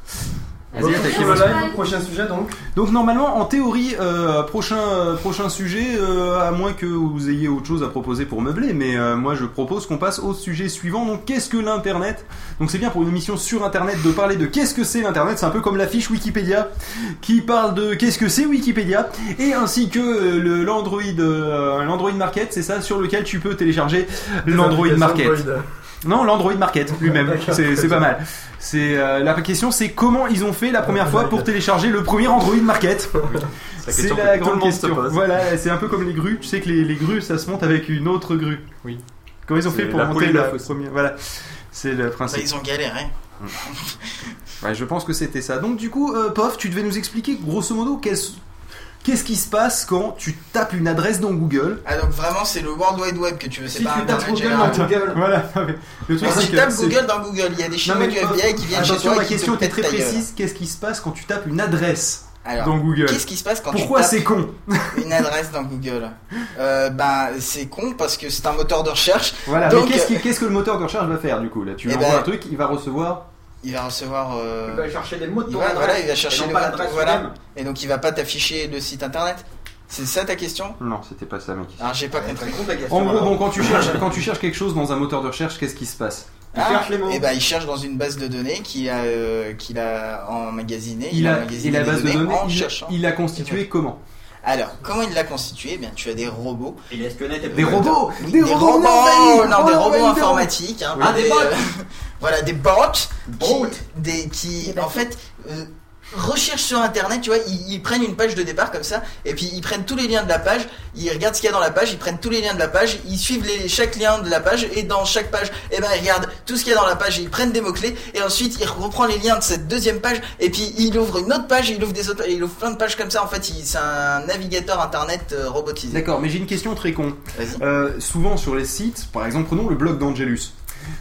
Voilà, le prochain sujet donc. Donc normalement, en théorie, euh, prochain euh, prochain sujet, euh, à moins que vous ayez autre chose à proposer pour meubler, mais euh, moi je propose qu'on passe au sujet suivant. Donc qu'est-ce que l'internet? Donc c'est bien pour une émission sur internet de parler de qu'est-ce que c'est l'internet. C'est un peu comme la fiche Wikipédia qui parle de qu'est-ce que c'est Wikipédia et ainsi que euh, le l'Android euh, l'Android Market, c'est ça sur lequel tu peux télécharger l'Android Market. Non, l'Android Market lui-même. C'est pas mal. C'est euh, la question, c'est comment ils ont fait la première fois pour télécharger le premier Android Market? C'est la grande question. Voilà, c'est un peu comme les grues. Tu sais que les, les grues, ça se monte avec une autre grue. Oui. Comment ils ont fait pour monter la première? Voilà, c'est le Bah, principe. ils ont galéré. Ouais, je pense que c'était ça. Donc du coup, euh, Pof, tu devais nous expliquer grosso modo qu'est-ce qu'est-ce qui se passe quand tu tapes une adresse dans Google. Ah, donc vraiment, c'est le World Wide Web que tu veux, c'est Si pas tu tapes Internet Google général. dans Google. Voilà. Le truc, si tu tapes c'est- Google dans Google, il y a des mais du FBI qui viennent chez attention, toi ma question était très précise. Qu'est-ce qui se passe quand tu tapes une adresse Alors, dans Google Qu'est-ce qui se passe quand Pourquoi tu tapes c'est con une adresse dans Google? Euh, Bah, c'est con parce que c'est un moteur de recherche. Voilà. Donc, mais qu'est-ce euh, qui- qu'est-ce que le moteur de recherche va faire du coup? Là, tu lui Eh envoies ben, un truc, il va recevoir. Il va recevoir. euh, Il va chercher des mots de il ton va, adresse, voilà, il va et chercher non le pas l'adresse voilà. Et donc il va pas t'afficher le site internet. C'est ça ta question? Non, c'était pas ça, mec. Alors j'ai pas compris. En gros, bon, quand tu cherches, quand tu cherches quelque chose dans un moteur de recherche, qu'est-ce qui se passe? Ah, et ben il cherche dans une base de données qu'il a, euh, qu'il a emmagasinée. Il a, emmagasiné et la base de données, en il, cherchant. il a constitué comment? Alors, comment il l'a constitué Eh bien, tu as des robots. Il tes Des robots Oui, Des des, robots robots, non, des Oh, robots des informatiques. hein, Ah, des euh, bots Voilà, des bots qui, des, qui en fait, euh, recherchent sur Internet, tu vois, ils, ils prennent une page de départ comme ça, et puis ils prennent tous les liens de la page, ils regardent ce qu'il y a dans la page, ils prennent tous les liens de la page, ils suivent les, chaque lien de la page, et dans chaque page, eh ben, ils regardent tout ce qu'il y a dans la page, et ils prennent des mots-clés, et ensuite, ils reprennent les liens de cette deuxième page, et puis il ouvre une autre page, il ouvre des autres, il ouvre plein de pages comme ça, en fait, il- c'est un navigateur Internet euh, robotisé. D'accord, mais j'ai une question très con. Vas-y. Euh, souvent sur les sites, par exemple, prenons le blog d'Angelus.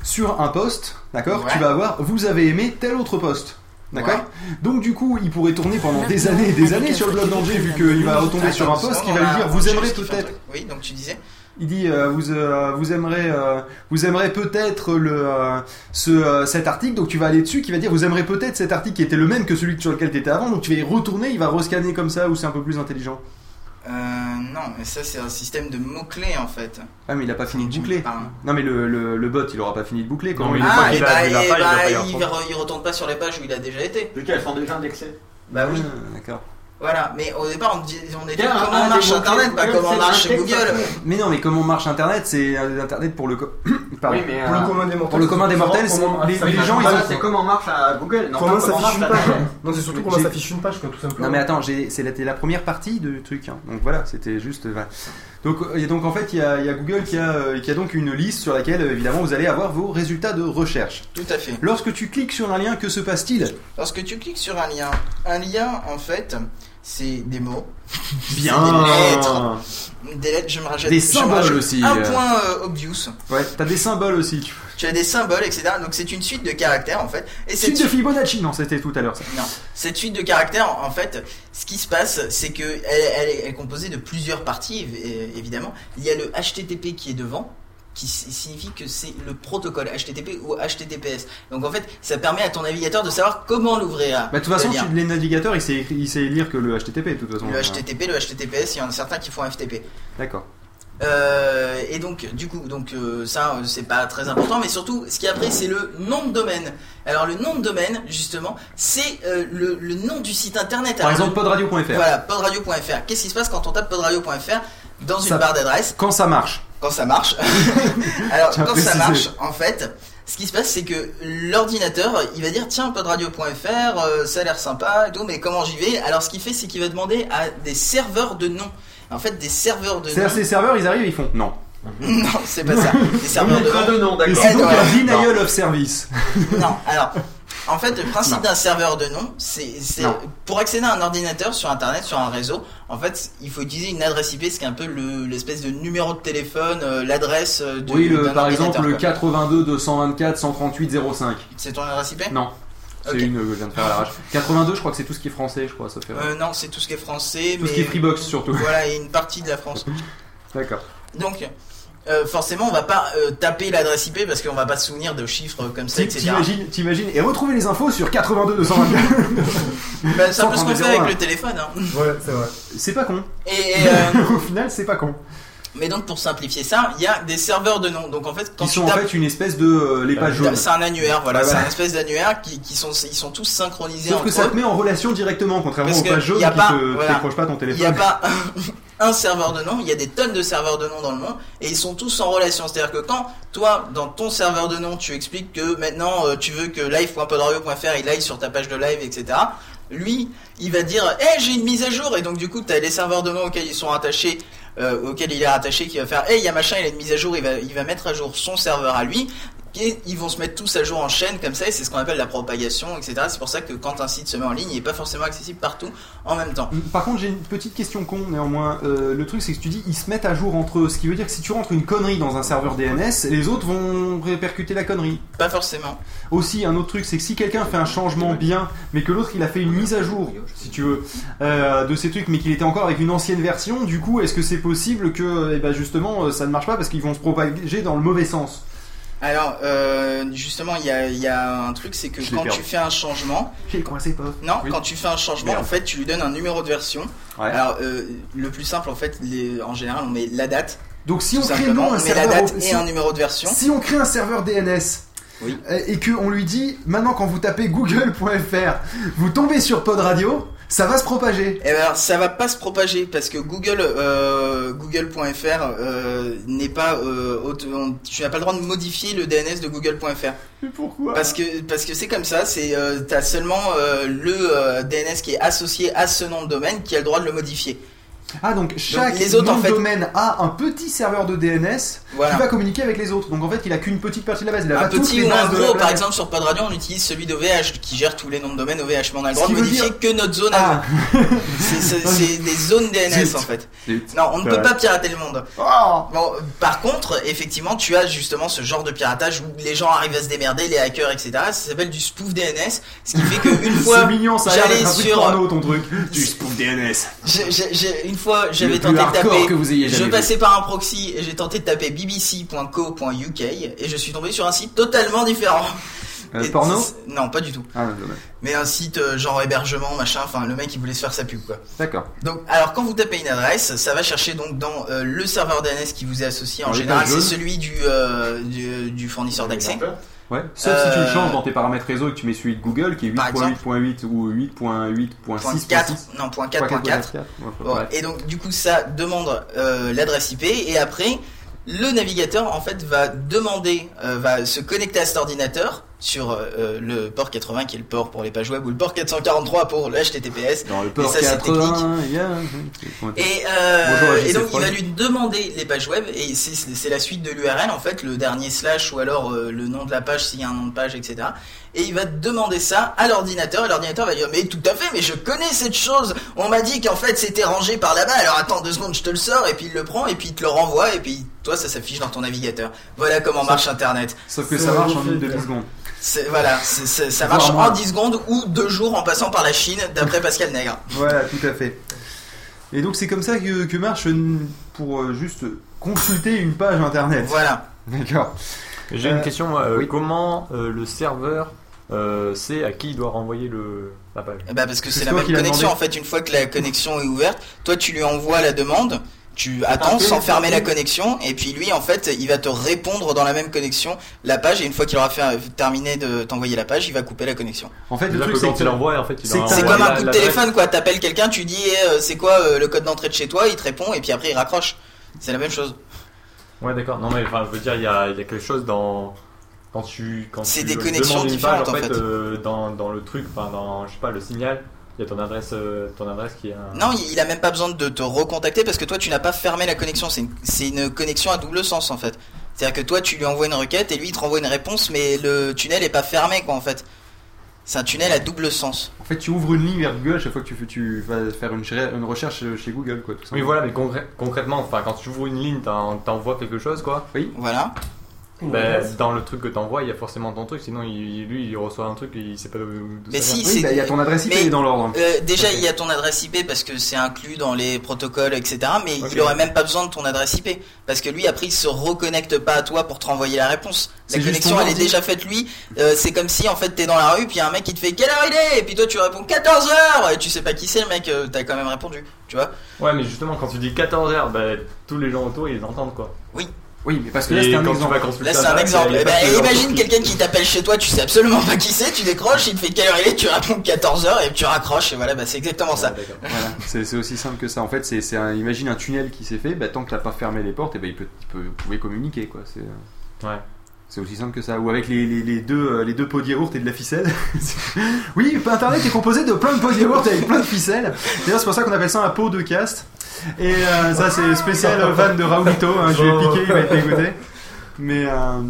Sur un post, d'accord, Ouais. tu vas avoir vous avez aimé tel autre post. D'accord Donc du coup, il pourrait tourner pendant des années et des années sur le blog d'Angers vu qu'il va retomber sur un Attends, post qui va lui dire vous aimerez peut-être. Oui, donc tu disais Il dit euh, vous euh, vous aimerez euh, vous aimerez peut-être le euh, ce euh, cet article donc tu vas aller dessus qui va dire vous aimerez peut-être cet article qui était le même que celui sur lequel tu étais avant donc tu vas y retourner il va rescanner comme ça ou c'est un peu plus intelligent. Euh, non, mais ça c'est un système de mots-clés en fait. Ah mais il a pas fini de boucler. parles. Non mais le, le, le bot il aura pas fini de boucler Non, mais il Ah, et bah, et page, il bah, va pas y il, retourner. re- il retourne pas sur les pages où il a déjà été. Qu'elles sont déjà indexées. Bah oui. Ah, D'accord. Voilà, mais au départ on, dit, on était Tiens, comment un marche Internet, pas comment marche Google. Mais non, mais comment marche Internet C'est euh, Internet pour le, co- Pardon. Oui, mais, Pour le euh, commun des mortels. pour le commun des mortels, c'est- Comment- les, ça gens ils ont. c'est comment marche à Google, non Comment comment s'affiche marche une page Non, c'est surtout comment J'ai- s'affiche une page, quoi, tout simplement. Non mais attends, c'est la, première partie du truc. hein. Donc voilà, c'était juste. Donc, euh, et donc en fait, il y a, il y a Google qui a, euh, qui a donc une liste sur laquelle euh, évidemment vous allez avoir vos résultats de recherche. Tout à fait. Lorsque tu cliques sur un lien, que se passe-t-il? Lorsque tu cliques sur un lien, un lien en fait, c'est des mots, Bien. des lettres, des lettres. Je me rajoute Des symboles aussi, Un euh. point euh, obvious. Ouais, t'as des symboles aussi. Tu... Tu as des symboles, etc. Donc c'est une suite de caractères en fait. Et Suite cette de Fibonacci, non, c'était tout à l'heure ça. Non, cette suite de caractères, en fait, ce qui se passe, c'est que elle, elle est- elle est composée de plusieurs parties, évi- évidemment. Il y a le HTTP qui est devant, qui signifie que c'est le protocole HTTP ou HTTPS. Donc en fait, ça permet à ton navigateur de savoir comment l'ouvrir. Bah, de toute façon, tu- les navigateurs, ils savent, ils savent lire que le HTTP, de toute façon. Le HTTP, le HTTPS, il y en a certains qui font FTP. D'accord. Euh, et donc, du coup, donc euh, ça, euh, c'est pas très important, mais surtout, ce qui après, c'est le nom de domaine. Alors, le nom de domaine, justement, c'est euh, le, le nom du site internet. Par exemple, le- podradio.fr. Voilà, podradio.fr. Qu'est-ce qui se passe quand on tape podradio.fr dans une Ça- barre d'adresse Quand ça marche. Quand ça marche. Alors, quand ça marche, en fait, ce qui se passe, c'est que l'ordinateur, il va dire tiens, podradio.fr, euh, ça a l'air sympa et tout, mais comment j'y vais? Alors, ce qu'il fait, c'est qu'il va demander à des serveurs de noms. En fait, des serveurs de C'est-à-dire, noms. ces serveurs, ils arrivent, ils font non. Non, c'est pas ça. Des serveurs de noms. de nom, d'accord. c'est donc ouais. denial of service. Non, alors, en fait, le principe d'un serveur de nom, c'est pour accéder à un ordinateur sur Internet, sur un réseau, en fait, il faut utiliser une adresse IP, ce qui est un peu le- l'espèce de numéro de téléphone, euh, l'adresse euh, de Oui, le, par exemple, le quoi. 82 224 138 05. C'est ton adresse IP Non. C'est une que je viens de faire à l'arrache. 82, je crois que c'est tout ce qui est français, je crois, ça fait. Euh, Non, c'est tout ce qui est français, tout mais ce qui est Freebox surtout. voilà, et une partie de la France. D'accord. Donc, euh, forcément, on va pas euh, taper l'adresse IP parce qu'on va pas se souvenir de chiffres comme ça, etc. T'imagines, t'imagines, et retrouver les infos sur 82 224. Bah, c'est un peu ce qu'on fait 132, avec 01. le téléphone. Hein. Ouais, c'est vrai. C'est pas con. Et, et, euh, Au final, c'est pas con. Mais donc, pour simplifier ça, il y a des serveurs de nom. Donc, en fait, quand Qui tu sont en fait une espèce de euh, les pages jaunes. C'est un annuaire, voilà, c'est voilà. un espèce d'annuaire qui, qui sont, ils sont tous synchronisés Sauf que ça eux. te met en relation directement, contrairement Parce aux pages jaunes qui te voilà. décrochent pas ton Il n'y téléphone. a pas un, serveur de nom, il y a des tonnes de serveurs de nom dans le monde et ils sont tous en relation. C'est-à-dire que quand toi, dans ton serveur de nom, tu expliques que maintenant euh, tu veux que live.podradio.fr il aille sur ta page de live, etc. Lui, il va dire, hé, j'ai une mise à jour et donc du coup, tu as les serveurs de nom auxquels ils sont attachés. Euh, auquel il est rattaché qui va faire hey il y a machin il a une mise à jour il va, il va mettre à jour son serveur à lui et ils vont se mettre tous à jour en chaîne comme ça et c'est ce qu'on appelle la propagation etc c'est pour ça que quand un site se met en ligne il n'est pas forcément accessible partout en même temps Par contre, j'ai une petite question con néanmoins. Euh, le truc, c'est que tu dis ils se mettent à jour entre eux. Ce qui veut dire que si tu rentres une connerie dans un serveur DNS, les autres vont répercuter la connerie. pas forcément Aussi, un autre truc, c'est que si quelqu'un fait un changement bien, mais que l'autre il a fait une mise à jour, si tu veux, euh, de ces trucs, mais qu'il était encore avec une ancienne version, du coup, est-ce que c'est possible que, eh ben, justement, euh, ça ne marche pas parce qu'ils vont se propager dans le mauvais sens? Alors, euh, justement, il y a, il y a un truc, c'est que quand tu fais un changement, J'ai coincé pas. non, Oui. quand tu fais un changement, Merde. en fait, tu lui donnes un numéro de version. Ouais. Alors, euh, le plus simple, en fait, les- en général, on met la date. Donc si on crée non, un on met la serveur, date si et un numéro de version. Si on crée un serveur DNS Oui. euh, et que on lui dit maintenant quand vous tapez google.fr, vous tombez sur Pod Radio, ça va se propager. Eh ben, alors, ça va pas se propager parce que Google, euh, Google.fr euh, n'est pas, euh, auto- on- tu n'as pas le droit de modifier le DNS de Google.fr. Mais pourquoi? Parce que parce que c'est comme ça, c'est euh, t'as seulement euh, le euh, DNS qui est associé à ce nom de domaine qui a le droit de le modifier. Ah donc chaque les autres, nom en de fait- domaine a un petit serveur de DNS Voilà. qui va communiquer avec les autres. Donc en fait, il a qu'une petite partie de la base. Il a Un pas petit ou un gros, par exemple sur Pod Radio, on utilise celui d'OVH qui gère tous les noms de domaine OVH, mais on a le droit de modifier dire- que notre zone Ah. C'est- des zones DNS en fait. Non, on ne peut pas pirater le monde. Oh Bon, par contre, effectivement, tu as justement ce genre de piratage où les gens arrivent à se démerder, les hackers, etc. Ça s'appelle du spoof DNS, ce qui fait fois, ça a l'air j'allais sur, porno ton truc. Du spoof DNS. j'ai- j'ai- j'ai- une fois, j'avais tenté de taper, que vous ayez je vu. passais par un proxy et j'ai tenté de taper bbc.co.uk et je suis tombé sur un site totalement différent. Euh, porno Non, pas du tout. Ah. Mais un site euh, genre hébergement, machin, enfin le mec il voulait se faire sa pub quoi. D'accord. Donc, alors quand vous tapez une adresse, ça va chercher donc dans euh, le serveur DNS qui vous est associé. En général, c'est celui du, euh, du, du fournisseur d'accès. Ouais. Sauf si tu le Euh, changes dans tes paramètres réseau et que tu mets celui de Google qui est Par exemple. 8.8.8 ou 8.8.6. 4, non, point 4, point 4. Ouais, Et donc, du coup, ça demande euh, l'adresse IP et après, le navigateur en fait va demander, euh, va se connecter à cet ordinateur sur euh, le port 80 qui est le port pour les pages web ou le port 443 pour le HTTPS. Le port ça, c'est technique. 80, il y a- Et, euh, Bonjour, et donc il va lui demander les pages web et c'est c'est la suite de l'URL en fait, le dernier slash ou alors euh, le nom de la page s'il y a un nom de page, etc. Et il va demander ça à l'ordinateur et l'ordinateur va dire mais tout à fait, mais je connais cette chose. On m'a dit qu'en fait c'était rangé par là-bas. Alors attends deux secondes, je te le sors et puis il le prend et puis il te le renvoie et puis toi ça s'affiche dans ton navigateur. Voilà comment Sauf- marche Internet. Sauf que ça marche en une demi-seconde. C'est- Voilà, ça marche moins. en 10 secondes ou deux jours en passant par la Chine, d'après Pascal Nègre. Voilà, tout à fait. Et donc c'est comme ça que, que marche euh, pour euh, juste consulter une page internet. Voilà. D'accord. J'ai Euh, une question, moi, euh, oui. comment euh, le serveur euh, sait à qui il doit renvoyer le, la page ben, parce que C'est c'est la même connexion demandé. en fait. Une fois que la connexion est ouverte, toi tu lui envoies la demande, tu attends sans fermer la connexion, et puis lui en fait il va te répondre dans la même connexion la page, et une fois qu'il aura fait, terminé de t'envoyer la page, il va couper la connexion. En fait, le truc c'est en fait, c'est- C'est comme un coup de téléphone quoi. T'appelles quelqu'un, tu dis eh, euh, c'est quoi euh, le code d'entrée de chez toi, il te répond, et puis après il raccroche. C'est la même chose. Ouais, d'accord. Non, mais enfin, je veux dire, il y a, il y a quelque chose dans. Quand tu. quand C'est des connexions une différentes, page, en fait. euh, dans, dans le truc, enfin, dans, je sais pas, le signal, il y a ton adresse, euh, ton adresse qui est un. Non, il a même pas besoin de te recontacter parce que toi tu n'as pas fermé la connexion. C'est une, c'est une connexion à double sens en fait. C'est-à-dire que toi tu lui envoies une requête et lui il te renvoie une réponse, mais le tunnel est pas fermé quoi en fait. C'est un tunnel à double sens. En fait, tu ouvres une ligne vers Google à chaque fois que tu, fais- tu vas faire une, cher- une recherche chez Google, quoi. Tout Oui, voilà, mais concrè- concrètement, enfin, quand tu ouvres une ligne, t'en- t'envoies quelque chose, quoi. Oui. Voilà. Ben, dans le truc que t'envoies, il y a forcément ton truc, sinon il, lui il reçoit un truc et il sait pas d'où Mais ça si, vient. Oui, bah, il y a ton adresse IP mais, dans l'ordre. Euh, déjà, il y a ton adresse IP parce que c'est inclus dans les protocoles, etc. Mais il aurait même pas besoin de ton adresse IP parce que lui, après, il se reconnecte pas à toi pour te renvoyer la réponse. La connexion, elle est déjà faite lui. Euh, c'est comme si en fait t'es dans la rue, puis y a un mec qui te fait quelle heure il est, et puis toi tu réponds 14 heures, et tu sais pas qui c'est le mec, euh, t'as quand même répondu, tu vois. Ouais, mais justement, quand tu dis 14h, ben, tous les gens autour ils entendent quoi. Oui. Oui, mais parce que là, c'est un exemple. Là, c'est un exemple. Eh ben, imagine quelqu'un qui t'appelle chez toi, tu sais absolument pas qui c'est, tu décroches, il te fait quelle heure il est, tu réponds 14 heures, et tu raccroches, et voilà, bah, c'est exactement ça. Ouais. Voilà, c'est aussi simple que ça. En fait, c'est c'est un, imagine un tunnel qui s'est fait, bah, tant que t'as pas fermé les portes, et ben il peut, il peut, vous pouvez communiquer quoi. C'est euh, Ouais. C'est aussi simple que ça. Ou avec les, les, les deux les deux pots de yaourt et de la ficelle. oui, Internet est composé de plein de pots de yaourt avec plein de ficelles. D'ailleurs, c'est pour ça qu'on appelle ça un pot de cast. Et euh, ça, c'est spécial van de Raoulito. Hein, je vais piquer, il va être dégoûté. Mais euh,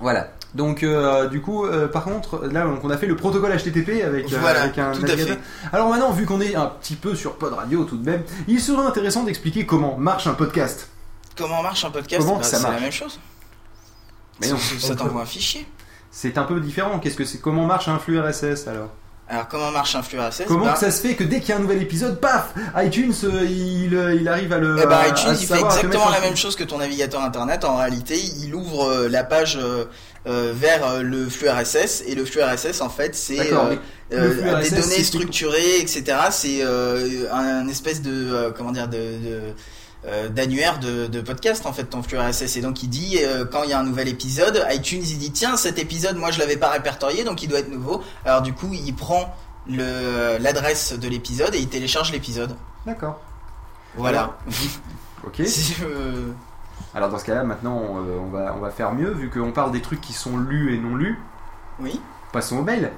voilà. Donc euh, du coup, euh, par contre, là donc, on a fait le protocole HTTP avec, euh, Voilà, avec un tout à navigateur. fait. Alors maintenant, vu qu'on est un petit peu sur Pod Radio tout de même, il serait intéressant d'expliquer comment marche un podcast. Comment marche un podcast? Comment Bah, ça C'est la marche? même chose. Mais non, Ça t'envoie un fichier. c'est un peu différent. Qu'est-ce que c'est Comment marche un flux RSS alors Alors, comment marche un flux RSS Comment Bah, que ça se fait que dès qu'il y a un nouvel épisode, paf, iTunes, euh, il, euh, il arrive à le. Eh à- iTunes, à il fait exactement la même chose que ton navigateur internet. En réalité, il ouvre euh, la page euh, vers le flux RSS et le flux RSS, en fait, c'est euh, euh, des données structurées, etc. C'est euh, un, espèce de euh, comment dire de, de euh, d'annuaire de, de podcast en fait ton flux RSS et donc il dit euh, quand il y a un nouvel épisode iTunes il dit tiens cet épisode moi je l'avais pas répertorié donc il doit être nouveau alors du coup il prend le l'adresse de l'épisode et il télécharge l'épisode D'accord. voilà Ok. Si, euh, Alors dans ce cas-là, maintenant, euh, on va on va faire mieux vu qu'on parle des trucs qui sont lus et non lus. oui Passons au mail.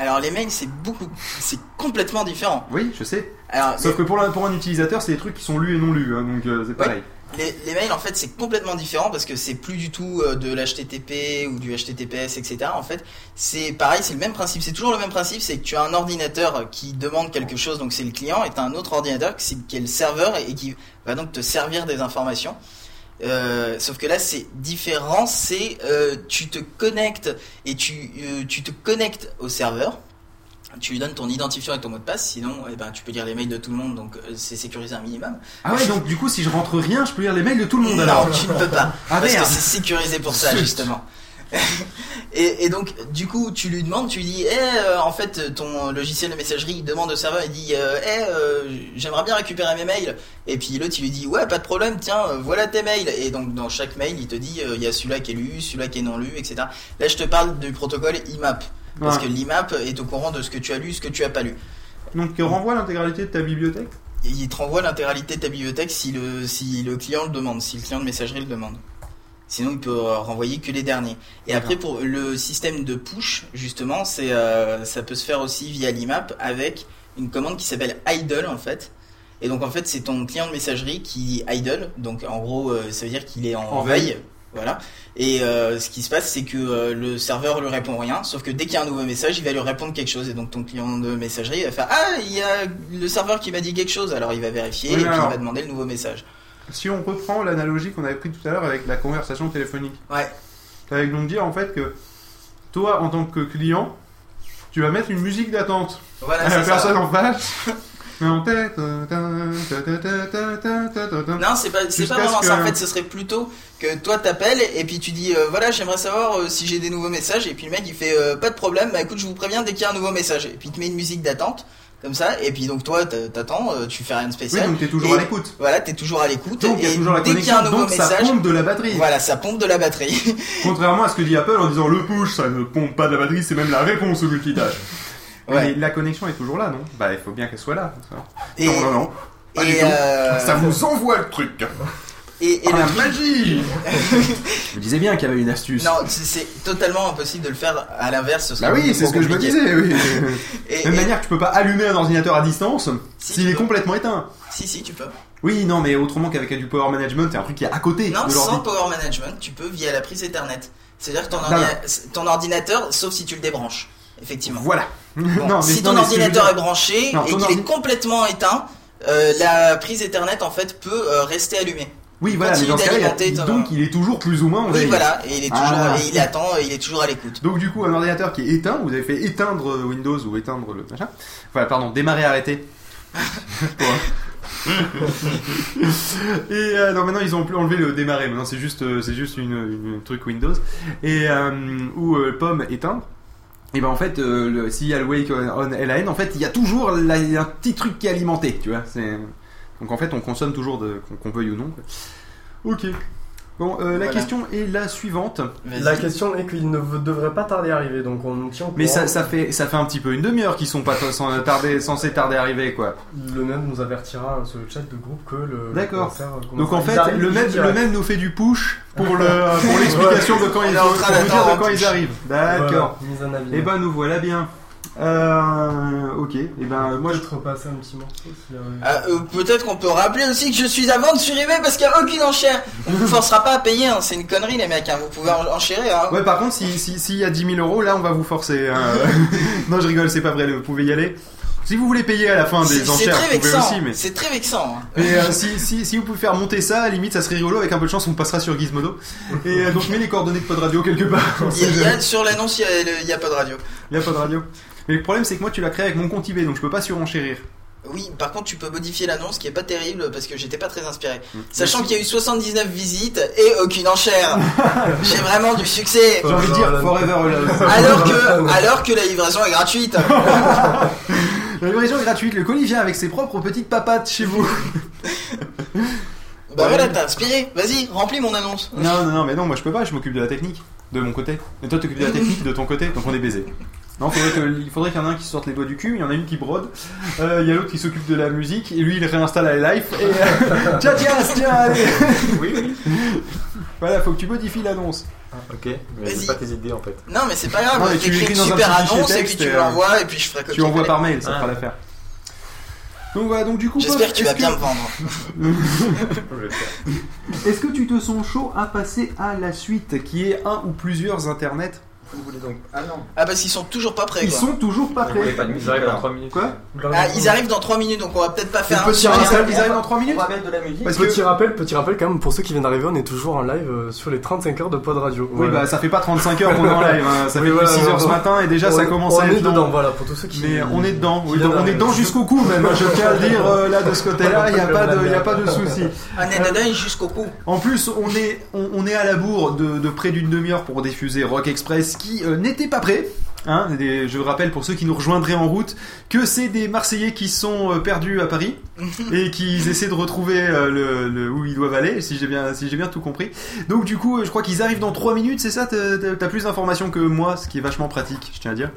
Alors les mails c'est beaucoup c'est complètement différent Oui, je sais. alors Sauf que pour, la- pour un utilisateur, c'est des trucs qui sont lus et non lus, hein, donc euh, c'est pareil. Les, les mails en fait c'est complètement différent parce que c'est plus du tout euh, de l'HTTP ou du HTTPS etc. En fait c'est pareil c'est le même principe c'est toujours le même principe c'est que tu as un ordinateur qui demande quelque chose donc c'est le client et tu as un autre ordinateur qui, qui est le serveur et qui va donc te servir des informations. Euh, sauf que là c'est différent c'est euh, tu te connectes et tu, euh, tu te connectes au serveur tu lui donnes ton identifiant et ton mot de passe sinon eh ben, tu peux lire les mails de tout le monde donc c'est sécurisé un minimum Ah ouais, donc du coup, si je rentre rien, je peux lire les mails de tout le monde alors. non, tu ne peux pas. Ah parce merde. que c'est sécurisé pour ça, justement. Et, et donc, du coup, tu lui demandes, tu lui dis, eh, euh, en fait, ton logiciel de messagerie il demande au serveur, il dit, euh, eh, euh, j'aimerais bien récupérer mes mails. Et puis l'autre, il lui dit, ouais, pas de problème, tiens, voilà tes mails. Et donc, dans chaque mail, il te dit, il y a celui-là qui est lu, celui-là qui est non lu, etc. Là, je te parle du protocole IMAP. Parce Ouais. que l'IMAP est au courant de ce que tu as lu, ce que tu as pas lu. Donc, il renvoie l'intégralité de ta bibliothèque? Et il te renvoie l'intégralité de ta bibliothèque si le, si le client le demande, si le client de messagerie le demande. Sinon, il peut euh, renvoyer que les derniers. Et après, pour le système de push, justement, c'est, euh, ça peut se faire aussi via l'IMAP avec une commande qui s'appelle idle, en fait. Et donc, en fait, c'est ton client de messagerie qui idle. Donc, en gros, euh, ça veut dire qu'il est en, En veille. veille. Voilà. Et euh, ce qui se passe, c'est que euh, le serveur lui répond rien, sauf que dès qu'il y a un nouveau message, il va lui répondre quelque chose. Et donc ton client de messagerie va faire Ah, il y a le serveur qui m'a dit quelque chose. Alors il va vérifier Oui, et puis il va demander le nouveau message si on reprend l'analogie qu'on avait prise tout à l'heure avec la conversation téléphonique, ouais. tu avais donc dire en fait que toi, en tant que client, tu vas mettre une musique d'attente voilà, à la personne ça. en face. non, c'est pas, c'est pas vraiment ça. En fait, ce serait plutôt que toi t'appelles et puis tu dis euh, voilà, j'aimerais savoir euh, si j'ai des nouveaux messages. Et puis le mec il fait euh, pas de problème, bah écoute, je vous préviens dès qu'il y a un nouveau message. Et puis il te met une musique d'attente. Comme ça, et puis donc toi t'a- t'attends, euh, tu fais rien de spécial. Oui, donc t'es toujours à l'écoute. Voilà, t'es toujours à l'écoute. Donc il y a et toujours la dès qu'il y a un connexion, nouveau donc ça message, pompe de la batterie. Voilà, ça pompe de la batterie. Contrairement à ce que dit Apple en disant le push, ça ne pompe pas de la batterie, c'est même la réponse au multitâche. Ouais. Mais la connexion est toujours là, non? Bah, il faut bien qu'elle soit là. Et- non, non, non. Et euh, Ça vous envoie le truc. Et, et Ah, la magie Je me disais bien qu'il y avait une astuce. Non, c'est- totalement impossible de le faire à l'inverse. ce Bah oui, c'est ce que je me disais, oui. Et- de même et- manière que tu peux pas allumer un ordinateur à distance s'il est complètement éteint. Si, si, tu peux. Oui, non, mais autrement qu'avec du power management, c'est un truc qui est à côté Non, de sans power management, tu peux via la prise Ethernet. C'est-à-dire que ton, Non, ordi- ton ordinateur, sauf si tu le débranches, effectivement. Voilà. Bon, Non, mais- si non, ton mais ordinateur est branché Non, et qu'il ordi- est complètement éteint, euh, la prise Ethernet en fait peut euh, rester allumée. Oui, voilà, mais Continue dans ce cas-là, il y a- d'alimenter ton- donc il est toujours plus ou moins en Oui, voilà, et il est toujours, Ah. et il attend, et il est toujours à l'écoute. Donc du coup, un ordinateur qui est éteint, vous avez fait éteindre Windows ou éteindre le machin. Voilà, pardon, démarrer, arrêter. et euh, non, maintenant ils ont plus enlevé le démarrer. Maintenant c'est juste, euh, c'est juste une, une truc Windows. Et euh, ou euh, pomme éteindre. Et ben en fait, euh, s'il y a le wake on LAN, en fait il y a toujours la- un petit truc qui est alimenté, tu vois. C'est donc en fait on consomme toujours de qu'on qu'on veuille ou non. quoi. Ok. Bon, euh, la Voilà. question est la suivante. La question est qu'il ne v- devrait pas tarder à arriver, donc on tient au Mais courant. ça, ça fait ça fait un petit peu une demi-heure qu'ils sont pas t- sans tarder, censés tarder à arriver quoi. Le même nous avertira sur le chat de groupe que le. D'accord. le concert commencera. Donc en Ils fait, arrivent le même, juste le direct. même nous fait du push pour le pour l'explication de quand On ils est en pour train nous dire d'attendre de un quand ils push. arrivent. D'accord. Voilà, mise en avis. Et ben nous voilà bien. Euh, ok. Et ben moi je repasser un petit morceau a- Ah, euh, Peut-être qu'on peut rappeler aussi que je suis à vendre sur eBay parce qu'il n'y a aucune enchère. On vous forcera pas à payer, hein, c'est une connerie les mecs, hein, vous pouvez en- enchérir. Hein. Ouais, par contre, si s'il si, s'il y a 10 000 euros, là, on va vous forcer. hein. non, je rigole, c'est pas vrai, vous pouvez y aller. Si vous voulez payer à la fin des c'est enchères, très vous pouvez vexant. aussi, mais. C'est très vexant. Mais euh, si, si, si vous pouvez faire monter ça, à la limite, ça serait rigolo. Avec un peu de chance, on passera sur Gizmodo. Et euh, donc, je mets les coordonnées de Pod Radio quelque part. Il y a- sur l'annonce, il y a n'y a, pas de radio. Il y a pas de radio. Mais le problème, c'est que moi, tu l'as créé avec mon compte eBay, donc je peux pas surenchérir. Oui, par contre, tu peux modifier l'annonce qui est pas terrible parce que j'étais pas très inspiré. Mm. Sachant qu'il y a eu 79 visites et aucune enchère. J'ai vraiment du succès. J'ai envie de dire Forever Alone. Alors que, alors que la livraison est gratuite. La livraison est gratuite, le colis vient avec ses propres petites papates chez vous. Bah voilà, t'as inspiré. Vas-y, remplis mon annonce. Non, non, non, mais non, moi je peux pas, je m'occupe de la technique, de mon côté. Et toi, t'occupes de la technique de ton côté, donc on est baisé. Non, faudrait que- il faudrait qu'il y en ait un qui sorte les doigts du cul, il y en a une qui brode, euh, il y a l'autre qui s'occupe de la musique, et lui il réinstalle la life, et euh, tiens, tiens, tiens, allez Oui, oui. Voilà, faut que tu modifies l'annonce. Ok, mais j'ai pas tes idées en fait. Non, mais c'est pas grave. Non, mais tu l'écris une dans un super annonce et puis tu euh, l'envoies et puis je ferai Tu envoies par mail, ça Ah. fera l'affaire. Donc voilà, donc du coup, J'espère que tu vas bien me vendre. Est-ce que tu te sens chaud à passer à la suite, qui est un ou plusieurs internets Vous voulez donc Ah non. Ah parce qu'ils sont toujours pas prêts. Ils quoi. sont toujours pas prêts. voulez pas de musique Ils arrivent dans alors 3 minutes. Quoi Ah, ils arrivent dans 3 minutes, donc on va peut-être pas faire petit un rappel, sujet. ils arrivent dans 3 minutes On va mettre de la musique. Parce Petit que- rappel, petit rappel quand même pour ceux qui viennent d'arriver, on est toujours en live euh, sur les 35 heures de Pod Radio. Oui, Voilà. bah ça fait pas 35 heures qu'on est en live, hein. ça Oui, fait voilà, 6 heures ce on- matin et déjà on- ça commence on à est être long. dedans, voilà, pour tous ceux qui. Mais on est dedans, oui, on est dedans jusqu'au cou même, hein, je tiens à dire euh, là de ce côté-là, il n'y a, pas de- y a pas de souci. Un dedans jusqu'au cou. En plus, on est, on, on est à la bourre de près d'une demi-heure pour diffuser Rock Express qui euh, n'était pas prêt. Hein, des- je rappelle pour ceux qui nous rejoindraient en route que c'est des Marseillais qui sont euh, perdus à Paris et qui essaient de retrouver euh, le, le- où ils doivent aller, si j'ai bien, si j'ai bien tout compris. Donc du coup, euh, je crois qu'ils arrivent dans 3 minutes, c'est ça? T'as plus d'informations que moi, ce qui est vachement pratique, je tiens à dire.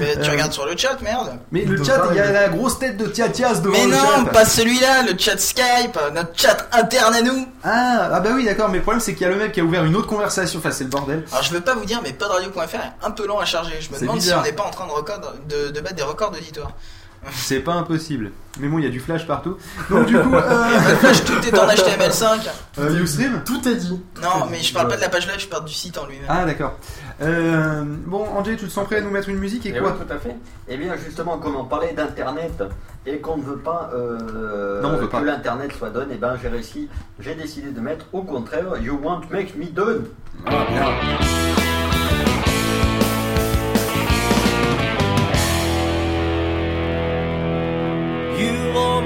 Mais tu Euh, regardes sur le chat, merde. Mais le chat, il y a la grosse tête de Tiatias devant Mais le non, chat. pas celui-là, le chat Skype, notre chat interne à nous. Ah, ah bah oui, d'accord, mais le problème c'est qu'il y a le mec qui a ouvert une autre conversation, enfin c'est le bordel. Alors je veux pas vous dire, mais podradio.fr est un peu long à charger. Je me demande bizarre. si on n'est pas en train de, record, de, de battre des records d'auditoire. C'est pas impossible. Mais bon, il y a du flash partout. Donc du coup, euh... Le flash, tout est en HTML5. euh, Ustream Tout est dit. Non, mais je parle pas de la page live, je parle du site en lui-même. Ah d'accord. Euh, bon, Angé, tu te sens prêt à nous mettre une musique et Eh quoi oui, tout à fait. Eh bien, justement, comme on parlait d'Internet et qu'on ne veut pas, euh, Non, on veut pas. que l'Internet soit done, eh ben, j'ai réussi, j'ai décidé de mettre au contraire You Want Make Me Done. Ah, bien.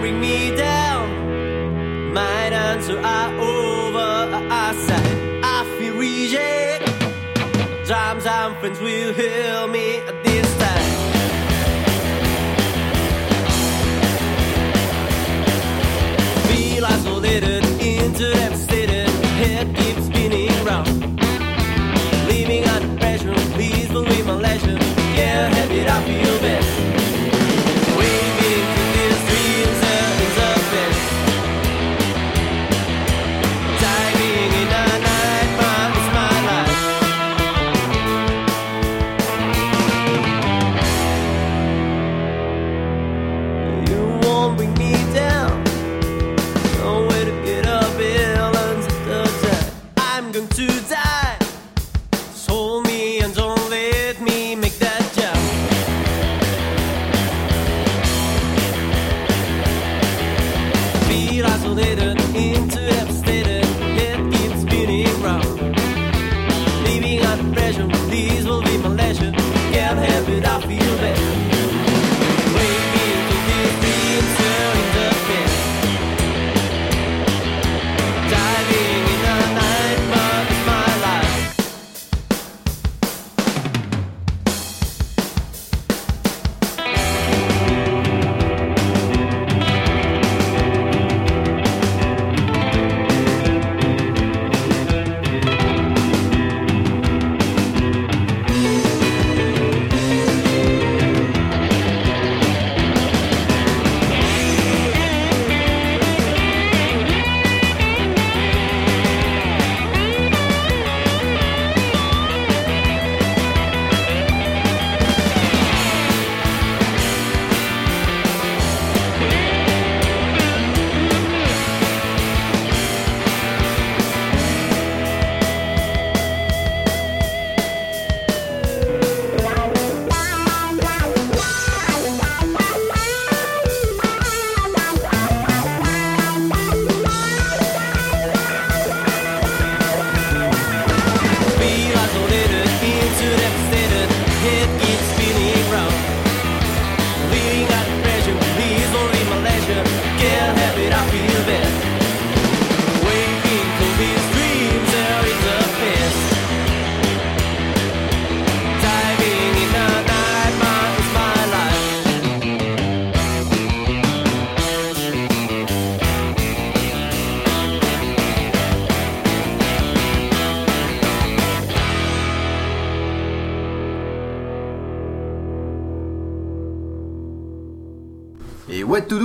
Bring me down. My answer are over. Said I feel reject. Times and friends will hear me at this time. Feel isolated, into devastated. Head keeps spinning round. Living under pressure, please believe my leisure. Help it, I feel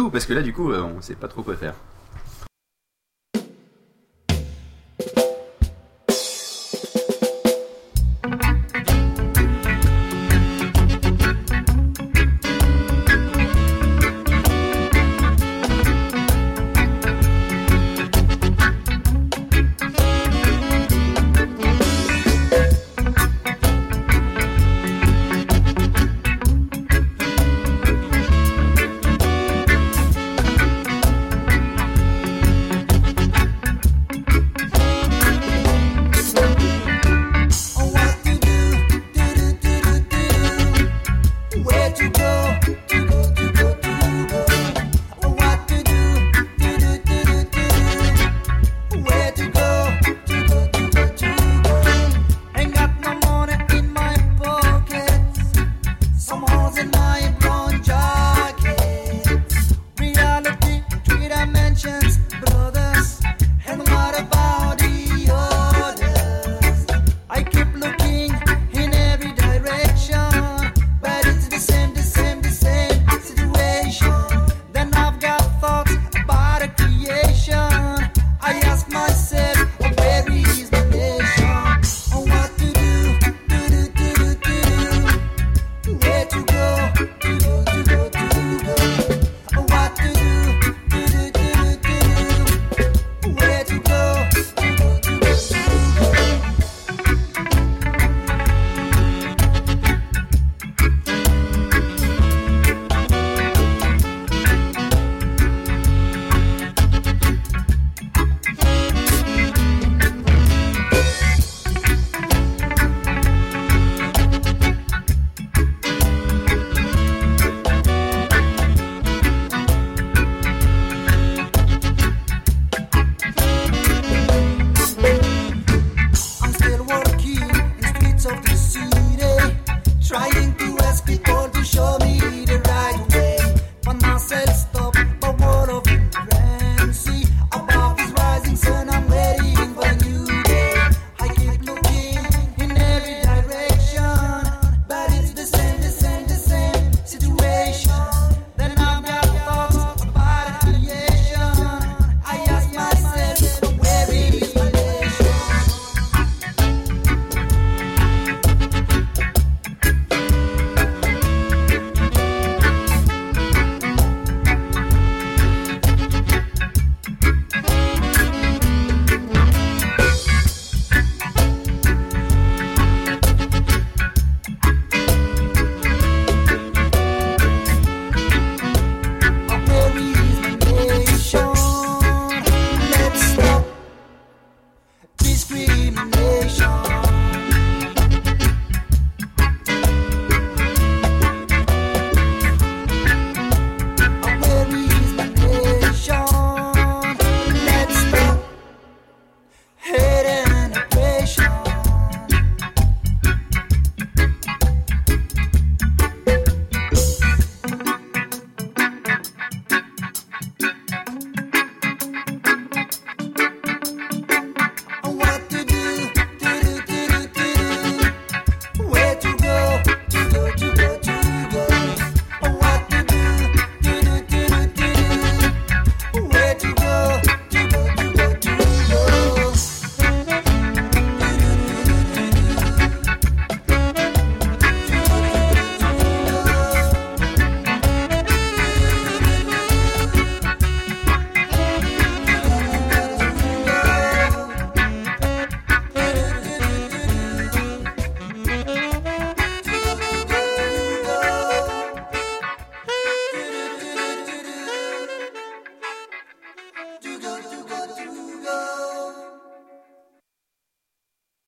Parce que là, du coup, euh, on sait pas trop quoi faire.